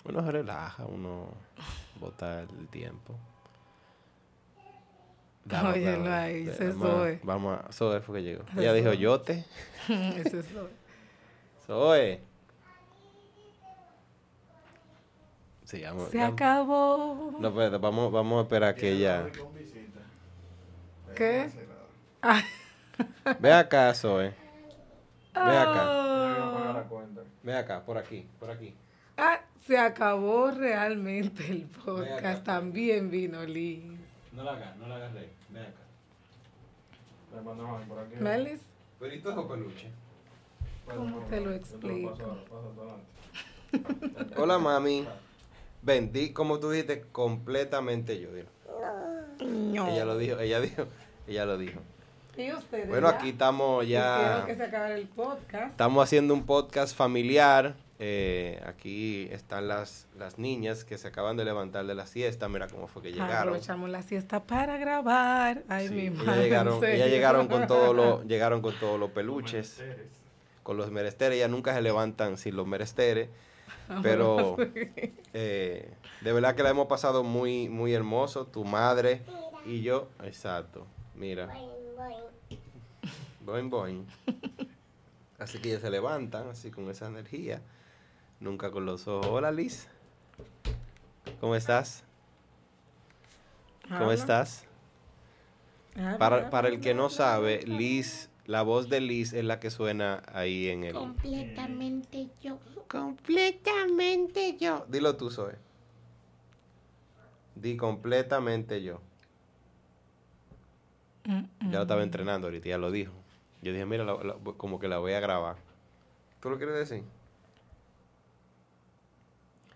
Uno se relaja, uno bota el tiempo. Óyelo ahí, eh, ese vamos a- Zoe. Vamos a. Zoe fue que llegó. Ella dijo Zoe. yote. *laughs* Ese es todo. Zoe. *laughs* Sí, vamos. Se vamos- acabó. No, espérate, vamos, vamos a esperar que ella. ¿Qué? Ah. *laughs* Ve acá, Zoe. Ve acá. Oh. Ve acá, por aquí, por aquí. Ah, se acabó realmente el podcast. También vino Liz. No la hagas, no la hagas rey. Ve acá. Le mandamos por aquí. ¿Melis? ¿Perito o peluche? ¿Cómo te lo explico? Hola, mami. Ven, di como tú dijiste, completamente yo. No. Ella lo dijo, ella dijo, ella lo dijo. Y ustedes. Bueno, ya aquí estamos ya. Que se el podcast. Estamos haciendo un podcast familiar. Eh, aquí están las, las niñas que se acaban de levantar de la siesta. Mira cómo fue que llegaron. Aprovechamos la siesta para grabar. Ay, Sí, mi ellas madre. llegaron, ellas llegaron con todos los, *laughs* llegaron con todos los peluches, con los meresteres. Ellas nunca se levantan sin los meresteres. Pero eh, de verdad que la hemos pasado muy, muy hermoso. Tu madre y yo. Exacto. Mira. Boing, boing. *laughs* Así que ellas se levantan así con esa energía. Nunca con los ojos. Hola Liz. ¿Cómo estás? ¿Cómo estás? Para, para el que no sabe. Liz, la voz de Liz es la que suena ahí en el... Completamente yo. Completamente yo. Dilo tú, Zoe. Di completamente yo. Mm, Ya lo estaba entrenando ahorita, ya lo dijo. Yo dije, mira, la- la- como que la voy a grabar. ¿Tú lo quieres decir?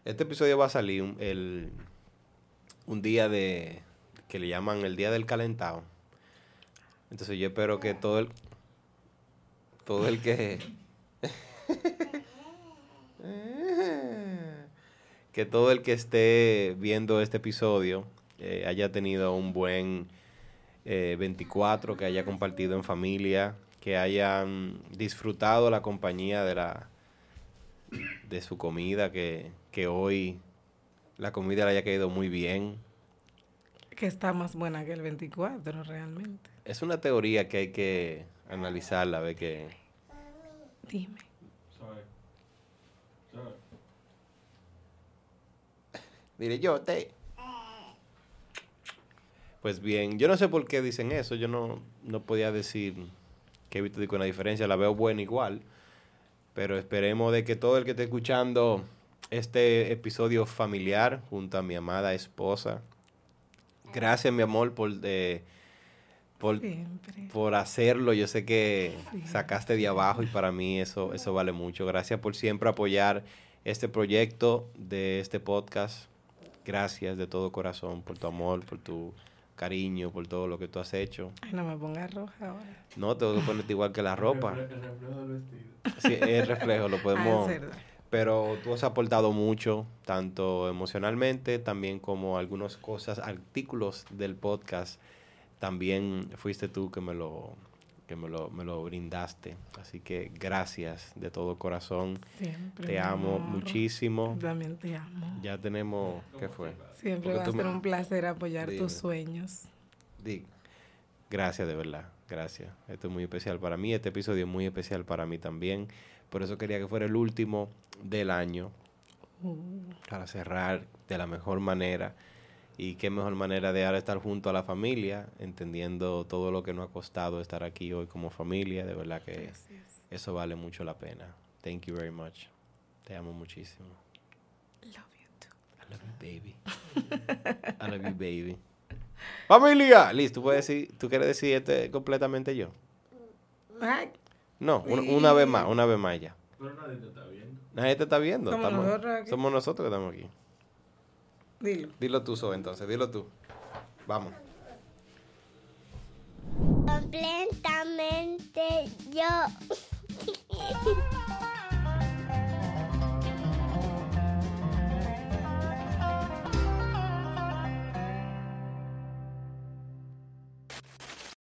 Este episodio va a salir un, el, un día de... que le llaman el día del calentado. Entonces yo espero que todo el... Todo el que... que todo el que esté viendo este episodio eh, haya tenido un buen eh, 24, que haya compartido en familia, que hayan disfrutado la compañía de la de su comida, que, que hoy la comida le haya caído muy bien. Que está más buena que el 24, realmente. Es una teoría que hay que analizarla, ver que Dime. Mire, yo te. Pues bien, yo no sé por qué dicen eso. Yo no, no podía decir que he visto digo, una diferencia. La veo buena igual. Pero esperemos de que todo el que esté escuchando este episodio familiar junto a mi amada esposa. Gracias, mi amor, por, eh, por, por hacerlo. Yo sé que Sí. sacaste de abajo y para mí eso, eso vale mucho. Gracias por siempre apoyar este proyecto de este podcast. Gracias de todo corazón por tu amor, por tu cariño, por todo lo que tú has hecho. Ay, no me pongas roja ahora. No, tengo que ponerte igual que la ropa. El refle- el reflejo del vestido. Sí, es reflejo, lo *laughs* podemos... Ah, verdad. Pero tú has aportado mucho, tanto emocionalmente, también como algunas cosas, artículos del podcast. También fuiste tú que me lo, que me lo, me lo brindaste. Así que gracias de todo corazón. Siempre. Te amo amor. muchísimo. También te amo. Ya tenemos, ¿qué fue? Siempre Porque va a ser me- un placer apoyar Dime. tus sueños. Di- Gracias de verdad, gracias. Esto es muy especial para mí, este episodio es muy especial para mí también. Por eso quería que fuera el último del año, Uh, para cerrar de la mejor manera. Y qué mejor manera de ahora estar junto a la familia, entendiendo todo lo que nos ha costado estar aquí hoy como familia. De verdad que gracias. eso vale mucho la pena. Thank you very much. Te amo muchísimo. Love you too. I love you, baby. I love you, baby. Familia, listo. ¿Tú, puedes decir, ¿Tú quieres decir este completamente yo? No, una, una vez más, una vez más ya. Pero nadie te está viendo. Nadie te está viendo. Somos estamos- nosotros somos nosotros que estamos aquí. Dilo. Dilo tú, Sobe, entonces, dilo tú. Vamos. Completamente yo. *laughs*